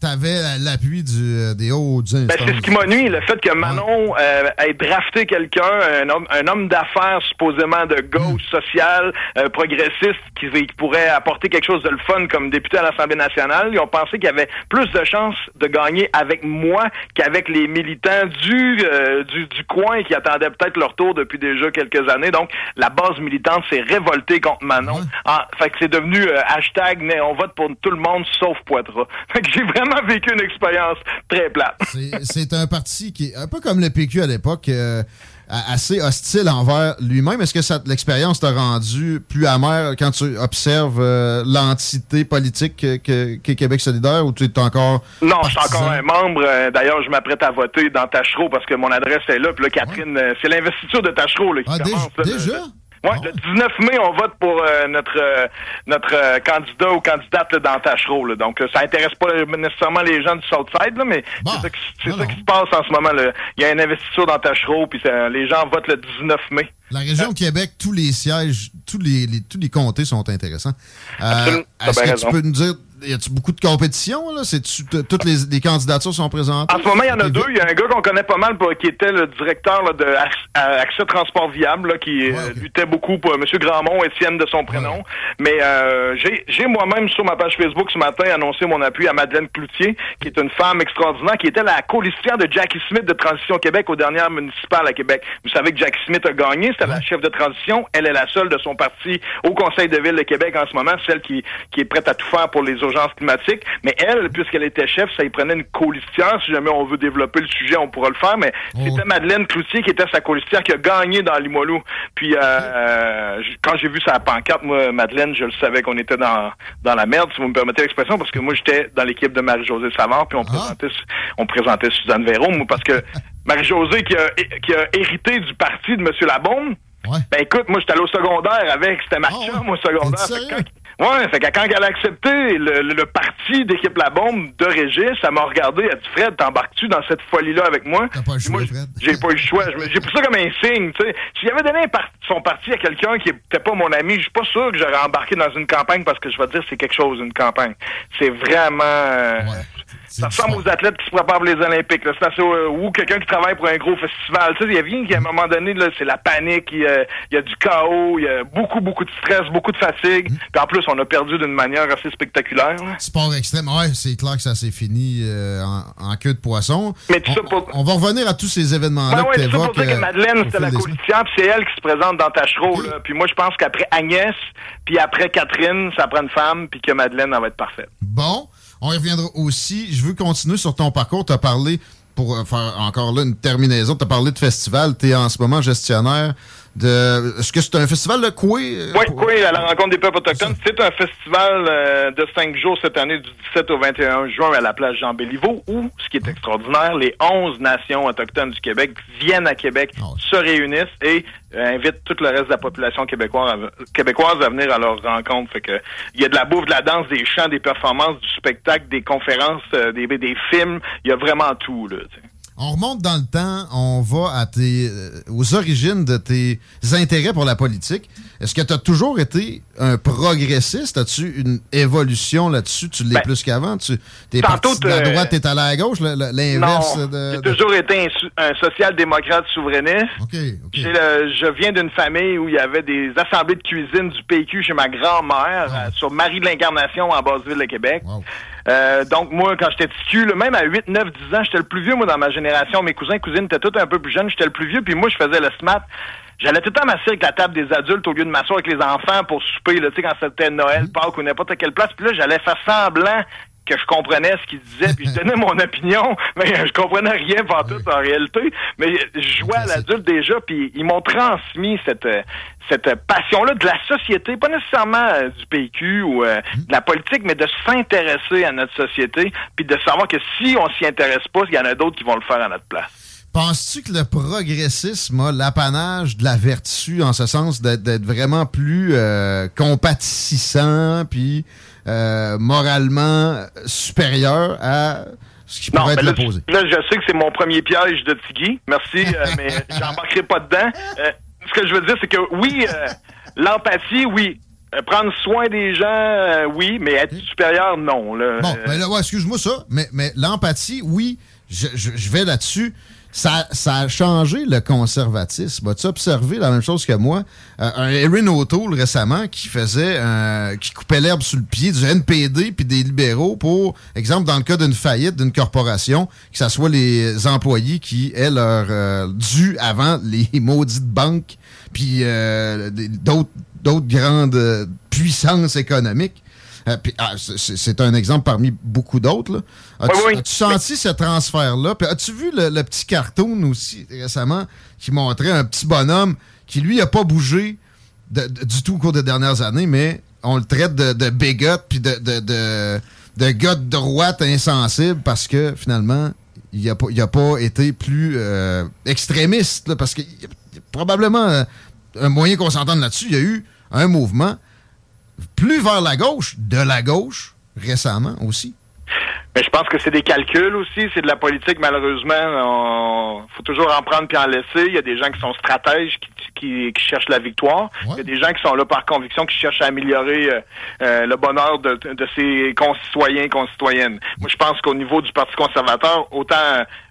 t'avais l'appui du, euh, des hauts ben, c'est ce qui m'a nuit, le fait que Manon euh, ait drafté quelqu'un, un homme, un homme d'affaires supposément de gauche sociale, euh, progressiste, qui, qui pourrait apporter quelque chose de le fun comme député à l'Assemblée nationale. Ils ont pensé qu'il y avait plus de chances de gagner avec moi qu'avec les militants du, euh, du, du coin qui attendaient peut-être leur tour depuis déjà quelques années. Donc, la base militante s'est révoltée contre Manon. Ah, fait que c'est devenu euh, hashtag on vote pour tout le monde sauf Poitras. Fait que j'ai vraiment vécu une expérience très plate. C'est- un parti qui est un peu comme le PQ à l'époque, euh, assez hostile envers lui-même. Est-ce que l'expérience t'a rendu plus amer quand tu observes euh, l'entité politique que- que- qu'est Québec solidaire ou tu es encore... Non, je suis encore un membre. D'ailleurs, je m'apprête à voter dans Tachereau parce que mon adresse est là. Puis là, Catherine, c'est l'investiture de Tachereau là, qui Ah, déjà- commence. là. Ouais, le 19 mai, on vote pour euh, notre euh, notre euh, candidat ou candidate là, dans Tachereau. Là. Donc, ça intéresse pas nécessairement les gens du Southside, là, mais c'est ça, qui, c'est ça qui se passe en ce moment. là. Il y a une investiture dans Tachereau, puis les gens votent le 19 mai. La région de Québec, tous les sièges, tous les, les- tous les comtés sont intéressants. Absolument. Est-ce que tu peux nous dire, y a-tu beaucoup de compétition? Là? C'est-tu- toutes les, les candidatures sont présentées? En ce moment, il y en a deux. Il y a un gars qu'on connaît pas mal pour- qui était le directeur là, de Ac- euh, Accès Transport Viable, là, qui euh, luttait beaucoup pour M. Grandmont, Étienne de son prénom. Mais euh, j'ai j'ai moi-même sur ma page Facebook ce matin annoncé mon appui à Madeleine Cloutier, qui est une femme extraordinaire, qui était la colistière de Jackie Smith de Transition Québec aux dernières municipales à Québec. Vous savez que Jackie Smith a gagné, c'était la chef de transition. Elle est la seule de son parti au Conseil de ville de Québec en ce moment, celle qui, qui est prête à tout faire pour les climatique. Mais elle, puisqu'elle était chef, ça y prenait une colistière. Si jamais on veut développer le sujet, on pourra le faire. Mais c'était Madeleine Cloutier qui était sa colistière qui a gagné dans Limoilou. Puis euh, j- quand j'ai vu sa pancarte, moi, Madeleine, je le savais qu'on était dans, dans la merde, si vous me permettez l'expression, parce que moi, j'étais dans l'équipe de Marie-Josée Savard, puis on présentait, on présentait Suzanne Véro, moi, parce que Marie-Josée qui a, qui a hérité du parti de M. Labaume, ben écoute, moi, j'étais allé au secondaire avec, c'était ma chum au secondaire. Ouais, fait que quand elle a accepté le, le- le parti d'équipe La Bombe de Régis, ça m'a regardé, elle dit Fred, t'embarques-tu dans cette folie-là avec moi? T'as pas le choix, Fred. J'ai pas eu le choix. J'ai pris ça comme un signe, tu sais. S'il avait donné par- son parti à quelqu'un qui était pas mon ami, je suis pas sûr que j'aurais embarqué dans une campagne parce que je vais te dire c'est quelque chose, une campagne. C'est vraiment... euh, ça ressemble aux athlètes qui se préparent pour les Olympiques. là. C'est assez, euh, ou quelqu'un qui travaille pour un gros festival. Tu sais, il y a rien qui, à un moment donné, là, c'est la panique, il y, a, il y a du chaos, il y a beaucoup, beaucoup de stress, beaucoup de fatigue. Puis en plus, on a perdu d'une manière assez spectaculaire. là. Sport extrême, ouais, c'est clair que ça s'est fini euh, en, en queue de poisson. Mais tout on, ça pour- on va revenir à tous ces événements-là Ben que ouais, c'est ça pour dire que euh, Madeleine, c'était la colistière, puis c'est elle qui se présente dans Tachereau. là. Puis moi, je pense qu'après Agnès, puis après Catherine, ça prend une femme, puis que Madeleine, elle va être parfaite. Bon, on y reviendra aussi. Je veux continuer sur ton parcours. Tu as parlé, pour faire encore là une terminaison, tu as parlé de festival. Tu en ce moment gestionnaire de. Est-ce que c'est un festival de euh, Oui, oui, à la rencontre des peuples autochtones. C'est un festival euh, de cinq jours cette année, du 17 au 21 juin à la plage Jean-Béliveau, où, ce qui est extraordinaire, les 11 nations autochtones du Québec viennent à Québec, se réunissent et euh, invitent tout le reste de la population québécoise à, québécoise à venir à leur rencontre. Fait que il y a de la bouffe, de la danse, des chants, des performances, du spectacle, des conférences, euh, des, des films. Il y a vraiment tout, là. tu sais. On remonte dans le temps, on va à tes, euh, aux origines de tes intérêts pour la politique. Est-ce que tu as toujours été un progressiste? As-tu une évolution là-dessus? Tu l'es Ben, plus qu'avant? Tu es tantôt, parti de la euh, droite, t'es allé à la gauche? L'inverse de, J'ai de- toujours été un, social-démocrate souverainiste. Le- je viens d'une famille où il y avait des assemblées de cuisine du PQ chez ma grand-mère Ah. euh, sur Marie de l'Incarnation en Basse-Ville de Québec. Euh, donc moi, quand j'étais là, même à 8, 9, 10 ans, j'étais le plus vieux, moi, dans ma génération. Mes cousins cousines étaient tous un peu plus jeunes, j'étais le plus vieux, puis moi, je faisais le SMAT. J'allais tout le temps m'asseoir avec la table des adultes au lieu de m'asseoir avec les enfants pour souper, là, tu sais, quand c'était Noël, Pâques ou n'importe quelle place. Puis là, j'allais faire semblant que je comprenais ce qu'ils disaient, puis je donnais mon opinion, mais je comprenais rien par tout en réalité. Mais je jouais à l'adulte déjà, puis ils m'ont transmis cette cette passion-là de la société, pas nécessairement euh, du PQ ou euh, de la politique, mais de s'intéresser à notre société, puis de savoir que si on s'y intéresse pas, il y en a d'autres qui vont le faire à notre place. Penses-tu que le progressisme a l'apanage de la vertu en ce sens d'être d'être vraiment plus euh, compatissant puis euh, moralement supérieur à ce qui pourrait être? Là, je sais que c'est mon premier piège de Tigui. Merci, euh, mais j'embarquerai pas dedans. Euh, ce que je veux dire, c'est que oui, euh, l'empathie, oui. Prendre soin des gens, oui, mais être supérieur, non. Là. Bon, ben là, ouais, excuse-moi ça, mais, mais l'empathie, oui, je, je- je vais là-dessus. Ça, ça a changé le conservatisme. As-tu observé la même chose que moi? Euh, un Erin O'Toole récemment qui faisait, un- qui coupait l'herbe sous le pied du NPD puis des libéraux pour, exemple, dans le cas d'une faillite d'une corporation, que ce soit les employés qui aient leur euh, dû avant les maudites banques puis euh, d'autres d'autres grandes euh, puissances économiques. Euh, puis, ah, c'est- un exemple parmi beaucoup d'autres. As-tu Oui, oui. as-tu senti ce transfert-là? Puis as-tu vu le, le petit cartoon aussi récemment qui montrait un petit bonhomme qui, lui, a pas bougé de- de- du tout au cours des dernières années, mais on le traite de, de bigot puis de, de, de, gars de droite insensible parce que finalement, il n'a pas, il a pas été plus euh, extrémiste. là, parce qu'il y a il y a probablement euh, un moyen qu'on s'entende là-dessus. Il y a eu un mouvement plus vers la gauche, de la gauche, récemment aussi. Mais je pense que c'est des calculs aussi, c'est de la politique malheureusement. On faut toujours en prendre puis en laisser. Il y a des gens qui sont stratèges, qui, qui, qui cherchent la victoire. Il y a des gens qui sont là par conviction, qui cherchent à améliorer euh, euh, le bonheur de, de ses concitoyens et concitoyennes. Moi, je pense qu'au niveau du Parti conservateur, autant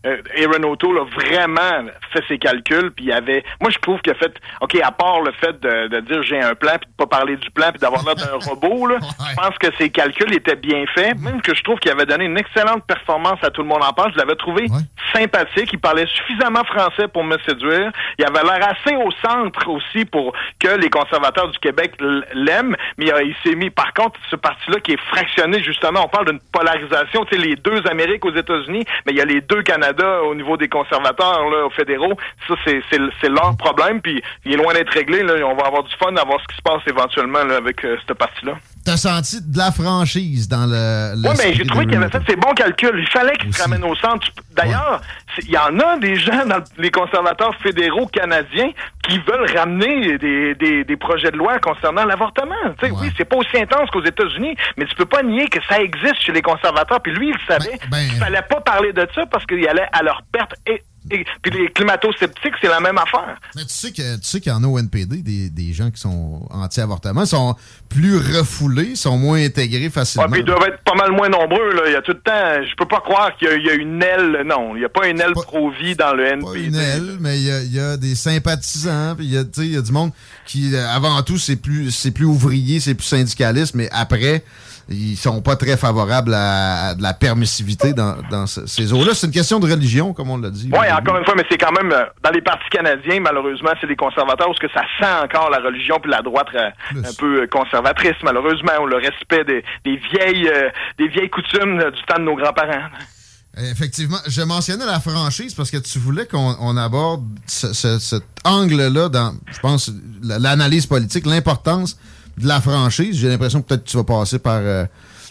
euh, Aaron O'Toole a vraiment fait ses calculs, puis il avait... Moi, je trouve qu'il a fait... OK, à part le fait de, de dire j'ai un plan, puis de pas parler du plan, puis d'avoir l'air d'un robot, là, je pense que ses calculs étaient bien faits, même que je trouve qu'il avait donné une excellente performance à tout le monde en parle. Je l'avais trouvé sympathique. Il parlait suffisamment français pour me séduire. Il avait l'air assez au centre aussi pour que les conservateurs du Québec l'aiment, mais il, s'est mis, par contre, ce parti-là qui est fractionné, justement, on parle d'une polarisation, tu sais, les deux Amériques aux États-Unis, mais il y a les deux Canada au niveau des conservateurs, là, aux fédéraux, ça, c'est, leur problème, puis il est loin d'être réglé, là, on va avoir du fun à voir ce qui se passe éventuellement, là, avec euh, ce parti-là. T'as senti de la franchise dans le. Oui, mais j'ai trouvé qu'il avait fait ses bons calculs. Il fallait qu'il se ramène au centre. D'ailleurs, il y en a des gens dans les conservateurs fédéraux canadiens qui veulent ramener des, des, des projets de loi concernant l'avortement. Tu sais, Oui, c'est pas aussi intense qu'aux États-Unis, mais tu peux pas nier que ça existe chez les conservateurs. Puis lui, il le savait. il fallait pas parler de ça parce qu'il allait à leur perte. Et, et- puis les climato-sceptiques, c'est la même affaire. Mais tu sais que tu sais qu'il y en a au NPD des, des gens qui sont anti-avortement, sont plus refoulés, sont moins intégrés facilement. Ouais, puis ils doivent être pas mal moins nombreux. Là. Il y a tout le temps. Je peux pas croire qu'il y, y a une aile. Non, il n'y a pas une aile pro-vie dans le NPD. une aile, mais il y a, il y a des sympathisants, puis il y a, tu sais, il y a du monde qui, euh, avant tout, c'est plus, c'est plus ouvrier, c'est plus syndicaliste, mais après, ils sont pas très favorables à, à de la permissivité dans, dans ce- ces eaux-là. C'est une question de religion, comme on l'a dit. Oui, encore une fois, mais c'est quand même euh, dans les partis canadiens, malheureusement, c'est les conservateurs parce que ça sent encore la religion puis la droite euh, un peu euh, conservatrice, malheureusement, ou le respect des, des vieilles euh, des vieilles coutumes du temps de nos grands-parents. Effectivement, je mentionnais la franchise parce que tu voulais qu'on on aborde ce- ce- cet angle-là dans, je pense, la- l'analyse politique, l'importance de la franchise. J'ai l'impression que peut-être tu vas passer par euh,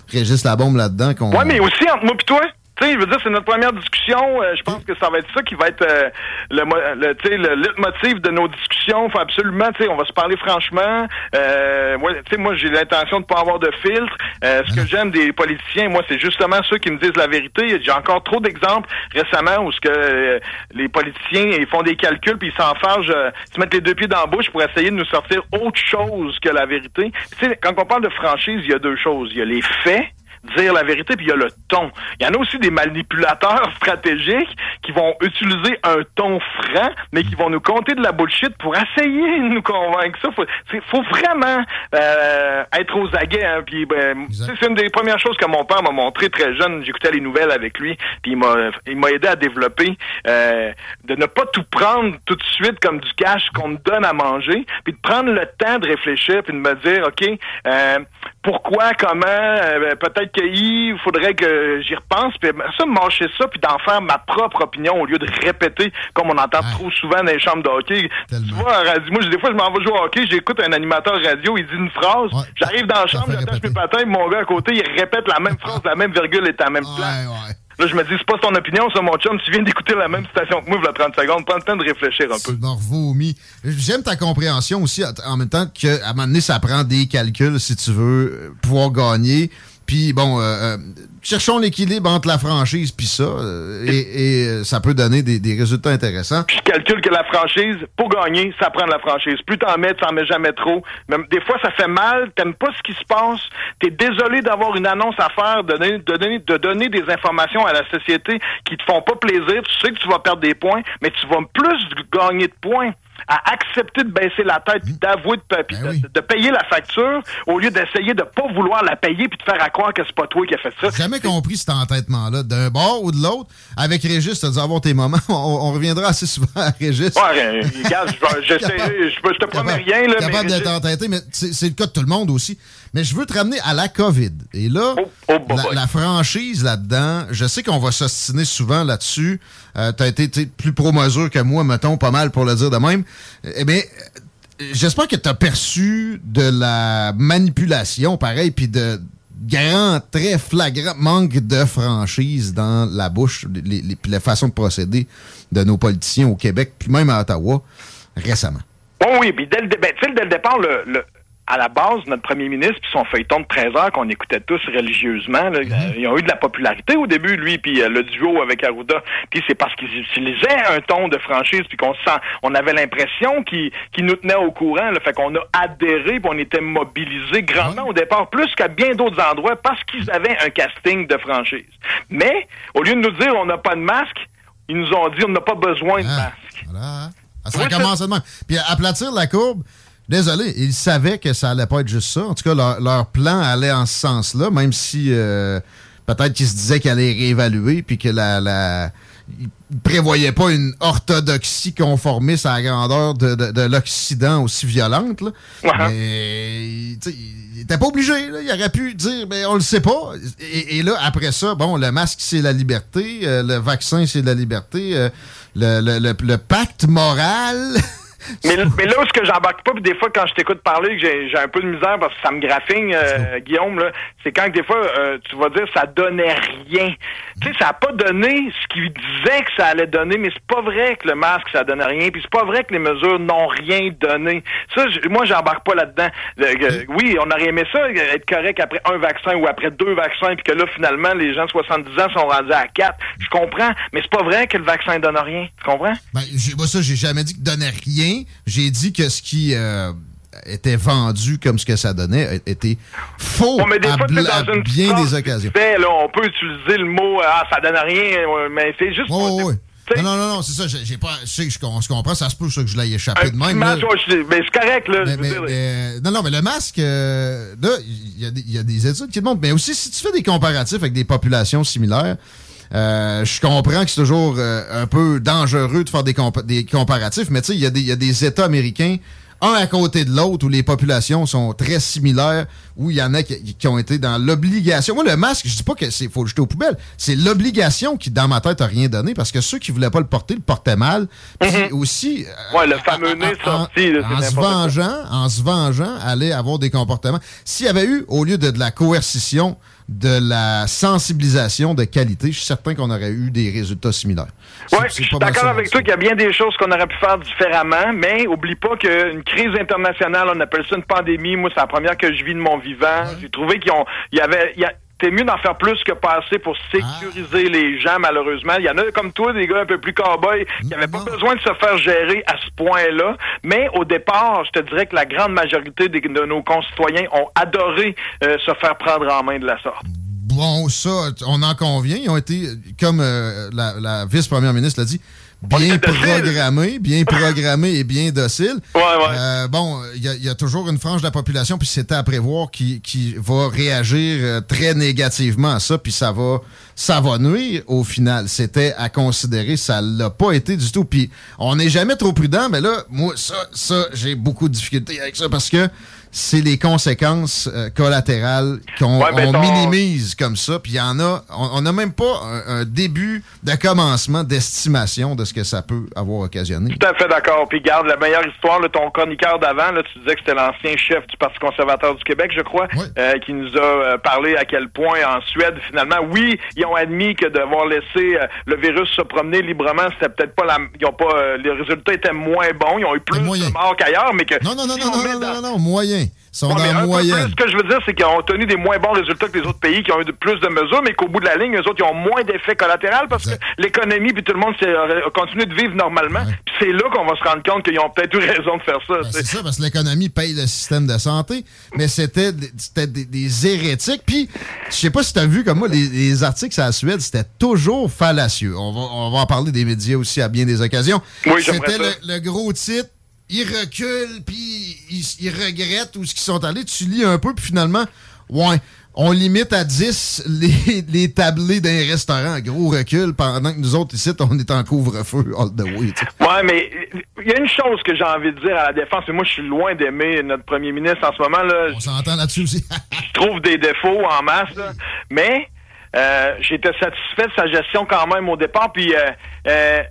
Régis Labombe là-dedans. Ouais, mais aussi entre moi et toi. Tu sais, je veux dire, c'est notre première discussion. Euh, je pense que ça va être ça qui va être euh, le, le, sais, le leitmotiv de nos discussions. Faut absolument, tu sais, on va se parler franchement. Euh, tu sais, moi, j'ai l'intention de pas avoir de filtre. Euh, ce que j'aime des politiciens, moi, c'est justement ceux qui me disent la vérité. J'ai encore trop d'exemples récemment où ce que euh, les politiciens ils font des calculs puis ils s'enfargent, euh, se mettent les deux pieds dans la bouche pour essayer de nous sortir autre chose que la vérité. Tu sais, quand on parle de franchise, il y a deux choses. Il y a les faits dire la vérité, puis il y a le ton. Il y en a aussi des manipulateurs stratégiques qui vont utiliser un ton franc, mais qui vont nous compter de la bullshit pour essayer de nous convaincre. Ça, faut, faut vraiment euh, être aux aguets. Hein, puis ben, c'est une des premières choses que mon père m'a montré très jeune. J'écoutais les nouvelles avec lui, puis il m'a, il m'a aidé à développer euh, de ne pas tout prendre tout de suite comme du cash qu'on me donne à manger, puis de prendre le temps de réfléchir, puis de me dire, ok, euh, pourquoi, comment, euh, qu'il faudrait que j'y repense, puis ça, mâcher ça, puis d'en faire ma propre opinion au lieu de répéter comme on entend trop souvent dans les chambres de hockey. Tu vois, radio, moi, des fois, je m'en vais jouer au hockey, j'écoute un animateur radio, il dit une phrase, j'arrive dans la chambre, j'attache mes patins, mon gars à côté, il répète la même phrase, la même virgule est à la même place. Là, je me dis, c'est pas ton opinion, ça, mon chum. Tu viens d'écouter la même station que moi, il y a 30 secondes. Prends le temps de réfléchir un peu. J'aime ta compréhension aussi, en même temps qu'à un moment donné, ça prend des calculs si tu veux euh, pouvoir gagner. Puis bon, euh, euh, cherchons l'équilibre entre la franchise puis ça, euh, et, ça peut donner des, des résultats intéressants. Je calcule que la franchise, pour gagner, ça prend de la franchise. Plus t'en mets, t'en mets jamais trop. Même des fois, ça fait mal. T'aimes pas ce qui se passe. T'es désolé d'avoir une annonce à faire, de donner, de donner, de donner des informations à la société qui te font pas plaisir. Tu sais que tu vas perdre des points, mais tu vas plus gagner de points à accepter de baisser la tête puis d'avouer de, puis de, de payer la facture au lieu d'essayer de pas vouloir la payer puis de faire à croire que c'est pas toi qui as fait ça. J'ai jamais compris cet entêtement-là, d'un bord ou de l'autre. Avec Régis, dû avoir tes moments. On, on reviendra assez souvent à Régis. Ouais, euh, regarde, je- je, je te promets rien, là, capable d'être entêté, mais c'est le cas de tout le monde aussi. Mais je veux te ramener à la COVID. Et là, Oh, la, la franchise là-dedans, je sais qu'on va s'ostiner souvent là-dessus. Euh, T'as été t'sais, plus pro-mesure que moi, mettons, pas mal pour le dire de même. Eh bien, j'espère que t'as perçu de la manipulation, pareil, puis de grand, très flagrant manque de franchise dans la bouche, les, les, puis la façon de procéder de nos politiciens au Québec, puis même à Ottawa, récemment. Oh oui, puis dès ben, tu dès le départ, le, le- à la base, notre premier ministre puis son feuilleton de 13 heures qu'on écoutait tous religieusement, là, euh, ils ont eu de la popularité au début, lui, puis euh, le duo avec Arruda. Puis c'est parce qu'ils utilisaient un ton de franchise, puis qu'on sent, on avait l'impression qu'ils nous tenaient au courant. Là, fait qu'on a adhéré, puis on était mobilisés grandement au départ, plus qu'à bien d'autres endroits, parce qu'ils avaient un casting de franchise. Mais au lieu de nous dire on n'a pas de masque, ils nous ont dit on n'a pas besoin de masque. Voilà. Ah, Ça commence de même. Puis aplatir la courbe, désolé, ils savaient que ça allait pas être juste ça. En tout cas, leur, leur plan allait en ce sens-là, même si euh, peut-être qu'ils se disaient qu'ils allaient réévaluer, puis que la, la- il prévoyait pas une orthodoxie conformiste à la grandeur de, de- de l'Occident aussi violente. Là. Mais tu sais, il était pas obligé. là. Il aurait pu dire, mais on le sait pas. Et, et là, après ça, bon, le masque, c'est la liberté. euh, le vaccin, c'est la liberté. euh, le, le- le- le pacte moral. Mais, mais là où ce que j'embarque pas, puis des fois quand je t'écoute parler, j'ai un peu de misère parce que ça me graffigne, euh, Guillaume, là, c'est quand des fois euh, tu vas dire ça donnait rien. Tu sais, ça a pas donné ce qu'il disait que ça allait donner, mais c'est pas vrai que le masque ça donne rien, puis c'est pas vrai que les mesures n'ont rien donné. Ça, je- moi j'embarque pas là-dedans. Que- oui, on aurait aimé ça être correct après un vaccin ou après deux vaccins, puis que là finalement les gens de 70 ans sont rendus à quatre. Je comprends, mais c'est pas vrai que le vaccin donne rien. Tu comprends? Ben, moi, ça, j'ai jamais dit que donnait rien. J'ai dit que ce qui euh, était vendu comme ce que ça donnait était faux Bon, mais des à, fois, une bien des occasions. fait, là, on peut utiliser le mot ah ça donne rien, mais c'est juste ouais. Non, non, non, non, c'est ça. J'ai j'ai pas, je sais que je, on se comprend, ça se peut ça, que je l'ai échappé de même. là. je- mais c'est correct là. Mais, je veux mais- dire. mais- non, non, mais le masque, euh, là, il y, y a des études qui le montrent. Mais aussi, si tu fais des comparatifs avec des populations similaires, euh, je comprends que c'est toujours euh, un peu dangereux de faire des, compa- des comparatifs, mais tu sais, il y, a des- il y a des États américains, un à côté de l'autre, où les populations sont très similaires, où il y en a qui, qui ont été dans l'obligation. Moi, le masque, je dis pas que c'est faut le jeter aux poubelles. C'est l'obligation qui, dans ma tête, a rien donné, parce que ceux qui voulaient pas le porter, le portaient mal. Puis aussi, euh, ouais, le fameux nez sorti, là, en se quoi. vengeant, en se vengeant, allait avoir des comportements. S'il y avait eu, au lieu de, de la coercition, de la sensibilisation de qualité, je suis certain qu'on aurait eu des résultats similaires. C'est je suis d'accord ça, avec toi qu'il y a bien des choses qu'on aurait pu faire différemment, mais oublie pas qu'une crise internationale, on appelle ça une pandémie. Moi, c'est la première que je vis de mon vivant. J'ai trouvé qu'il y avait, il y a- T'es mieux d'en faire plus que passer pour sécuriser les gens, malheureusement. Il y en a comme toi, des gars un peu plus cow-boys, qui n'avaient pas besoin de se faire gérer à ce point-là. Mais au départ, je te dirais que la grande majorité de nos concitoyens ont adoré euh, se faire prendre en main de la sorte. Bon, ça, on en convient. Ils ont été, comme euh, la, la vice-première ministre l'a dit, bien programmés, bien programmés et bien dociles. Euh, bon, il y, y a toujours une frange de la population, puis c'était à prévoir, qui, qui va réagir euh, très négativement à ça, puis ça va, ça va nuire au final. C'était à considérer, ça l'a pas été du tout. Puis on n'est jamais trop prudent, mais là, moi, ça, ça j'ai beaucoup de difficultés avec ça parce que c'est les conséquences euh, collatérales qu'on Ouais, ben, ton- minimise comme ça. Puis il y en a, on n'a même pas un, un début de commencement d'estimation de ce que ça peut avoir occasionné. Tout à fait d'accord. Puis garde la meilleure histoire, là, ton chroniqueur d'avant, là, tu disais que c'était l'ancien chef du Parti conservateur du Québec, je crois, euh, qui nous a euh, parlé à quel point en Suède, finalement, oui, ils ont admis que d'avoir laissé euh, le virus se promener librement, c'était peut-être pas la. Ils ont pas. les résultats étaient moins bons, ils ont eu plus de morts qu'ailleurs, mais que. Non, non, non, si non, on non, non, non, non, moyen. Ils sont Ouais, mais un dans peu moyenne. plus, ce que je veux dire, c'est qu'ils ont tenu des moins bons résultats que les autres pays qui ont eu de- plus de mesures, mais qu'au bout de la ligne, eux autres, ils ont moins d'effets collatéraux parce que l'économie puis tout le monde a continué de vivre normalement. Puis c'est là qu'on va se rendre compte qu'ils ont peut-être eu raison de faire ça. Ben, C'est ça, parce que l'économie paye le système de santé, mais c'était des- des, hérétiques. Puis, je sais pas si tu as vu comme moi, les, les articles sur la Suède, c'était toujours fallacieux. On va, on va en parler des médias aussi à bien des occasions. Oui, C'était le gros titre. Ils reculent, puis ils, ils regrettent où ce qu'ils sont allés. Tu lis un peu, puis finalement, ouais, on limite à 10 les, les tablés d'un restaurant. Gros recul, pendant que nous autres, ici, on est en couvre-feu all the way. tu sais. Ouais, mais il y a une chose que j'ai envie de dire à la défense, et moi je suis loin d'aimer notre premier ministre en ce moment. Là. On s'entend là-dessus aussi. je trouve des défauts en masse, là. mais euh, j'étais satisfait de sa gestion quand même au départ. Puis euh, euh,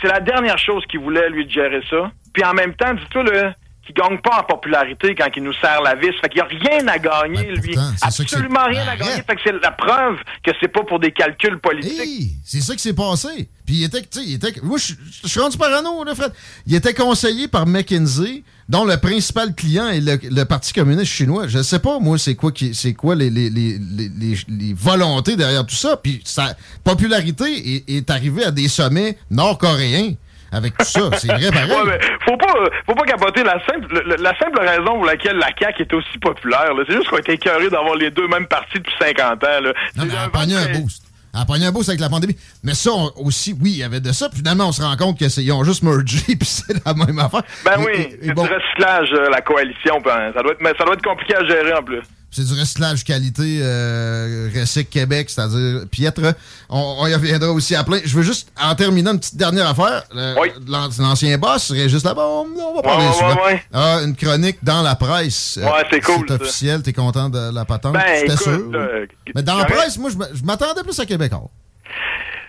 c'est la dernière chose qu'il voulait, lui, de gérer ça. Puis en même temps, dis-toi, là, qu'il gagne pas en popularité quand il nous serre la vis. Fait qu'il a rien à gagner, lui. Absolument rien à gagner. Fait que c'est la preuve que c'est pas pour des calculs politiques. Hey, c'est ça qui s'est passé. Puis il était, tu sais, il était, moi je je suis rendu parano là, Fred. Il était conseillé par McKinsey, dont le principal client est le, le Parti communiste chinois. Je sais pas moi c'est quoi qui, c'est quoi les, les, les, les, volontés derrière tout ça. Puis sa popularité est, est arrivée à des sommets nord-coréens avec tout ça. C'est vrai pareil. Ouais, mais faut pas, faut pas capoter la simple, le- le- la simple raison pour laquelle la CAQ est aussi populaire. C'est juste qu'on était écœurés d'avoir les deux mêmes partis depuis 50 ans. Là. Non, mais a un boost. Pogné un boost avec la pandémie. Mais ça on- aussi, oui, il y avait de ça. Puis finalement, on se rend compte qu'ils ont juste mergé, puis c'est la même affaire. Ben oui, et- et c'est bon, du recyclage, euh, la coalition. hein, ça, doit être, mais ça doit être compliqué à gérer en plus. C'est du recyclage qualité euh, Recyc Québec, c'est-à-dire piètre. On, on y reviendra aussi à plein. Je veux juste, en terminant, une petite dernière affaire. Le- l'an- L'ancien boss, Régis Labombe, on va parler Ouais, ouais. Ah, une chronique dans la presse. Euh, Ouais, c'est cool, C'est officiel, t'es content de la patente? Ben, C'était sûr. euh, Mais dans la presse, moi, je m'attendais plus à Québécois.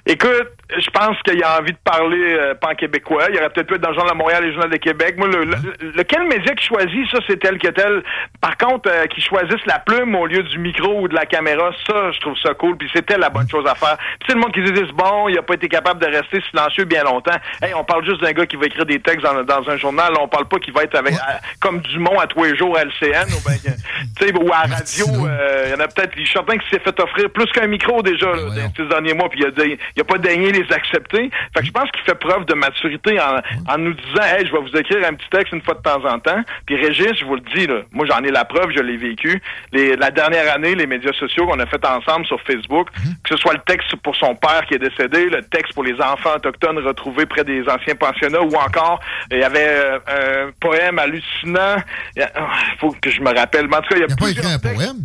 Écoute, je pense qu'il a envie de parler euh, pan québécois. Il aurait peut-être pu être dans le Journal de Montréal et le Journal de Québec. Moi, le, le- lequel média qui choisit, ça, c'est tel que tel. Par contre, euh, qui choisissent la plume au lieu du micro ou de la caméra, ça, je trouve ça cool. Puis c'était la bonne chose à faire. Puis c'est le monde qui se dit, bon, il a pas été capable de rester silencieux bien longtemps. Hey, on parle juste d'un gars qui va écrire des textes dans, dans un journal. On parle pas qu'il va être avec à- comme Dumont à tous les jours à LCN ou, ben, ou à la radio. euh, Il y en a peut-être, je suis certain qui s'est fait offrir plus qu'un micro déjà là, dans ces derniers mois, puis il a, dit- il a pas daigné les accepter. Fait que je pense qu'il fait preuve de maturité en, en nous disant, hey, je vais vous écrire un petit texte une fois de temps en temps. Puis Régis, je vous le dis, là, moi j'en ai la preuve, je l'ai vécu. Les, la dernière année, les médias sociaux qu'on a fait ensemble sur Facebook, que ce soit le texte pour son père qui est décédé, le texte pour les enfants autochtones retrouvés près des anciens pensionnats, ou encore il y avait euh, un poème hallucinant. Il a- ah, faut que je me rappelle. Mais en tout cas, il y a, Pas plusieurs écrit un textes. poème?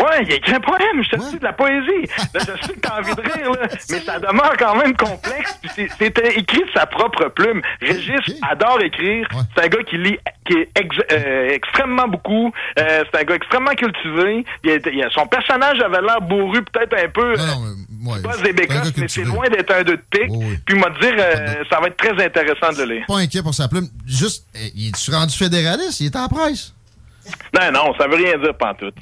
Ouais, il a écrit un poème, je te dis, de la poésie. Là, je sais que t'as envie de rire, là, mais ça demeure quand même complexe. C'était écrit de sa propre plume. Régis adore écrire. C'est un gars qui lit qui est ex- euh, extrêmement beaucoup. Euh, c'est un gars extrêmement cultivé. Il a été- il a- son personnage avait l'air bourru, peut-être un peu. euh, pas des bécosses, mais c'est loin d'être un deux de pique. Puis m'a euh, ça va être très intéressant de le lire. Pas inquiet pour sa plume. Juste, il est rendu fédéraliste? Il est en presse? Non, non, ça veut rien dire pantoute.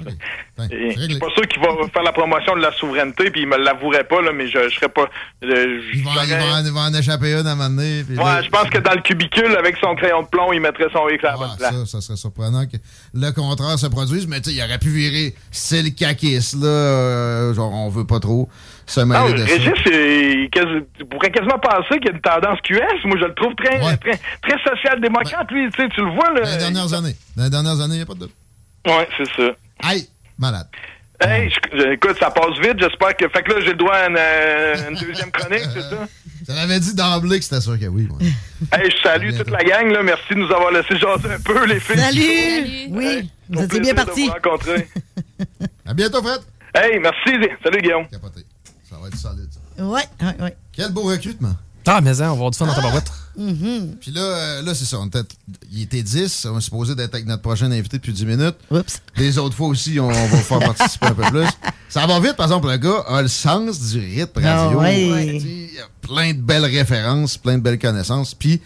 Je suis pas sûr qu'il va faire la promotion de la souveraineté, puis il me l'avouerait pas, là, mais je, je serais pas. euh, je- Il va, il va en, il va en échapper une à un moment donné. puis là- Ouais, je pense que dans le cubicule, avec son crayon de plomb, il mettrait son X à la bonne place. Ça, ça serait surprenant que le contraire se produise, mais tu sais, il aurait pu virer style caquis, là. euh, genre, on veut pas trop se Non, mêler ça. Régis, tu pourrais quasiment penser qu'il y a une tendance QS. Moi, je le trouve très, très, très social-démocrate, lui. Tu sais, tu le vois, là. Dans les dernières années. Dans les dernières années, il n'y a pas de doute. Ouais, c'est ça. Aïe, malade. Hey, je- je- écoute, ça passe vite. J'espère que. Fait que là, j'ai le droit à une, euh, une deuxième chronique, c'est ça? Ça l'avait dit d'emblée que c'était sûr que oui. moi. Hey, je salue toute la gang, là. Merci de nous avoir laissé jaser un peu, les filles. Salut! Oui, vous étiez bien rencontrer. À bientôt, Fred. Hey, merci. Salut, Guillaume. Ça va être solide, ça. Ouais, ouais, ouais. Quel beau recrutement. Ah, mais hein, on va avoir du fun dans ta barouette. Mhm. Puis là, euh, là c'est ça. On était, il était 10. On est supposé d'être avec notre prochain invité depuis 10 minutes. Oups. Les autres fois aussi, on va vous faire participer un peu plus. Ça va vite, par exemple, le gars a le sens du rythme radio. Ah ouais. Tu sais, Il y a plein de belles références, plein de belles connaissances. Puis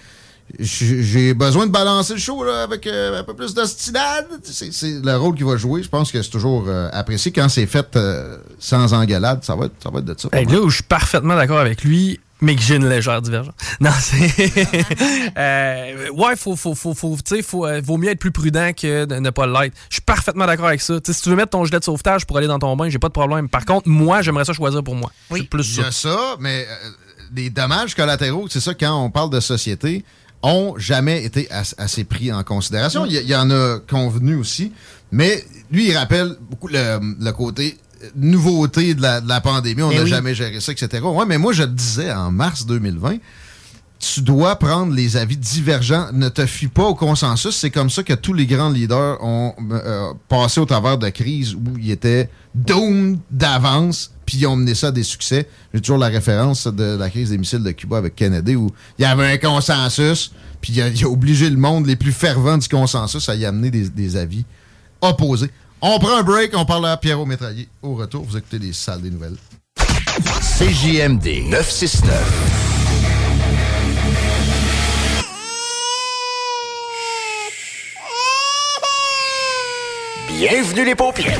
j'ai besoin de balancer le show là, avec euh, un peu plus d'ostinade. C'est c'est le rôle qu'il va jouer. Je pense que c'est toujours euh, apprécié quand c'est fait euh, sans engueulade. Ça va, être, ça va être de ça. Hey, là où je suis parfaitement d'accord avec lui, mais que j'ai une légère divergence. Non, c'est. euh, ouais, faut, faut, faut, faut, tu sais, faut, euh, vaut mieux être plus prudent que de ne pas l'être. Je suis parfaitement d'accord avec ça. Tu sais, si tu veux mettre ton gilet de sauvetage pour aller dans ton bain, j'ai pas de problème. Par contre, moi, j'aimerais ça choisir pour moi. C'est plus Il y ça. a ça, mais euh, les dommages collatéraux, c'est ça, quand on parle de société, ont jamais été as- assez pris en considération. Il y, en a convenu aussi, mais lui, il rappelle beaucoup le, le côté euh, nouveauté de la, de la pandémie. On n'a oui. jamais géré ça, etc. Ouais, mais moi, je le disais en mars 2020, tu dois prendre les avis divergents. Ne te fie pas au consensus. C'est comme ça que tous les grands leaders ont euh, passé au travers de crises où ils étaient doomed d'avance, puis ils ont mené ça à des succès. J'ai toujours la référence de la crise des missiles de Cuba avec Kennedy où il y avait un consensus, puis il a, il a obligé le monde les plus fervents du consensus à y amener des, des avis opposés. On prend un break, on parle à Pierrot Métraillé. Au retour, vous écoutez les salles des nouvelles. CJMD 969. Bienvenue les paupières.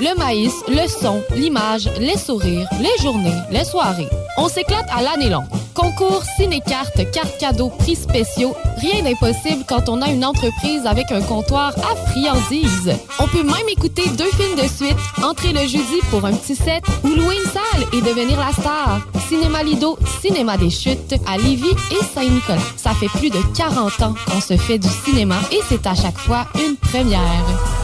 Le maïs, le son, l'image, les sourires, les journées, les soirées. On s'éclate à l'année longue. Concours, ciné-cartes, cartes cadeaux, prix spéciaux, rien d'impossible quand on a une entreprise avec un comptoir à friandises. On peut même écouter deux films de suite, entrer le jeudi pour un petit set ou louer une salle et devenir la star. Cinéma Lido, cinéma des chutes à Lévis et Saint-Nicolas. Ça fait plus de 40 ans qu'on se fait du cinéma et c'est à chaque fois une première.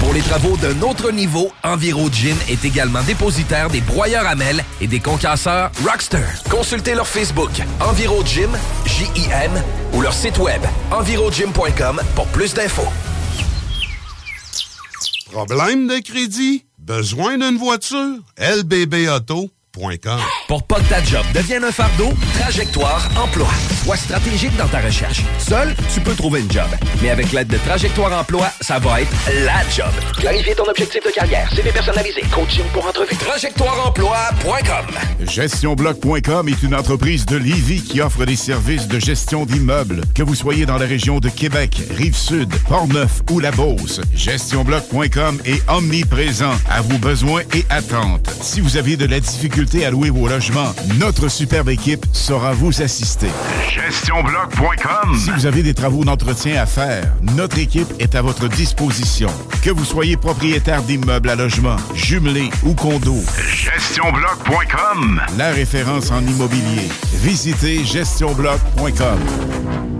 Pour les travaux d'un autre niveau, Enviro Gym est également dépositaire des broyeurs à mêles et des concasseurs Rockster. Consultez leur Facebook Enviro Gym, J-I-M, ou leur site web envirogym.com pour plus d'infos. Problème de crédit? Besoin d'une voiture? LBBauto.com Pour pas que ta job devienne un fardeau, Trajectoire Emploi. Sois stratégique dans ta recherche. Seul, tu peux trouver une job. Mais avec l'aide de Trajectoire Emploi, ça va être la job. Clarifier ton objectif de carrière, CV personnalisé, coaching pour entrevue. TrajectoireEmploi.com GestionBloc.com est une entreprise de Lévis qui offre des services de gestion d'immeubles. Que vous soyez dans la région de Québec, Rive-Sud, Portneuf ou La Beauce, GestionBloc.com est omniprésent à vos besoins et attentes. Si vous avez de la difficulté à louer vos logements, notre superbe équipe saura vous assister. GestionBloc.com Si vous avez des travaux d'entretien à faire, notre équipe est à votre disposition. Que vous soyez propriétaire d'immeubles à logement, jumelés ou condos, GestionBloc.com la référence en immobilier. Visitez gestionbloc.com.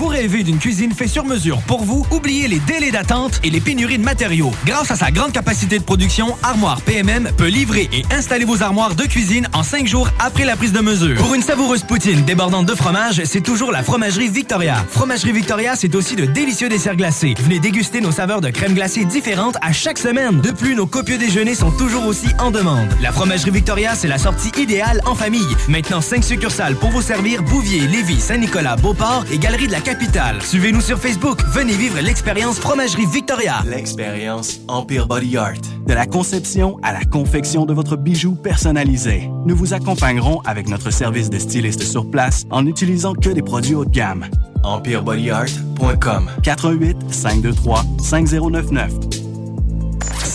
Vous rêvez d'une cuisine faite sur mesure pour vous? Oubliez les délais d'attente et les pénuries de matériaux. Grâce à sa grande capacité de production, Armoire PMM peut livrer et installer vos armoires de cuisine en cinq jours après la prise de mesure. Pour une savoureuse poutine débordante de fromage, c'est toujours la Fromagerie Victoria. Fromagerie Victoria, c'est aussi de délicieux desserts glacés. Venez déguster nos saveurs de crème glacée différentes à chaque semaine. De plus, nos copieux déjeuners sont toujours aussi en demande. La Fromagerie Victoria, c'est la sortie idéale en famille. Maintenant, cinq succursales pour vous servir Bouvier, Lévis, Saint-Nicolas, Beauport et Galerie de la Capitale. Suivez-nous sur Facebook. Venez vivre l'expérience Fromagerie Victoria. L'expérience Empire Body Art. De la conception à la confection de votre bijou personnalisé. Nous vous accompagnerons avec notre service de styliste sur place en n'utilisant que des produits haut de gamme. EmpireBodyArt.com 88 523 5099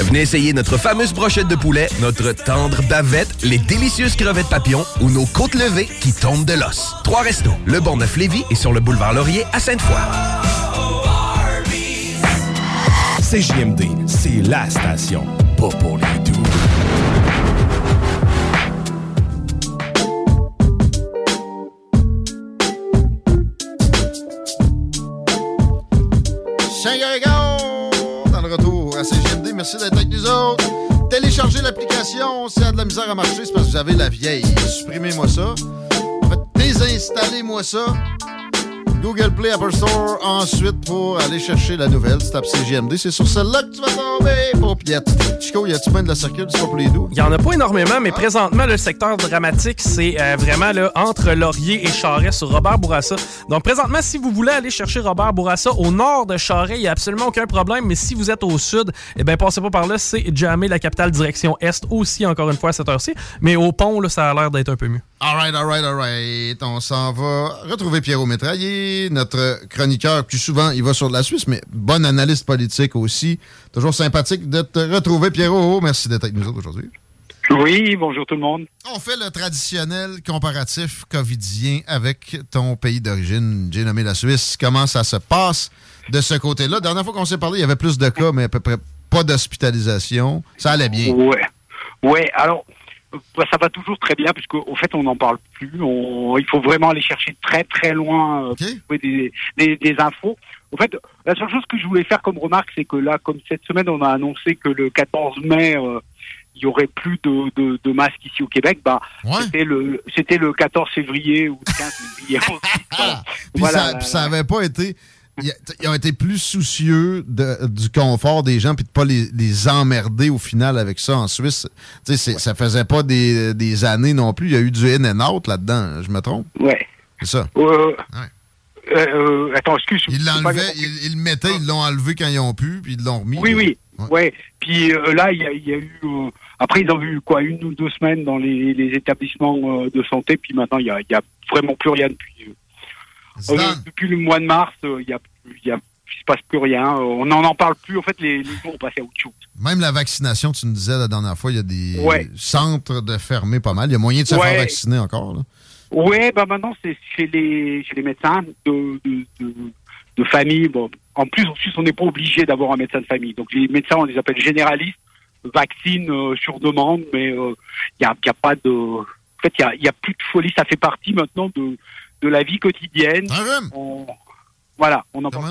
Venez essayer notre fameuse brochette de poulet, notre tendre bavette, les délicieuses crevettes papillons ou nos côtes levées qui tombent de l'os. Trois restos, le Bonneuf Lévis et sur le boulevard Laurier à Sainte-Foy. CJMD, c'est la station. Pas pour les merci d'être avec nous autres. Téléchargez l'application, s'il y a de la misère à marcher, c'est parce que vous avez la vieille. Supprimez-moi ça. Désinstallez-moi ça. Google Play, Apple Store, ensuite pour aller chercher la nouvelle. Tu tapes CGMD, c'est sur celle-là que tu vas tomber. Paupiette. Chico, y a-tu plein de la pas pour les doux? Il y en a pas énormément, mais présentement, le secteur dramatique, c'est euh, vraiment là, entre Laurier et Charret sur Robert Bourassa. Donc, présentement, si vous voulez aller chercher Robert Bourassa au nord de Charret, il n'y a absolument aucun problème. Mais si vous êtes au sud, eh bien, passez pas par là. C'est jamais la capitale direction est aussi, encore une fois, à cette heure-ci. Mais au pont, là, ça a l'air d'être un peu mieux. Alright, alright, alright. On s'en va retrouver Pierrot Métraillé, notre chroniqueur. Plus souvent, il va sur la Suisse, mais bon analyste politique aussi. Toujours sympathique de te retrouver, Pierrot. Merci d'être avec nous aujourd'hui. Oui, bonjour tout le monde. On fait le traditionnel comparatif covidien avec ton pays d'origine, j'ai nommé la Suisse. Comment ça se passe de ce côté-là? La dernière fois qu'on s'est parlé, il y avait plus de cas, mais à peu près pas d'hospitalisation. Ça allait bien. Ouais. Ouais, alors, ça va toujours très bien, puisque au fait, on n'en parle plus. On- il faut vraiment aller chercher très, très loin euh, pour trouver des, des, des infos. Au fait, la seule chose que je voulais faire comme remarque, c'est que là, comme cette semaine, on a annoncé que le 14 mai, euh, il y aurait plus de, de, de masques ici au Québec. Bah, c'était le, c'était le 14 février ou le 15 février. Voilà. Puis Voilà, ça, là, ça avait pas été. Ils ont été plus soucieux de- du confort des gens puis de pas les, les emmerder au final avec ça en Suisse. Tu sais, ça faisait pas des, des années non plus. Il y a eu du in and out là-dedans, je me trompe? Ouais. C'est ça. Euh, euh, euh, attends, excuse. Ils l'enlevaient, ils, ils le mettaient, ils l'ont enlevé quand ils ont pu, puis ils l'ont remis. Oui, oui. Ouais. Puis euh, là, il y a, il y a eu. euh, après, ils ont eu quoi, une ou deux semaines dans les, les établissements euh, de santé. Puis maintenant, il y a, y a vraiment plus rien depuis. euh, euh, depuis le mois de mars, euh, il y a, y a, il se passe plus rien. Euh, on n'en en parle plus. En fait, les, les gens ont passé à autre chose. Même la vaccination, tu nous disais la dernière fois, il y a des Ouais. centres de fermés pas mal. Il y a moyen de se Ouais. faire vacciner encore. Là. Ouais, bah maintenant c'est chez les chez les médecins de de, de, de famille. Bon, en plus en Suisse on n'est pas obligé d'avoir un médecin de famille. Donc les médecins on les appelle généralistes, vaccinent euh, sur demande, mais il y a y a pas de. En fait il y a y a plus de folie. Ça fait partie maintenant de de la vie quotidienne. On- Voilà, on en parle.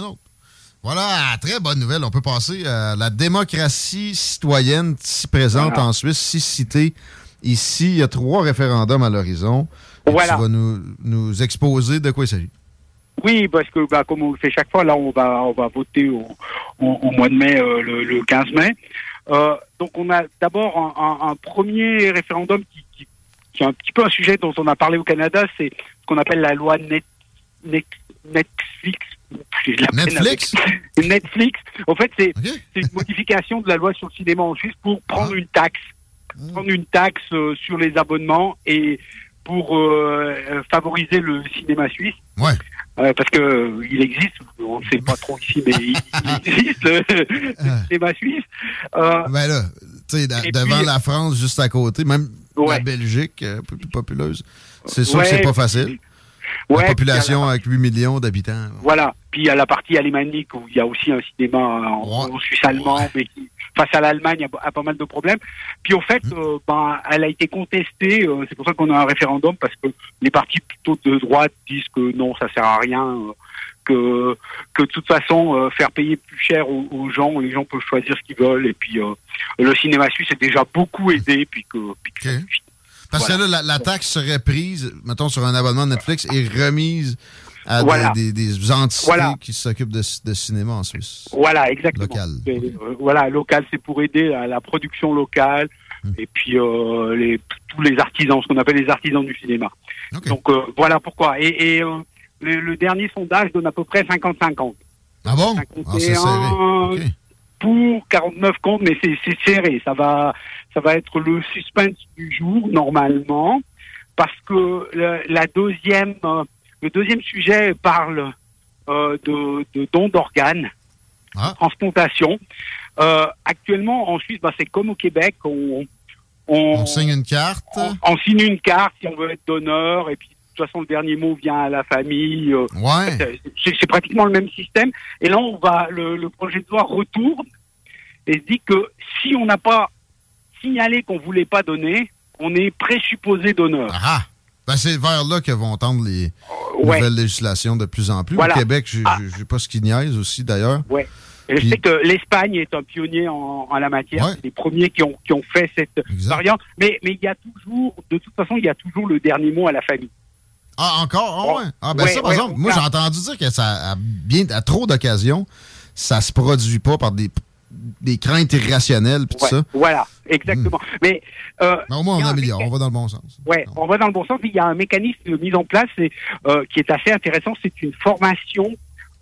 Voilà, très bonne nouvelle. On peut passer à la démocratie citoyenne si présente Voilà. en Suisse, si citée ici. Il y a trois référendums à l'horizon. Voilà. Tu vas nous, nous exposer de quoi il s'agit. Oui, parce que bah, comme on le fait chaque fois, là on va on va voter au, au, au mois de mai, euh, le, le 15 mai. Euh, donc on a d'abord un, un- un premier référendum qui, qui, qui est un petit peu un sujet dont on a parlé au Canada, c'est ce qu'on appelle la loi Net, Net- Netflix. Netflix avec- Netflix? En fait, c'est c'est une modification de la loi sur le cinéma en Suisse pour prendre une taxe, prendre une taxe euh, sur les abonnements et pour euh, favoriser le cinéma suisse. Ouais. Euh, parce que euh, il existe, on ne sait pas trop ici, mais il, il existe le, le cinéma suisse. Euh, Ben là, tu sais, devant puis- la France, juste à côté, même la. Belgique, un peu plus populeuse, c'est sûr Ouais, que c'est pas facile. Ouais, la population avec 8 millions d'habitants. Voilà. Puis il y a la partie alémanique où il y a aussi un cinéma en, en Suisse allemand, mais qui, face à l'Allemagne, a, a pas mal de problèmes. Puis au fait, euh, ben, elle a été contestée. euh, c'est pour ça qu'on a un référendum parce que les partis plutôt de droite disent que non, ça sert à rien. euh, que, que de toute façon, faire payer plus cher aux, aux gens, les gens peuvent choisir ce qu'ils veulent. Et puis, le cinéma suisse est déjà beaucoup aidé. Puis que, puis. Parce Voilà. que là, la, la taxe serait prise, mettons, sur un abonnement de Netflix et remise à des- Voilà. des, des entités Voilà. qui s'occupent de, de cinéma en Suisse. Voilà, exactement. Local. Euh, voilà, local, c'est pour aider à la production locale Hmm. et puis euh, les, tous les artisans, ce qu'on appelle les artisans du cinéma. Donc euh, voilà pourquoi. Et, et, euh, le, le dernier sondage donne à peu près 50-50. Ah bon? Ah, c'est serré. 51 pour 49 contre, mais c'est, serré. Ça va, ça va être le suspense du jour normalement, parce que le- la deuxième, le deuxième sujet parle euh, de, de dons d'organes, transplantation. Euh, actuellement, en Suisse, bah, c'est comme au Québec, on, on, On signe une carte. on signe une carte si on veut être donneur, et puis de toute façon, le dernier mot vient à la famille. euh, Ouais. c'est c'est pratiquement le même système. Et là, on va, le, le projet de loi retourne et se dit que si on n'a pas signalé qu'on voulait pas donner, on est présupposé donneur. Ah! Ben, c'est vers là que vont tendre les ouais. nouvelles législations de plus en plus. Voilà. Au Québec, je Ah. je sais pas ce qui niaise aussi, d'ailleurs. Ouais. Et je Puis- sais que l'Espagne est un pionnier en, en la matière. Ouais. C'est les premiers qui ont, qui ont fait cette variante. Mais mais il y a toujours, de toute façon, il y a toujours le dernier mot à la famille. Ah, encore? Ah, ouais. Ah, ben Ouais, ça, par exemple, moi, j'ai entendu dire que ça, à, bien, à trop d'occasions, ça se produit pas par des, des craintes irrationnelles puis tout ça. Voilà, exactement. Mais, euh, Mais au moins, on améliore. On va dans le bon sens. Ouais, on va dans le bon sens. Il y a un mécanisme mis en place et, euh, qui est assez intéressant. C'est une formation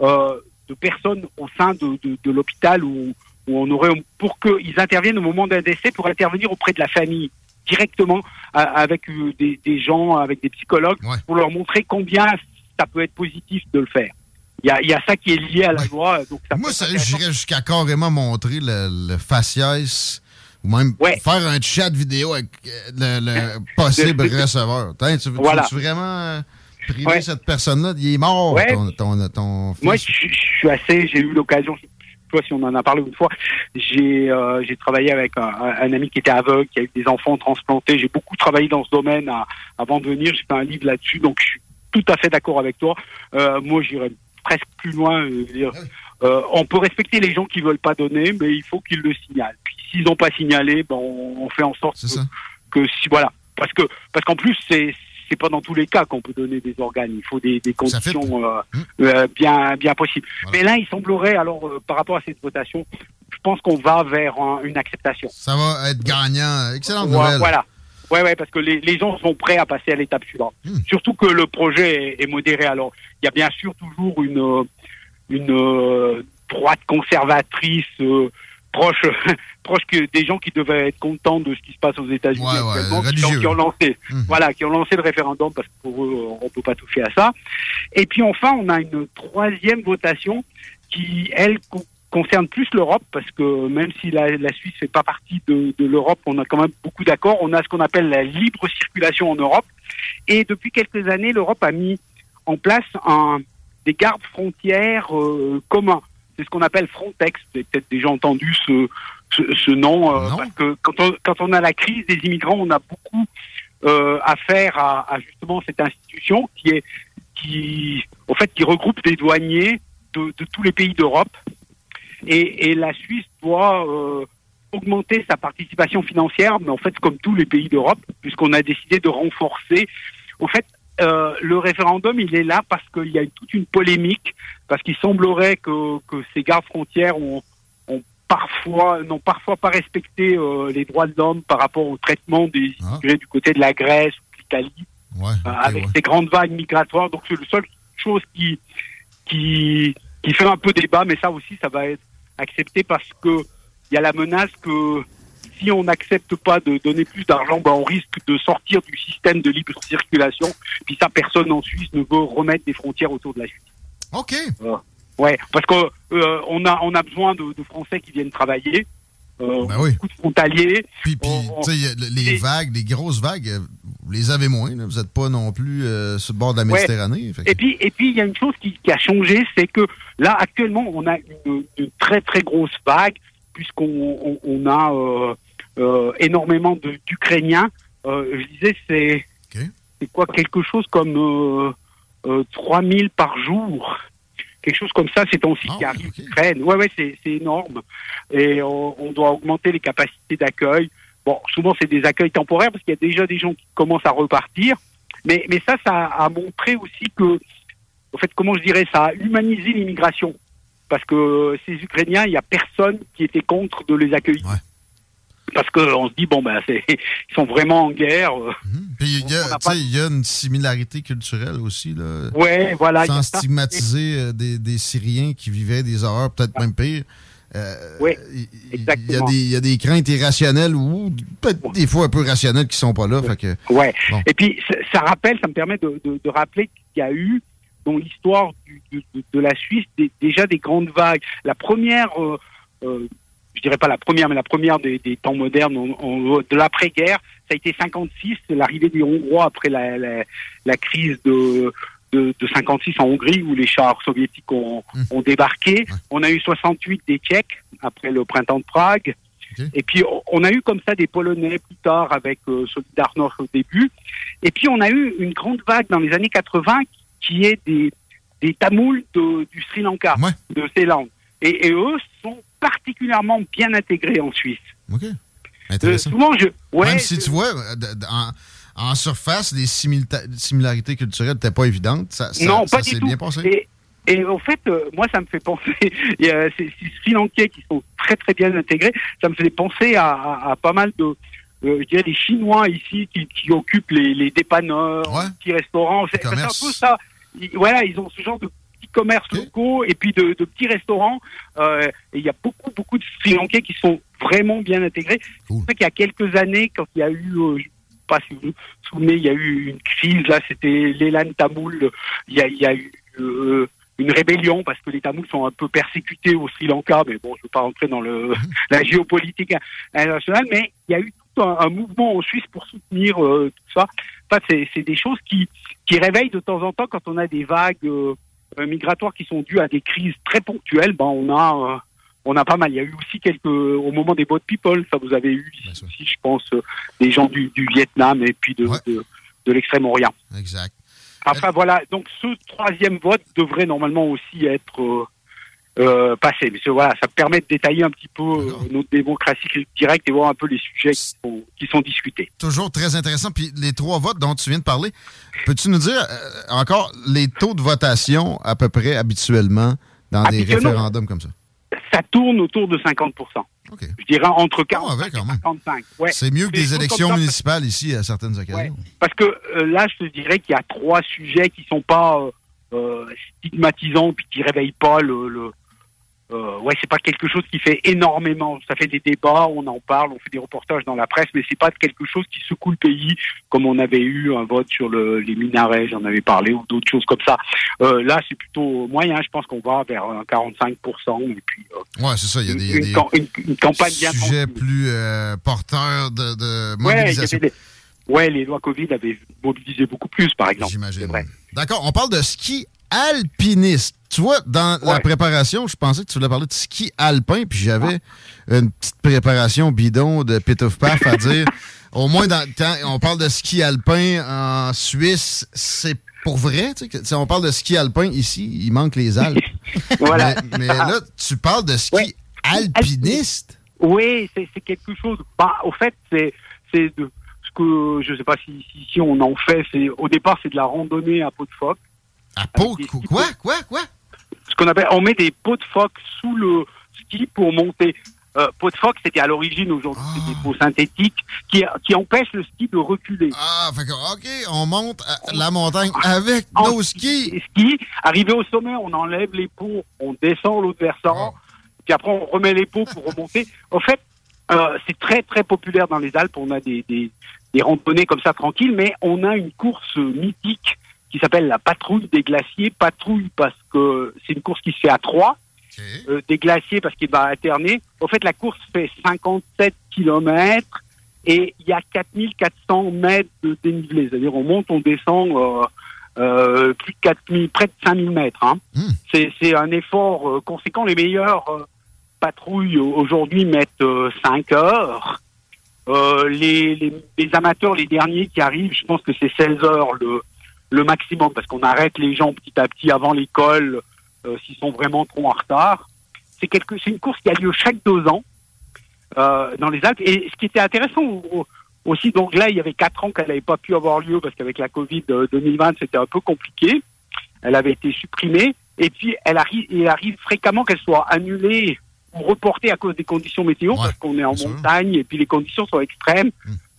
euh, de personnes au sein de, de, de l'hôpital où, où on aurait pour qu'ils interviennent au moment d'un décès pour intervenir auprès de la famille directement à- avec des, des gens, avec des psychologues, pour leur montrer combien ça peut être positif de le faire. Il y a, il y a ça qui est lié à la loi. Donc ça Moi, j'irais jusqu'à carrément montrer le, le faciès Ou même faire un chat vidéo avec euh, le, le possible receveur. Tu veux, tu Voilà. veux-tu vraiment euh, priver Ouais. cette personne-là? Il est mort, Ouais. ton, ton, ton fils. Moi, je, je- je suis assez. J'ai eu l'occasion. Tu vois, si on en a parlé une fois, j'ai euh, j'ai travaillé avec un, un ami qui était aveugle, qui a eu des enfants transplantés. J'ai beaucoup travaillé dans ce domaine à- avant de venir. J'ai fait un livre là-dessus, donc je suis tout à fait d'accord avec toi. Euh, moi, j'irais presque plus loin. euh, dire, euh, on peut respecter les gens qui veulent pas donner, mais il faut qu'ils le signalent. Puis s'ils n'ont pas signalé, ben on, on fait en sorte que, que si voilà, parce que parce qu'en plus c'est c'est pas dans tous les cas qu'on peut donner des organes. Il faut des, des conditions euh, euh, bien bien possibles. Mais là, il semblerait alors par rapport à cette votation, je pense qu'on va vers un- une acceptation. Ça va être gagnant. Nouvelle. Voilà. Ouais, ouais, parce que les, les gens sont prêts à passer à l'étape suivante. Hmm. Surtout que le projet est, est modéré. Alors, il y a bien sûr toujours une euh, une euh, droite conservatrice euh, proche proche que des gens qui devaient être contents de ce qui se passe aux États-Unis Ouais, ouais, actuellement, qui, ont, religieux. qui ont lancé Mhm. voilà, qui ont lancé le référendum parce que pour eux, on peut pas toucher à ça. Et puis enfin, on a une troisième votation qui, elle, concerne plus l'Europe, parce que même si la, la Suisse fait pas partie de, de l'Europe, on a quand même beaucoup d'accords. On a ce qu'on appelle la libre circulation en Europe. Et depuis quelques années, l'Europe a mis en place un, des gardes frontières euh, communs. C'est ce qu'on appelle Frontex. Vous avez peut-être déjà entendu ce, ce, ce nom, euh, parce que quand on, quand on a la crise des immigrants, on a beaucoup euh, affaire à, à justement cette institution qui est qui au fait qui regroupe des douaniers de, de tous les pays d'Europe et, et la Suisse doit euh, augmenter sa participation financière, mais en fait comme tous les pays d'Europe, puisqu'on a décidé de renforcer. Au fait, euh, le référendum, il est là parce qu'il y a toute une polémique, parce qu'il semblerait que, que ces gardes frontières ont, ont parfois n'ont parfois pas respecté euh, les droits de l'homme par rapport au traitement des immigrés du côté de la Grèce ou de l'Italie, euh, avec ces grandes vagues migratoires. Donc c'est la seule chose qui qui qui fait un peu débat, mais ça aussi, ça va être accepté parce que il y a la menace que si on n'accepte pas de donner plus d'argent, ben on risque de sortir du système de libre circulation. Puis ça, personne en Suisse ne veut remettre des frontières autour de la Suisse. OK. Ouais, parce que euh, on a on a besoin de, de Français qui viennent travailler. Euh, Beaucoup de frontaliers. Puis, puis les vagues, les grosses vagues, vous les avez moins. là. Vous n'êtes pas non plus euh, sur le bord de la. Méditerranée. Que- Et puis, et puis, il y a une chose qui, qui a changé, c'est que là, actuellement, on a une, une très très grosse vague, puisqu'on on, on a euh, euh, énormément d'Ukrainiens. Je disais, c'est c'est quoi quelque chose comme euh, euh, 3000 par jour. Quelque chose comme ça, c'est temps-ci qui arrive d'Ukraine. Ouais, ouais, c'est énorme. Et on, on doit augmenter les capacités d'accueil. Bon, souvent, c'est des accueils temporaires parce qu'il y a déjà des gens qui commencent à repartir. Mais, mais ça, ça a montré aussi que, en fait, comment je dirais, ça a humanisé l'immigration. Parce que ces Ukrainiens, il n'y a personne qui était contre de les accueillir. Parce qu'on se dit, bon, ben, c'est, ils sont vraiment en guerre. euh, Puis il y, y a une similarité culturelle aussi. Là, Ouais, voilà, Sans stigmatiser euh, des, des Syriens qui vivaient des horreurs, peut-être même pire. Euh, Oui, il il y, a des- il y a des craintes irrationnelles ou peut-être des fois un peu rationnelles qui sont pas là. Fait que, Ouais. Bon. Et puis, ça, rappelle, ça me permet de, de, de rappeler qu'il y a eu, dans l'histoire de, de- de la Suisse, des- déjà des grandes vagues. La première, euh, euh, je dirais pas la première, mais la première des, des temps modernes, de l'après-guerre, ça a été 56, c'est l'arrivée des Hongrois après la, la, la crise de, de, de 56 en Hongrie, où les chars soviétiques ont, ont débarqué. On a eu 68 des Tchèques, après le printemps de Prague. Et puis, on- a eu comme ça des Polonais plus tard avec euh, Solidarność au début. Et puis, on a eu une grande vague dans les années 80 qui est des, des Tamouls de- du Sri Lanka, de Ceylan. Et, et eux sont particulièrement bien intégrés en Suisse. OK. Euh, Intéressant. souvent, je... Ouais, Même si tu vois, euh, en, en surface, les similarités culturelles n'étaient pas évidentes. Ça, ça- non, ça pas du tout. bien passé? Et, et en fait, euh, moi, ça me fait penser, il y a ces, ces Sri Lankais qui sont très très bien intégrés, ça me fait penser à, à- à pas mal de, euh, je dirais des Chinois ici qui, qui occupent les, les dépanneurs, les petits restaurants. C'est un peu ça. Ils- voilà, ils ont ce genre de commerces locaux et puis de, de petits restaurants. Euh, et il y a beaucoup beaucoup de Sri Lankais qui sont vraiment bien intégrés. C'est pour ça qu'il y a quelques années, quand il y a eu euh, je sais pas si vous vous souvenez, il y a eu une crise, là, c'était l'Elan Tamoul, il y a, il y a eu euh, une rébellion parce que les Tamouls sont un peu persécutés au Sri Lanka, mais bon, je ne veux pas rentrer dans le, la géopolitique internationale, mais il y a eu tout un, un mouvement en Suisse pour soutenir euh, tout ça. En fait, c'est- c'est des choses qui, qui réveillent de temps en temps quand on a des vagues euh, migratoires qui sont dues à des crises très ponctuelles. Ben, on a euh, on a pas mal. Il y a eu aussi quelques au moment des boat people, ça vous avez eu ici, aussi, je pense, euh, des gens du, du Vietnam et puis de, de, de l'extrême-orient. Exact. Enfin voilà, donc ce troisième vote devrait normalement aussi être euh, passé. Mais voilà, ça permet de détailler un petit peu euh, notre démocratie directe et voir un peu les sujets qui sont, qui sont discutés. Toujours très intéressant. Puis les trois votes dont tu viens de parler, peux-tu nous dire euh, encore les taux de votation à peu près habituellement dans des référendums comme ça? Ça tourne autour de 50 Je dirais entre 45 et 55. Ouais. C'est mieux que Des élections ça, municipales ici à certaines occasions. Parce que euh, là, je te dirais qu'il y a trois sujets qui sont pas stigmatisants puis qui réveillent pas le. le euh, ouais, c'est pas quelque chose qui fait énormément. Ça fait des débats, on en parle, on fait des reportages dans la presse, mais c'est pas quelque chose qui secoue le pays, comme on avait eu un vote sur le, les minarets, j'en avais parlé, ou d'autres choses comme ça. Euh, là, c'est plutôt moyen. Je pense qu'on va vers un 45 et puis euh, Ouais, c'est ça. Il y a des, il y a une, des une- une campagne bien sujets plus euh, porteurs de, de mobilisation. des- ouais, les lois Covid avaient mobilisé beaucoup plus, par exemple. J'imagine. D'accord, on parle de ski alpiniste. Tu vois, dans la préparation, je pensais que tu voulais parler de ski alpin, puis j'avais une petite préparation bidon de pit of paf à dire. Au moins, dans, quand on parle de ski alpin en Suisse, c'est pour vrai. Tu sais, si on parle de ski alpin ici, il manque les Alpes. Voilà. Mais, mais là, tu parles de ski alpiniste? Oui, c'est quelque chose. Bah, au fait, c'est ce que je sais pas si, si, si on en fait. Au départ, c'est de la randonnée à peau de phoque. À peau quoi? quoi quoi? Ce qu'on appelle, on met des pots de phoque sous le ski pour monter. Euh, pot de phoque, c'était à l'origine aujourd'hui, c'est des peaux synthétiques qui qui empêchent le ski de reculer. Ah, fait que, OK, on monte à la montagne avec nos skis. Ski, arrivé au sommet, on enlève les pots, on descend l'autre versant, puis après on remet les pots pour remonter. Au fait, euh, c'est très très populaire dans les Alpes. On a des, des, des randonnées comme ça tranquilles, mais on a une course mythique qui s'appelle la patrouille des glaciers. Patrouille parce que c'est une course qui se fait à trois. Euh, des glaciers parce qu'il va alterner. Au fait, la course fait 57 kilomètres et il y a 4400 mètres de dénivelé. C'est-à-dire, on monte, on descend euh, euh, plus de 4000, près de 5000 mètres. Hein. C'est, c'est un effort euh, conséquent. Les meilleurs euh, patrouilles aujourd'hui mettent 5 heures. Les, les, les amateurs, les derniers qui arrivent, je pense que c'est 16 heures le, le maximum parce qu'on arrête les gens petit à petit avant l'école euh, s'ils sont vraiment trop en retard. C'est quelque, c'est une course qui a lieu chaque deux ans euh, dans les Alpes. Et ce qui était intéressant au- au- aussi, donc là, il y avait quatre ans qu'elle n'avait pas pu avoir lieu parce qu'avec la Covid euh, 2020, c'était un peu compliqué. Elle avait été supprimée. Et puis, elle arrive, il arrive fréquemment qu'elle soit annulée ou reportée à cause des conditions météo parce qu'on est en montagne et puis les conditions sont extrêmes.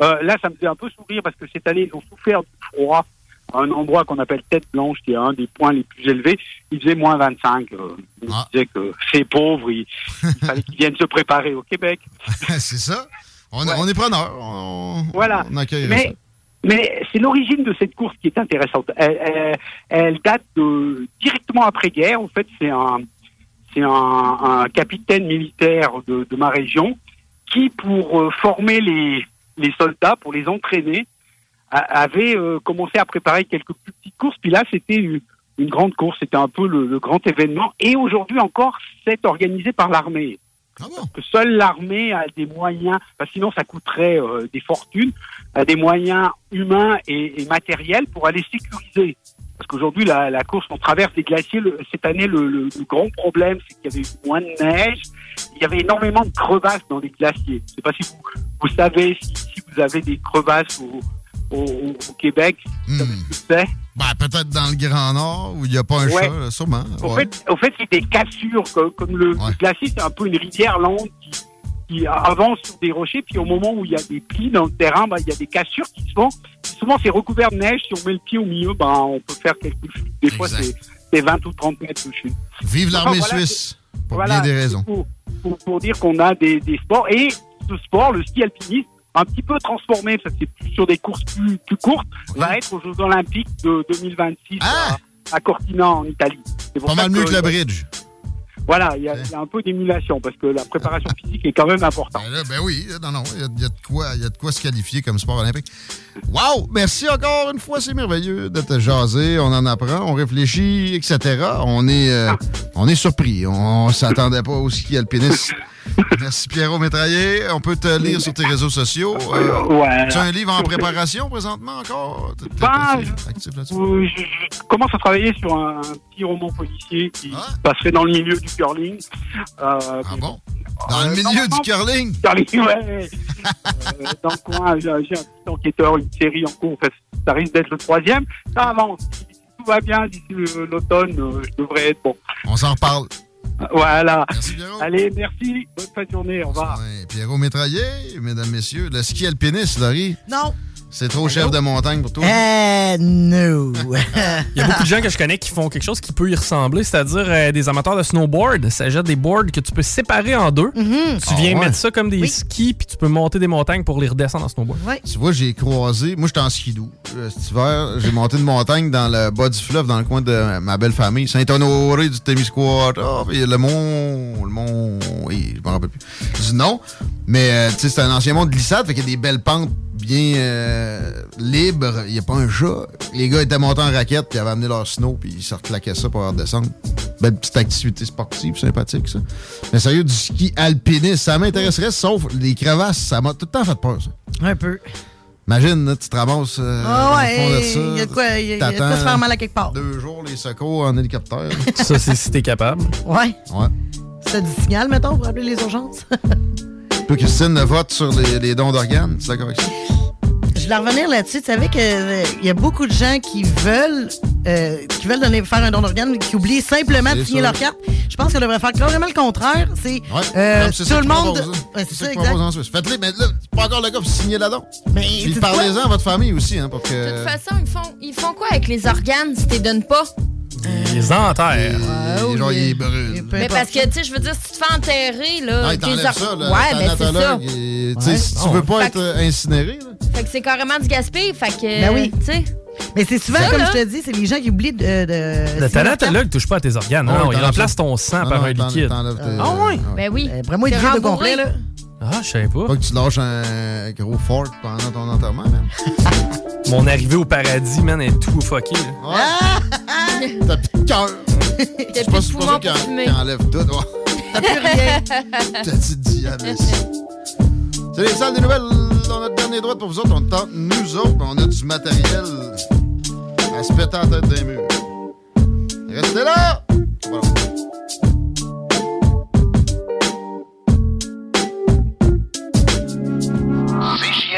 Euh, là, ça me faisait un peu sourire parce que cette année, ils ont souffert du froid un endroit qu'on appelle Tête Blanche, qui est un des points les plus élevés. Il faisait moins 25. Euh, on disait que c'est pauvre, il, il fallait qu'ils viennent se préparer au Québec. c'est ça. On, on est preneur. On, Voilà. on accueille Mais, mais c'est l'origine de cette course qui est intéressante. Elle, elle- elle date de directement après-guerre. En fait, c'est un, c'est un, un capitaine militaire de, de ma région qui, pour euh, former les, les soldats, pour les entraîner, avait euh, commencé à préparer quelques plus petites courses. Puis là, c'était une, une grande course. C'était un peu le, le grand événement. Et aujourd'hui encore, c'est organisé par l'armée. Parce que seule l'armée a des moyens, parce que sinon ça coûterait euh, des fortunes, a des moyens humains et, et matériels pour aller sécuriser. Parce qu'aujourd'hui, la, la course, on traverse des glaciers. Le- cette année, le, le- le grand problème, c'est qu'il y avait eu moins de neige. Il y avait énormément de crevasses dans les glaciers. Je ne sais pas si vous, vous savez, si, si vous avez des crevasses au, au, au Québec, que c'est. Ben, peut-être dans le Grand Nord où il n'y a pas un Ouais. chat, là, sûrement. Au ouais. fait, au fait, c'est des cassures, comme, comme le, le glacier, c'est un peu une rivière lente qui, qui avance sur des rochers, puis au moment où il y a des plis dans le terrain, ben, il y a des cassures qui se font. Souvent, c'est recouvert de neige. Si on met le pied au milieu, ben, on peut faire quelques chutes. Des fois, c'est c'est 20 ou 30 mètres de chute. Vive Enfin, l'armée voilà, suisse, pour voilà, bien des raisons. Pour, pour, pour dire qu'on a des, des sports. Et ce sport, le ski alpinisme, un petit peu transformé, parce que c'est plus sur des courses plus, plus courtes, va être aux Jeux Olympiques de 2026 Ah! à, à Cortina, en Italie. C'est Pas mal mieux que le bridge. Voilà, il y, a il y a un peu d'émulation parce que la préparation physique est quand même importante. Ben, là, ben oui, non, non, il y a- il y, a de quoi- il y a de quoi se qualifier comme sport olympique. Wow! Merci encore une fois, c'est merveilleux de te jaser. On en apprend, on réfléchit, etc. On est, euh, on est surpris. On, s'attendait pas au ski alpiniste. Merci Pierrot Métraillé. On peut te lire sur tes réseaux sociaux. Euh, Ouais. Tu as un livre en préparation présentement encore? Je- actif là-dessus? Euh, je, je commence à travailler sur un, petit roman policier qui Ah. se passerait dans le milieu du curling. ah bon? Dans le milieu du curling? Curling, ouais. Euh, dans le coin, j'ai un petit enquêteur, une série en cours. Enfin, ça risque d'être le troisième. Ça avance. Si tout va bien d'ici l'automne, euh, je devrais être bon. On s'en reparle. Voilà. Merci, Pierrot. Allez, merci. Bonne fin de journée. Au revoir. Ouais, Pierrot Métraillé, mesdames, messieurs. Le ski alpiniste, Laurie. Non. C'est trop chef de montagne pour toi. Euh, no. Il y a beaucoup de gens que je connais qui font quelque chose qui peut y ressembler, c'est-à-dire euh, des amateurs de snowboard. Ça jette des boards que tu peux séparer en deux. Tu Ah viens ouais. mettre ça comme des skis, puis tu peux monter des montagnes pour les redescendre en snowboard. Tu vois, j'ai croisé. Moi, j'étais en skidoo. Euh, Cet hiver, j'ai monté une montagne dans le bas du fleuve, dans le coin de ma belle famille. Saint-Honoré du Témiscouata. Ah, puis le mont. Le mont. Oui, je me rappelle plus. Je dis non. Mais, euh, tu sais, c'est un ancien mont de glissade, fait qu'il y a des belles pentes bien euh, libres. Il n'y a pas un chat. Les gars étaient montés en raquette, puis ils avaient amené leur snow, puis ils se reclaquaient ça pour redescendre. Belle petite activité sportive, sympathique, ça. Mais sérieux, du ski alpiniste, ça m'intéresserait, sauf les crevasses, ça m'a tout le temps fait peur, ça. Un peu. Imagine, là, tu te ramasses euh, Ah au fond de ouais, ça. il y a de quoi, il y a- y a de quoi se faire mal à quelque part. Deux jours, les secours en hélicoptère. ça, c'est si t'es capable. Ouais. Ouais. C'est du signal, mettons, pour appeler les urgences. Toi, Christine, vote sur les, les dons d'organes. Es d'accord avec ça? Je voulais revenir là-dessus. Tu savais qu'il y a beaucoup de gens qui veulent, euh, qui veulent donner, faire un don d'organe, mais qui oublient simplement de C'est signer leur carte. Je pense qu'on devrait faire carrément le contraire. C'est Ouais. euh, c'est tout ça le monde. hein. Ouais, C'est c'est ça exact. Faites-les, mais là, c'est pas encore le cas pour signer la don. Mais Puis parlez-en à votre famille aussi, hein, pour que. De toute façon, ils font, ils font quoi avec les organes si tu les donnes pas? Les enterrent. Les gens, ils brûlent. Mais parce que, tu sais, je veux dire, si tu te fais enterrer, là. Non, ils or- ça, là. Ouais, ben c'est ça. et, tu sais, Ouais. Si tu veux pas Fait être euh, incinéré, là. Fait que c'est carrément du gaspille. Fait que. Ben oui. Tu sais. Mais c'est souvent, Ça, comme là. je te dis, c'est les gens qui oublient de. de Le leur thanatologue touche pas à tes organes. Ouais, non, il t'enlèves remplace ton sang Non, par non, un liquide. t'enlèves tes- Ah ouais? Ben oui. carte. Vraiment, il T'es dit de complet, là. Ah, je savais pas. Pas que tu lâches un gros fort pendant ton enterrement, man. Mon arrivée au paradis, man, est tout fucké. là. T'as plus de cœur. T'as C'est plus pas, de c'est pas ça poumons qui pour en- fumer. qui enlève tout. ouais. T'as plus rien. T'as dit diabète. C'est les salles des nouvelles. On a le dernier droit pour vous autres. On tente nous autres, mais on a du matériel à se péter en tête d'un mur. Restez là! Voilà.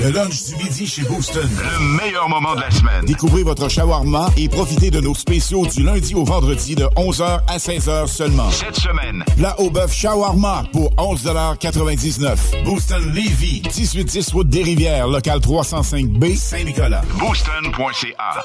Le lunch du midi chez Booston. Le meilleur moment de la semaine. Découvrez votre shawarma et profitez de nos spéciaux du lundi au vendredi de 11h à 16h seulement. Cette semaine, plat au bœuf shawarma pour 11,99 Booston Levy, 1810 route des Rivières, local 305B, Saint-Nicolas. Booston.ca.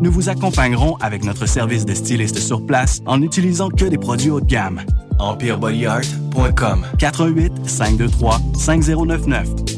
Nous vous accompagnerons avec notre service de styliste sur place en n'utilisant que des produits haut de gamme. EmpireBodyArt.com 418 523 5099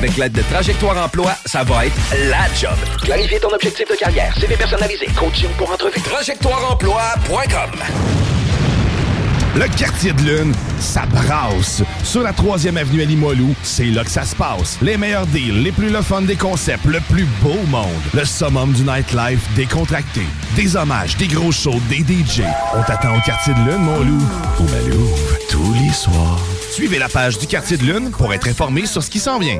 avec l'aide de Trajectoire Emploi, ça va être la job. Clarifier ton objectif de carrière, CV personnalisé, coaching pour entrevue. TrajectoireEmploi.com Le quartier de lune, ça brasse. Sur la 3e avenue à Limoilou, c'est là que ça se passe. Les meilleurs deals, les plus le fun des concepts, le plus beau monde. Le summum du nightlife décontracté. Des hommages, des gros shows, des DJ. On t'attend au quartier de lune, mon loup. Au Malou, tous les soirs. Suivez la page du quartier de lune pour être informé sur ce qui s'en vient.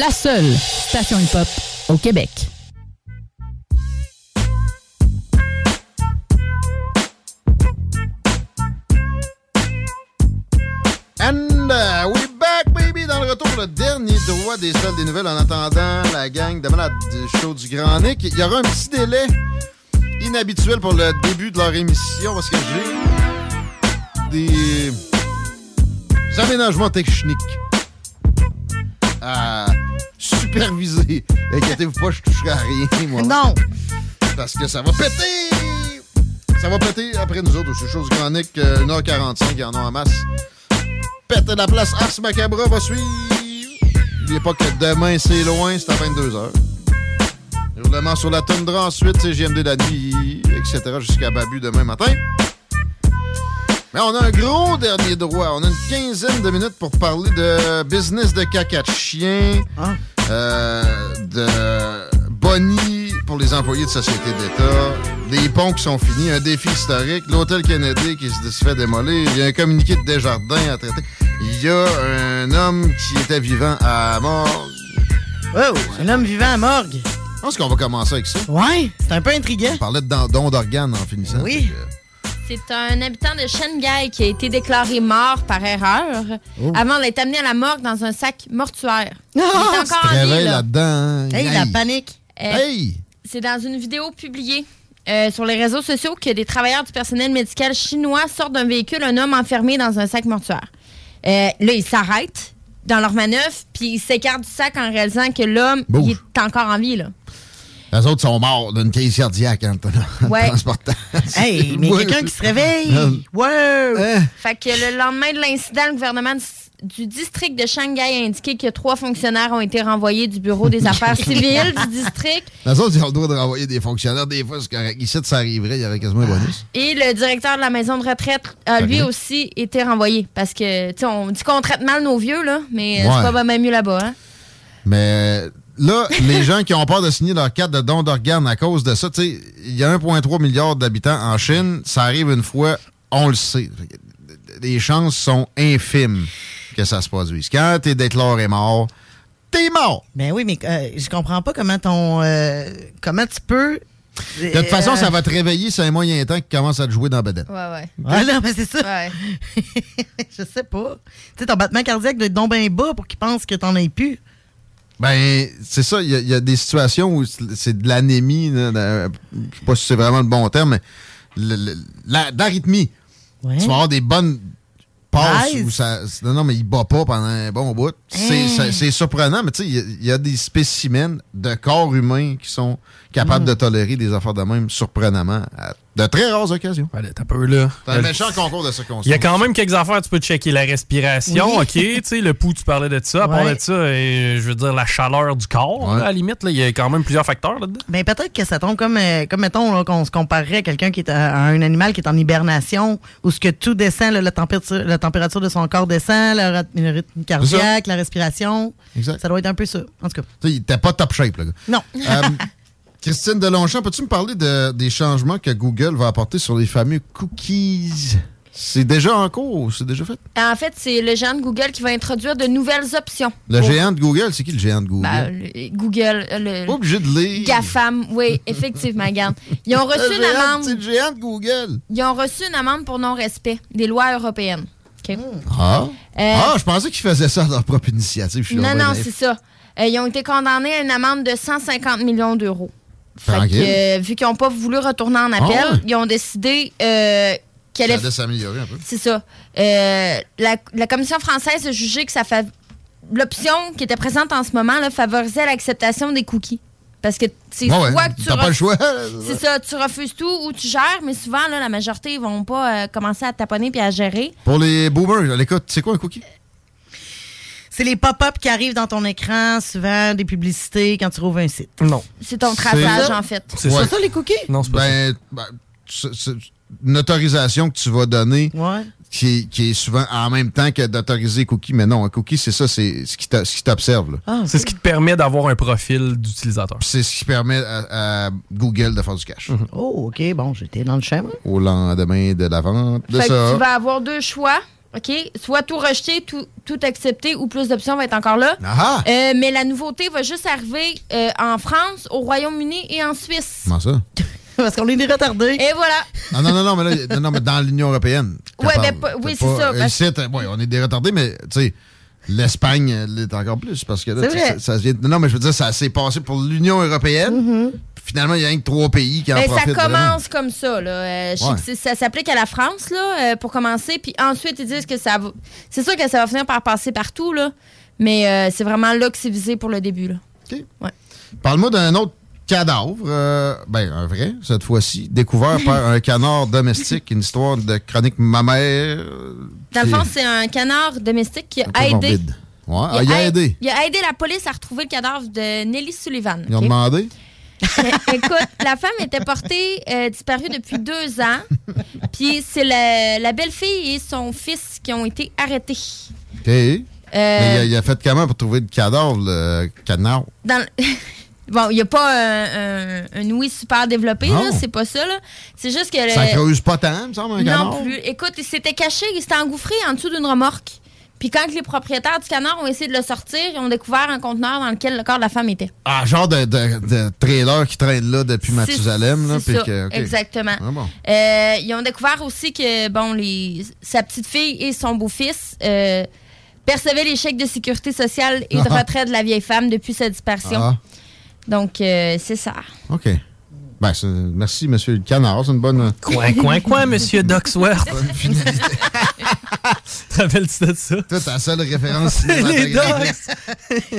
La seule station hip-hop au Québec. And uh, we back, baby, dans le retour, le dernier droit des salles des nouvelles en attendant la gang de malades du show du Grand Nick. Il y aura un petit délai inhabituel pour le début de leur émission parce que j'ai des aménagements techniques à superviser. Inquiétez-vous pas, je toucherai à rien, moi. Non! Parce que ça va péter! Ça va péter après nous autres aussi. Chose euh, 1h45, il y en a en masse. Pète la place Ars Macabra va suivre. N'oubliez pas que demain, c'est loin, c'est à 22h. Roulement sur la toundra ensuite, c'est GMD de la nuit, etc. jusqu'à Babu demain matin. Mais on a un gros dernier droit. On a une quinzaine de minutes pour parler de business de caca de chien, euh, de Bonnie pour les employés de société d'État, des ponts qui sont finis, un défi historique, l'hôtel Kennedy qui se fait démolir, il y a un communiqué de Desjardins à traiter, il y a un homme qui était vivant à mort. Oh, un homme vivant à morgue. Je pense qu'on va commencer avec ça. Ouais, c'est un peu intriguant. On parlait de don- don d'organes en finissant. Oui. C'est un habitant de Shanghai qui a été déclaré mort par erreur Oh. avant d'être amené à la morgue dans un sac mortuaire. Il est encore en vie, là. là-dedans. hein? Hey, la panique. Euh, Hey! C'est dans une vidéo publiée euh, sur les réseaux sociaux que des travailleurs du personnel médical chinois sortent d'un véhicule un homme enfermé dans un sac mortuaire. Euh, là, ils s'arrêtent dans leur manœuvre, puis ils s'écartent du sac en réalisant que l'homme est encore en vie. Là. Les autres sont morts d'une crise cardiaque en, en Ouais. transportant. Hey, mais Ouais. quelqu'un qui se réveille. Euh, Wow! Fait que le lendemain de l'incident, le gouvernement, du district de Shanghai a indiqué que trois fonctionnaires ont été renvoyés du bureau des affaires civiles du district Les autres, ils ont le droit de renvoyer des fonctionnaires. Des fois, c'est correct. Ici, ça arriverait, il y aurait quasiment un bonus. et le directeur de la maison de retraite a lui aussi été renvoyé parce que, tu sais, on dit qu'on traite mal nos vieux, là, mais euh, Ouais. c'est pas bien mieux là-bas, hein? Mais là, les gens qui ont peur de signer leur carte de don d'organes à cause de ça, tu sais, il y a 1,3 milliard d'habitants en Chine. Ça arrive une fois, on le sait. Les chances sont infimes que ça se produise. Quand t'es déclaré mort, t'es mort. Ben oui, mais euh, je comprends pas comment ton. euh, comment tu peux. De toute façon, ça va te réveiller, c'est un moyen temps qui commence à te jouer dans la bedaine. Ouais, ouais. Ouais, non, mais c'est ça. je sais pas. Tu sais, ton battement cardiaque doit être donc bien bas pour qu'il pense que t'en aies plus. Ben, c'est ça. Il y, a- il y a des situations où c'est de l'anémie. Je sais pas si c'est vraiment le bon terme, mais la- l'arythmie. Tu vas avoir des bonnes passes Nice. où ça. Non, non, mais il bat pas pendant un bon bout. C'est Hein. c'est surprenant, mais tu sais, il y y, a des spécimens de corps humains qui sont capables Mm. de tolérer des affaires de même surprenamment à de très rares occasions. T'as peu là. C'est un méchant concours de circonstances. Il y a quand même quelques affaires, tu peux checker la respiration, Oui. OK, tu sais, le pouls, tu parlais de ça. À part Ouais. de ça, euh, je veux dire, la chaleur du corps, là, à la limite, là, il y a quand même plusieurs facteurs là-dedans. Ben peut-être que ça tombe comme, euh, comme mettons, là, qu'on se comparerait à quelqu'un qui est à, à un animal qui est en hibernation, où ce que tout descend, là, la, température, la température de son corps descend, le, ry- le rythme cardiaque, la respiration. Ça doit être un peu ça. En tout cas. Tu était pas top shape, gars. Non. Euh, Christine Delonchamp, peux-tu me parler de- des changements que Google va apporter sur les fameux cookies? C'est déjà en cours, c'est déjà fait. En fait, c'est le géant de Google qui va introduire de nouvelles options. Le pour- géant de Google, c'est qui le géant de Google? Ben, le- Google. euh, Le, Pas obligé de lire. GAFAM, oui, effectivement, regarde. Ils ont reçu Le une géant, amende. C'est le géant de Google. Ils ont reçu une amende pour non-respect des lois européennes. Ah? Euh, ah, je pensais qu'ils faisaient ça à leur propre initiative. Je suis non, non, c'est ça. Euh, ils ont été condamnés à une amende de 150 millions d'euros. Fait que, euh, vu qu'ils n'ont pas voulu retourner en appel, Ah ouais? ils ont décidé euh, qu'elle allait s'améliorer un peu. C'est ça. Euh, la, la commission française a jugé que ça fa- l'option qui était présente en ce moment là, favorisait l'acceptation des cookies. Parce que c'est ouais. soit que tu T'as pas le ref- choix. C'est ça, tu refuses tout ou tu gères, mais souvent, là, la majorité, ils vont pas commencer à taponner puis à gérer. Pour les boomers, l'écoute, c'est quoi un cookie? C'est les pop-up qui arrivent dans ton écran, souvent des publicités quand tu rouvres un site. Non. C'est ton traçage, en fait. C'est ça, les cookies? Non, c'est pas ben, ben, c'est- c'est une autorisation que tu vas donner qui, est, qui est souvent en même temps que d'autoriser cookie. Mais non, un cookie, c'est ça, c'est ce qui t'observe. Ah, C'est ce qui te permet d'avoir un profil d'utilisateur. C'est ce qui permet à, à Google de faire du cash. Oh, OK, bon, j'étais dans le moi. Au lendemain de la vente de Fait que ça. tu vas avoir deux choix. OK? Soit tout rejeter, tout, tout accepter ou plus d'options va être encore là. Ah! Euh, mais la nouveauté va juste arriver euh, en France, au Royaume-Uni et en Suisse. Comment ça? Parce qu'on est des retardés. Et voilà. Non, non, non, non, mais, là, non, non, mais dans l'Union européenne. Ouais, mais pas- oui, c'est ça, parce- Ici, t'as- ouais, on est des retardés, mais tu sais, l'Espagne l'est encore plus. Parce que là, ça, ça vient- non, mais je veux dire, ça s'est passé pour l'Union européenne. Finalement, il y a rien que trois pays qui en Ben, ça commence comme ça. Là. Euh, je sais Ouais. que c'est- ça s'applique à la France là, euh, pour commencer. Puis ensuite, ils disent que ça va. C'est sûr que ça va finir par passer partout, là. Mais euh, c'est vraiment là que c'est visé pour le début. Là. Parle-moi d'un autre cadavre, ben un vrai, cette fois-ci, découvert par un canard domestique, une histoire de chronique mammaire. Dans le fond, est c'est un canard domestique qui a aidé. Ouais, il a aidé. Il a aidé la police à retrouver le cadavre de Nelly Sullivan. Ils ont OK? demandé? Écoute, la femme était portée euh, disparue depuis deux ans. Puis c'est la, la belle-fille et son fils qui ont été arrêtés. OK. Mais il a, il a fait comment pour trouver le cadavre, le canard? Dans le- Bon, il n'y a pas un, un, ouïe super développé, Non. là, c'est pas ça. là. C'est juste que. le- Ça creuse pas tant, me semble, un canard. Non plus. Écoute, il s'était caché, il s'était engouffré en dessous d'une remorque. Puis quand les propriétaires du canard ont essayé de le sortir, ils ont découvert un conteneur dans lequel le corps de la femme était. Ah, genre de, de, de trailer qui traîne là depuis Mathusalem. Là, puis ça, que- exactement. Ah bon. Euh, ils ont découvert aussi que bon, les, sa petite fille et son beau-fils euh, percevaient les chèques de sécurité sociale et de Ah. retraite de la vieille femme depuis sa disparition. Ah, Donc, euh, c'est ça. OK. Ben, merci, monsieur le canard. C'est une bonne. Coin, coin, coin, monsieur Ducksworth. Bonne finalité. Te rappelles-tu de ça? Toi, ta seule référence C'est les cinématographique.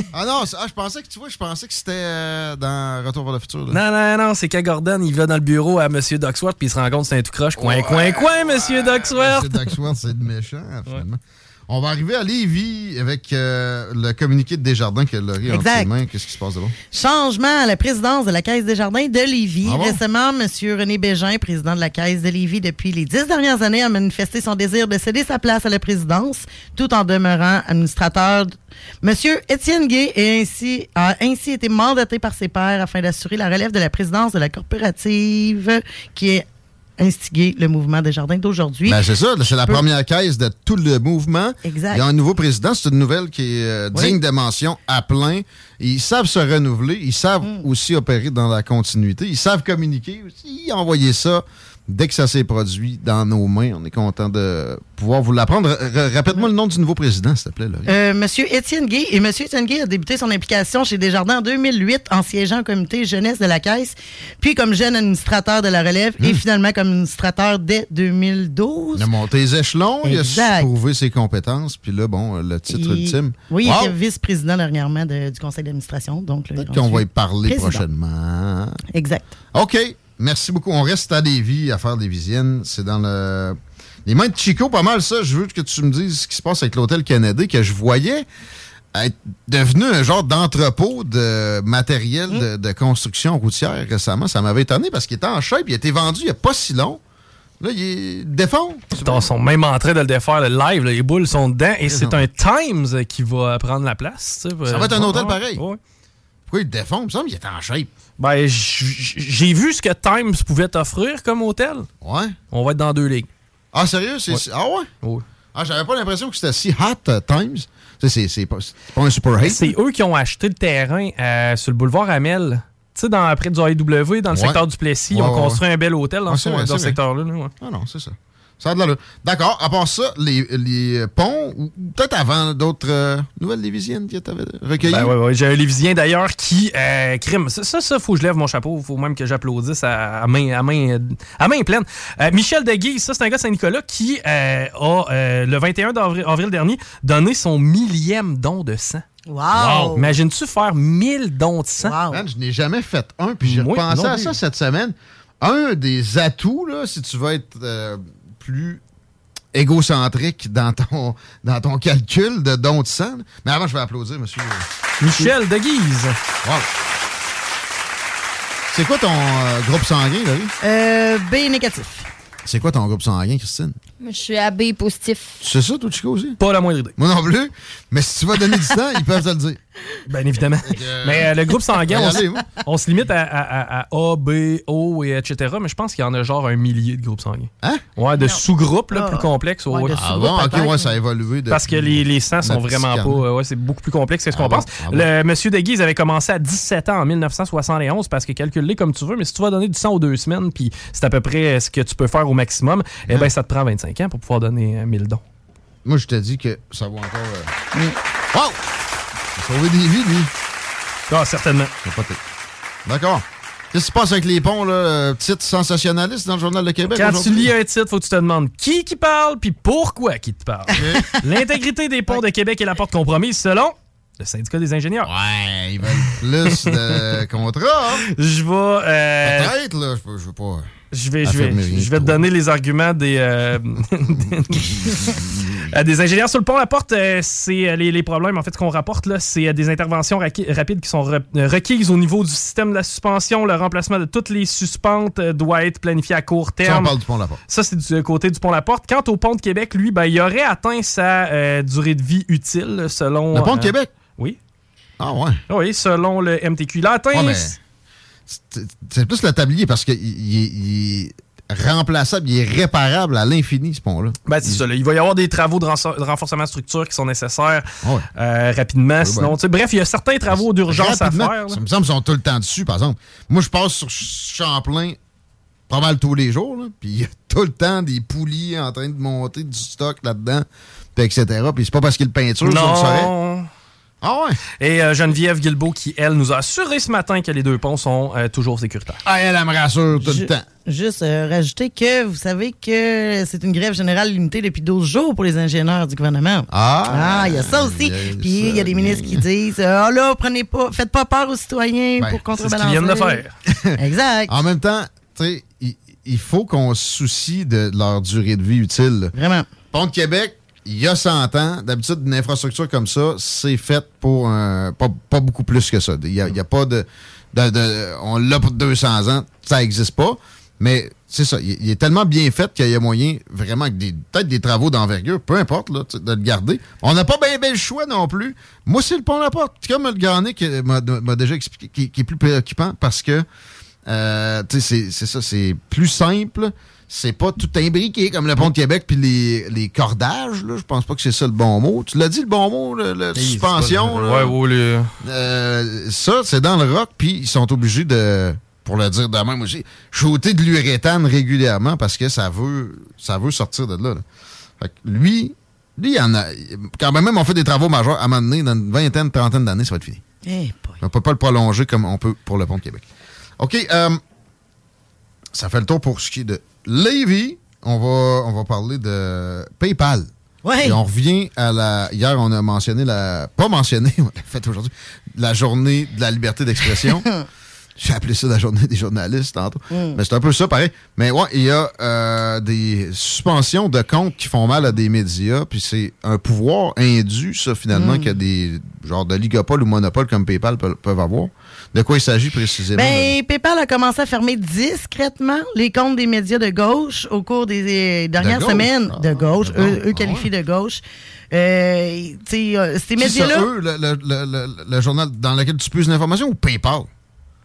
Ah non, ah, je pensais que tu vois, je pensais que c'était euh, dans Retour vers le futur. là. Non, non, non, c'est quand Gordon, il va dans le bureau à Monsieur Ducksworth, puis il se rend compte que c'est un tout croche. Coin, coin, coin, Monsieur Ducksworth. Monsieur Ducksworth, c'est le méchant, finalement. On va arriver à Lévis avec euh, le communiqué de Desjardins que Laurie a Exact. Qu'est-ce qui se passe d'abord? Changement à la présidence de la Caisse des Jardins de Lévis. Ah bon? Récemment, M. René Bégin, président de la Caisse de Lévis depuis les dix dernières années, a manifesté son désir de céder sa place à la présidence tout en demeurant administrateur. M. Étienne Gay est ainsi, a ainsi été mandaté par ses pairs afin d'assurer la relève de la présidence de la coopérative qui est instigé le mouvement des jardins d'aujourd'hui. Ben, c'est ça, c'est la peux- première caisse de tout le mouvement. Exact. Il y a un nouveau président, c'est une nouvelle qui est euh, Oui. digne de mention à plein. Ils savent se renouveler, ils savent Mm. aussi opérer dans la continuité, ils savent communiquer aussi, envoyer ça dès que ça s'est produit dans nos mains. On est content de pouvoir vous l'apprendre. R- r- Répète-moi le nom du nouveau président, s'il te plaît. Euh, Monsieur Étienne Gay. Et Monsieur Étienne Gay a débuté son implication chez Desjardins en 2008 en siégeant au comité jeunesse de la Caisse, puis comme jeune administrateur de la relève Hmm. et finalement comme administrateur dès 2012. Il a monté les échelons, il a prouver ses compétences, puis là, bon, le titre ultime. Oui, il était vice-président dernièrement de- du conseil d'administration. Donc, Peut-être qu'on va y parler président. prochainement. Exact. OK. Merci beaucoup. On reste à Lévis à faire des visiennes. C'est dans le... les mains de Chico, pas mal ça. Je veux que tu me dises ce qui se passe avec l'hôtel Kennedy, que je voyais être devenu un genre d'entrepôt de matériel Mm. de, de construction routière récemment. Ça m'avait étonné parce qu'il était en shape. Il a été vendu il n'y a pas si long. Là, il défend. Ils sont même en train de le défaire le live. là. les boules sont dedans et c'est un Times qui va prendre la place. Ça va être un hôtel pareil. ouais. Pourquoi il défend? Il me semble qu'il était en shape. Ben, j'ai vu ce que Times pouvait t'offrir comme hôtel. Ouais. On va être dans deux ligues. Ah, sérieux? Ouais. Ah ouais? Oui. Ah, j'avais pas l'impression que c'était si hot euh, Times. C'est pas, pas un super hate. C'est eux qui ont acheté le terrain euh, sur le boulevard Amel. Tu sais, dans, près du AEW, dans le Ouais. secteur du Plessis, ils Ouais, ont construit un bel hôtel dans, Ah, ce, vrai, dans secteur-là. Ah non, c'est ça. Ça a de l'allure. D'accord. À part ça, les, les ponts, ou peut-être avant d'autres euh, nouvelles lévisiennes que tu avais recueillies? Ben ouais. J'ai un Lévisien d'ailleurs qui euh, crime. Ça, ça, ça, faut que je lève mon chapeau. Faut même que j'applaudisse à, à main, à, main, à main pleine. Euh, Michel Deguy, ça, c'est un gars de Saint-Nicolas qui euh, a, euh, le 21 d'avril avril dernier, donné son millième don de sang. Wow! Imagines-tu faire 1000 dons de sang? Man, je n'ai jamais fait un, puis j'ai repensé à ça cette semaine. Un des atouts, là, si tu veux être euh, plus égocentrique dans ton, dans ton calcul de don de sang. Mais avant, je vais applaudir, monsieur. Michel Deguise. Wow. C'est quoi ton euh, groupe sanguin, Laurie? Euh, B négatif. C'est quoi ton groupe sanguin, Christine? Je suis AB positif. C'est ça, toi, Chico, aussi? Pas la moindre idée. Moi non plus. Mais si tu vas donner du sang, ils peuvent te le dire. Bien évidemment. Mais euh, le groupe sanguin, on, se limite à, à- à- à A, B, O, et etc. Mais je pense qu'il y en a genre un millier de groupes sanguins. Hein? Ouais, de sous-groupes là, Ah. plus complexes. ouais, de Ah bon? Ok, ouais, ça a évolué. Parce que les, les sangs sont vraiment pas. euh, ouais, c'est beaucoup plus complexe que ce Ah qu'on bon? pense. Ah bon? Le monsieur Deguise avait commencé à 17 ans en 1971 parce que calcule-les comme tu veux, mais si tu vas donner du sang aux deux semaines, puis c'est à peu près ce que tu peux faire au maximum, eh ben ça te prend 25 ans pour pouvoir donner euh, 1000 dons. Moi, je te dis que ça va encore. euh, Wow! Il a sauvé des vies, lui. Ah, certainement. D'accord. Qu'est-ce qui se passe avec les ponts, là? euh, Titre sensationnaliste dans le Journal de Québec? Quand tu lis un titre, faut que tu te demandes qui qui parle puis pourquoi qui te parle. L'intégrité des ponts de Québec est la porte compromise selon le syndicat des ingénieurs. Ouais, ils veulent plus de contrats. hein? Je vais. euh, Peut-être, là. Je peux- je veux pas. Je vais, je vais, je vais te donner les arguments des, euh, euh, des ingénieurs sur le pont. La porte, euh, c'est les, les problèmes. En fait, ce qu'on rapporte là, c'est des interventions rapides qui sont re- requises au niveau du système de la suspension. Le remplacement de toutes les suspentes doit être planifié à court Ça, on terme. parle du pont La Porte. Ça, c'est du côté du pont La Porte. Quant au pont de Québec, lui, ben, il aurait atteint sa euh, durée de vie utile selon. Le pont de euh, Québec? Oui. Ah, ouais. Oui, selon le MTQ. Il a atteint. Ouais, mais c'est- plus le tablier parce qu'il il est, il remplaçable, il est réparable à l'infini, ce pont-là. Ben, c'est ça. là. Il va y avoir des travaux de, renforcement de structure qui sont nécessaires Ouais. euh, rapidement. Ouais, Sinon, ouais. tu sais, bref, il y a certains travaux d'urgence à faire. là. Ça me semble qu'ils sont tout le temps dessus, par exemple. Moi, je passe sur Champlain pas mal tous les jours, puis il y a tout le temps des poulies en train de monter du stock là-dedans, etc. Puis c'est pas parce qu'il y a le peinture, je le saurais. Ah ouais? Et euh, Geneviève Guilbeault qui, elle, nous a assuré ce matin que les deux ponts sont euh, toujours sécuritaires. Ah, elle, elle me rassure tout le temps. Juste euh, rajouter que vous savez que c'est une grève générale limitée depuis 12 jours pour les ingénieurs du gouvernement. Ah! Ah, il y a ça aussi. il y a Puis il y a des ministres qui disent Ah là, prenez pas, faites pas peur aux citoyens Ben, pour C'est ce contrebalancer. qu'ils viennent de faire. Exact. En même temps, tu sais, il, il faut qu'on se soucie de leur durée de vie utile. Vraiment. Pont de Québec, il y a 100 ans, d'habitude, une infrastructure comme ça, c'est fait pour un- pas, beaucoup plus que ça. Il n'y a, pas de, On l'a pour 200 ans, ça n'existe pas. Mais c'est ça, il, est tellement bien fait qu'il y a moyen, vraiment, peut-être des travaux d'envergure, peu importe, là, de le garder. On n'a pas bien bien le choix non plus. Moi, c'est le pont la porte. Comme le qui m'a m'a déjà expliqué, qui, est plus préoccupant parce que, euh, c'est- c'est ça, c'est plus simple. C'est pas tout imbriqué comme le pont de Québec puis les, les cordages. Là. Je pense pas que c'est ça le bon mot. Tu l'as dit le bon mot, le, le Oui, suspension. là. Ouais, ouais, les- Euh, ça, c'est dans le rock, puis ils sont obligés de, pour le dire de même aussi, shooter de l'uréthane régulièrement parce que ça veut, ça veut sortir de là. là. Fait que lui, lui, il en a. Quand même, on fait des travaux majeurs, à un moment donné, dans une vingtaine, trentaine d'années, ça va être fini. Eh, On peut pas le prolonger comme on peut pour le pont de Québec. OK, euh, ça fait le tour pour ce qui est de Lévis. On va, on va parler de PayPal. Ouais. Et on revient à la. Hier, on a mentionné la. Pas mentionné, on l'a fait aujourd'hui. La journée de la liberté d'expression. J'ai appelé ça la journée des journalistes tantôt. Mm. Mais c'est un peu ça, pareil. Mais ouais, il y a euh, des suspensions de comptes qui font mal à des médias. Puis c'est un pouvoir indu, ça, finalement, Mm. que des genres de ligopole ou monopole comme PayPal pe- peuvent avoir. De quoi il s'agit précisément? Ben, PayPal a commencé à fermer discrètement les comptes des médias de gauche au cours des, des dernières semaines. de gauche. de eux, eux qualifient de gauche. Euh, euh, ces médias-là. eux, le, le- le- le- le journal dans lequel tu puisses l'information ou PayPal?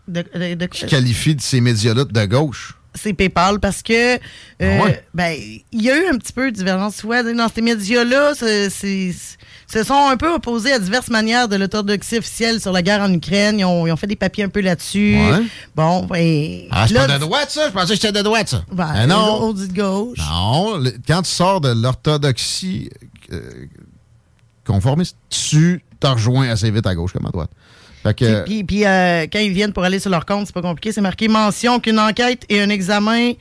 De, de- de- qui qualifie de ces médias-là de gauche? C'est PayPal parce que euh, Ah ouais? ben il y a eu un petit peu de divergence ouais, dans ces médias-là se sont un peu opposés à diverses manières de l'orthodoxie officielle sur la guerre en Ukraine. Ils ont, ils ont fait des papiers un peu là-dessus. Ouais. Bon, et Ah, c'est pas de droite, ça? Je pensais que c'était de droite, ça. Ben, Ben non. on dit de gauche. Non, le- quand tu sors de l'orthodoxie euh, conformiste, tu te rejoins assez vite à gauche comme à droite. Fait que, Puis, puis, euh, quand ils viennent pour aller sur leur compte, c'est pas compliqué. C'est marqué mention qu'une enquête et un examen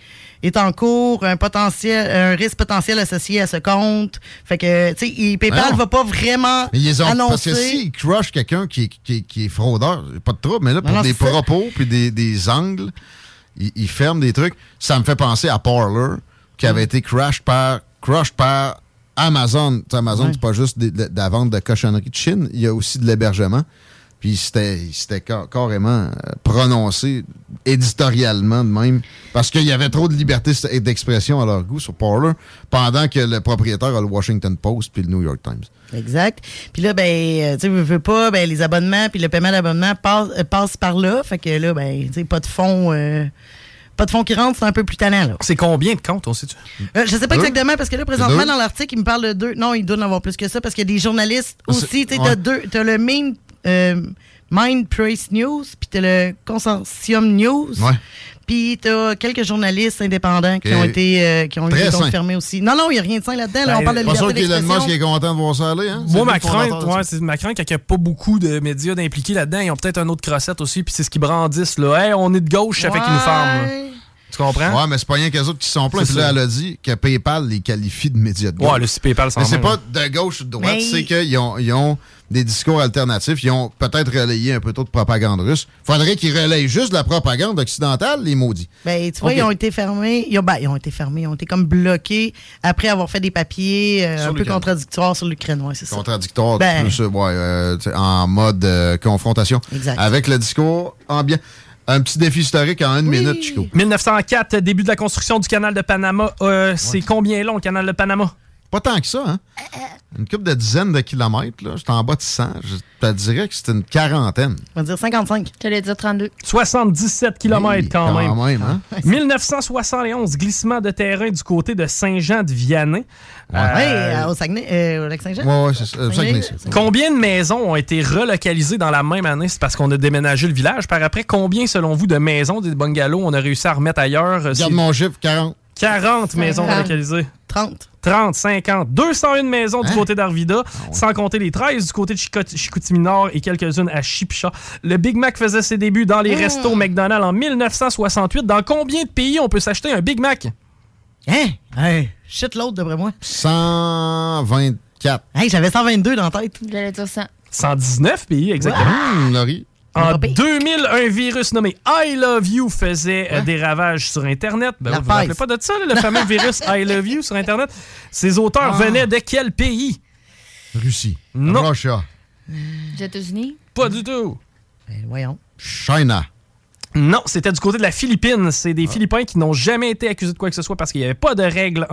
est en cours, un potentiel, un risque potentiel associé à ce compte. Fait que, tu sais, il- PayPal Ben non. va pas vraiment mais ils ont, parce que annoncer. s'ils crushent quelqu'un qui, est- qui est- qui est fraudeur, pas de trouble, mais là, pour Non, non, des propos puis des, des angles, ils, ils ferment des trucs. Ça me fait penser à Parler, qui Mm. avait été crushed par, crushed par Amazon. Amazon, Ouais. c'est pas juste de, de la vente de cochonneries de Chine, il y a aussi de l'hébergement. Puis c'était c'était ca- carrément euh, prononcé éditorialement de même. Parce qu'il y avait trop de liberté et d'expression à leur goût sur Parler, pendant que le propriétaire a le Washington Post puis le New York Times. Exact. Puis là, ben, euh, tu sais, pas, ben, les abonnements puis le paiement d'abonnement passe, euh, passe par là. Fait que là, ben, tu sais, pas de fonds. euh, pas de fonds qui rentrent, c'est un peu plus tannant, là. C'est combien de comptes, on sait-tu? Euh, je sais pas Deux? exactement parce que là, présentement, deux? dans l'article, il me parle de deux. Non, il doit en avoir plus que ça parce qu'il y a des journalistes aussi. Tu sais, ouais. t'as deux. T'as le main, euh, Mind Press News, puis t'as le Consortium News. Ouais. Puis t'as quelques journalistes indépendants qui ont été euh, qui ont eu Très aussi. Non, non, il n'y a rien de sain là-dedans. là. Ben, on parle de Pas sûr liberté qu'Elon Musk d'expression. est content de voir ça aller, hein? C'est Moi, ma crainte, ouais, c'est ma crainte qu'il n'y a pas beaucoup de médias d'impliqués là-dedans. Ils ont peut-être un autre crossette aussi, puis c'est ce qu'ils brandissent. Là. Hey, on est de gauche, ça fait qu'ils nous ferment. Tu comprends? Ouais, mais c'est pas rien qu'eux autres qui sont pleins. C'est Puis là, elle a dit que PayPal les qualifie de médias de gauche. Ouais, le si PayPal Mais c'est pas de gauche ou de droite, Mais- c'est qu'ils ont, ils ont des discours alternatifs. Ils ont peut-être relayé un peu trop de propagande russe. Faudrait qu'ils relayent juste de la propagande occidentale, les maudits. Ben, tu vois, ils ont été fermés. Ils ont, ben, ils ont été fermés. Ils ont été comme bloqués après avoir fait des papiers euh, un peu contradictoires sur l'Ukraine. Ouais, c'est ça. Contradictoire, Ben. plus, euh, ouais, euh, en mode euh, confrontation. Exact. Avec le discours ambiant. Un petit défi historique en une minute, Chico. 1904, début de la construction du canal de Panama. Euh, C'est combien long, le canal de Panama? Pas tant que ça, hein? Une couple de dizaines de kilomètres, là. J'étais en bas de 100. Je te dirais que c'était une quarantaine. On va dire 55. J'allais dire 32. 77 km quand, quand même. même, hein? 1971, glissement de terrain du côté de Saint-Jean-de-Vianney. Ouais, euh, au Saguenay, euh, au Lac-Saint-Jean. Ouais, ouais, c'est ça. Euh, Saguenay, c'est- Combien de maisons ont été relocalisées dans la même année? C'est parce qu'on a déménagé le village. Par après, combien, selon vous, de maisons, des bungalows, on a réussi à remettre ailleurs? Garde C'est mon chiffre, 40. 40 maisons 50. relocalisées. 30. 30, 50, 201 maisons Hein? du côté d'Arvida, Ah sans compter les 13 du côté de Chico- Chicoutimi-Nord et quelques-unes à Chipicha. Le Big Mac faisait ses débuts dans les Mmh. restos McDonald's en 1968. Dans combien de pays on peut s'acheter un Big Mac? Hein? Hey, shit l'autre, d'après moi. 124. Hey, j'avais 122 dans la tête. J'allais dire 100. 119 pays, exactement. Hum, Laurie. En 2000, un virus nommé I Love You faisait euh, des ravages sur Internet. Ben, vous vous rappelez pas de ça, le fameux virus I Love You sur Internet? Ses auteurs Ah. venaient de quel pays? Russie. Non. Russia. Les États-Unis? Pas du tout. voyons. China. Non, c'était du côté de la Philippine. C'est Ah. des Philippins qui n'ont jamais été accusés de quoi que ce soit parce qu'il n'y avait pas de règles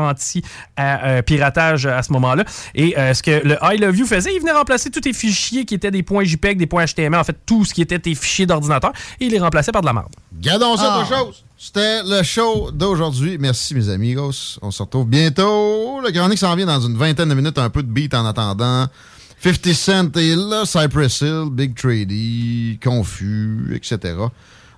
anti-piratage à ce moment-là. Et euh, ce que le I Love You faisait, il venait remplacer tous tes fichiers qui étaient des points JPEG, des points HTML, en fait, tout ce qui était tes fichiers d'ordinateur, et il les remplaçait par de la merde. Gardons ça Ah. pour chose. C'était le show d'aujourd'hui. Merci, mes amigos. On se retrouve bientôt. Le chronique s'en vient dans une vingtaine de minutes. Un peu de beat en attendant. 50 Cent est là, Cypress Hill, Big Trady, Confus, etc.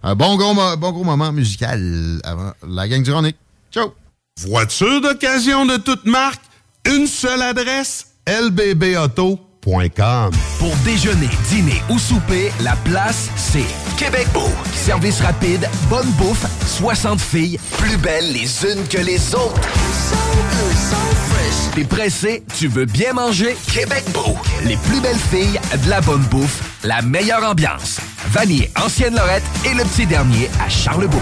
Un bon gros, bon gros moment musical avant la gang du chronique. Ciao! Voiture d'occasion de toute marque, une seule adresse, lbbauto.com. Pour déjeuner, dîner ou souper, la place, c'est Québec Beau. Service rapide, bonne bouffe, 60 filles, plus belles les unes que les autres. T'es pressé, tu veux bien manger? Québec Beau. Les plus belles filles, de la bonne bouffe, la meilleure ambiance. Vanier, Ancienne Lorette et le petit dernier à Charlebourg.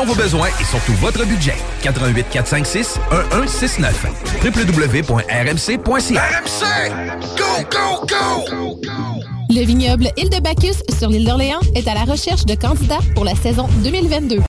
selon vos besoins et surtout votre budget, 88 456 1169 www.rmc.ca RMC! Go, go, go! Le vignoble Île de Bacchus sur l'île d'Orléans est à la recherche de candidats pour la saison 2022.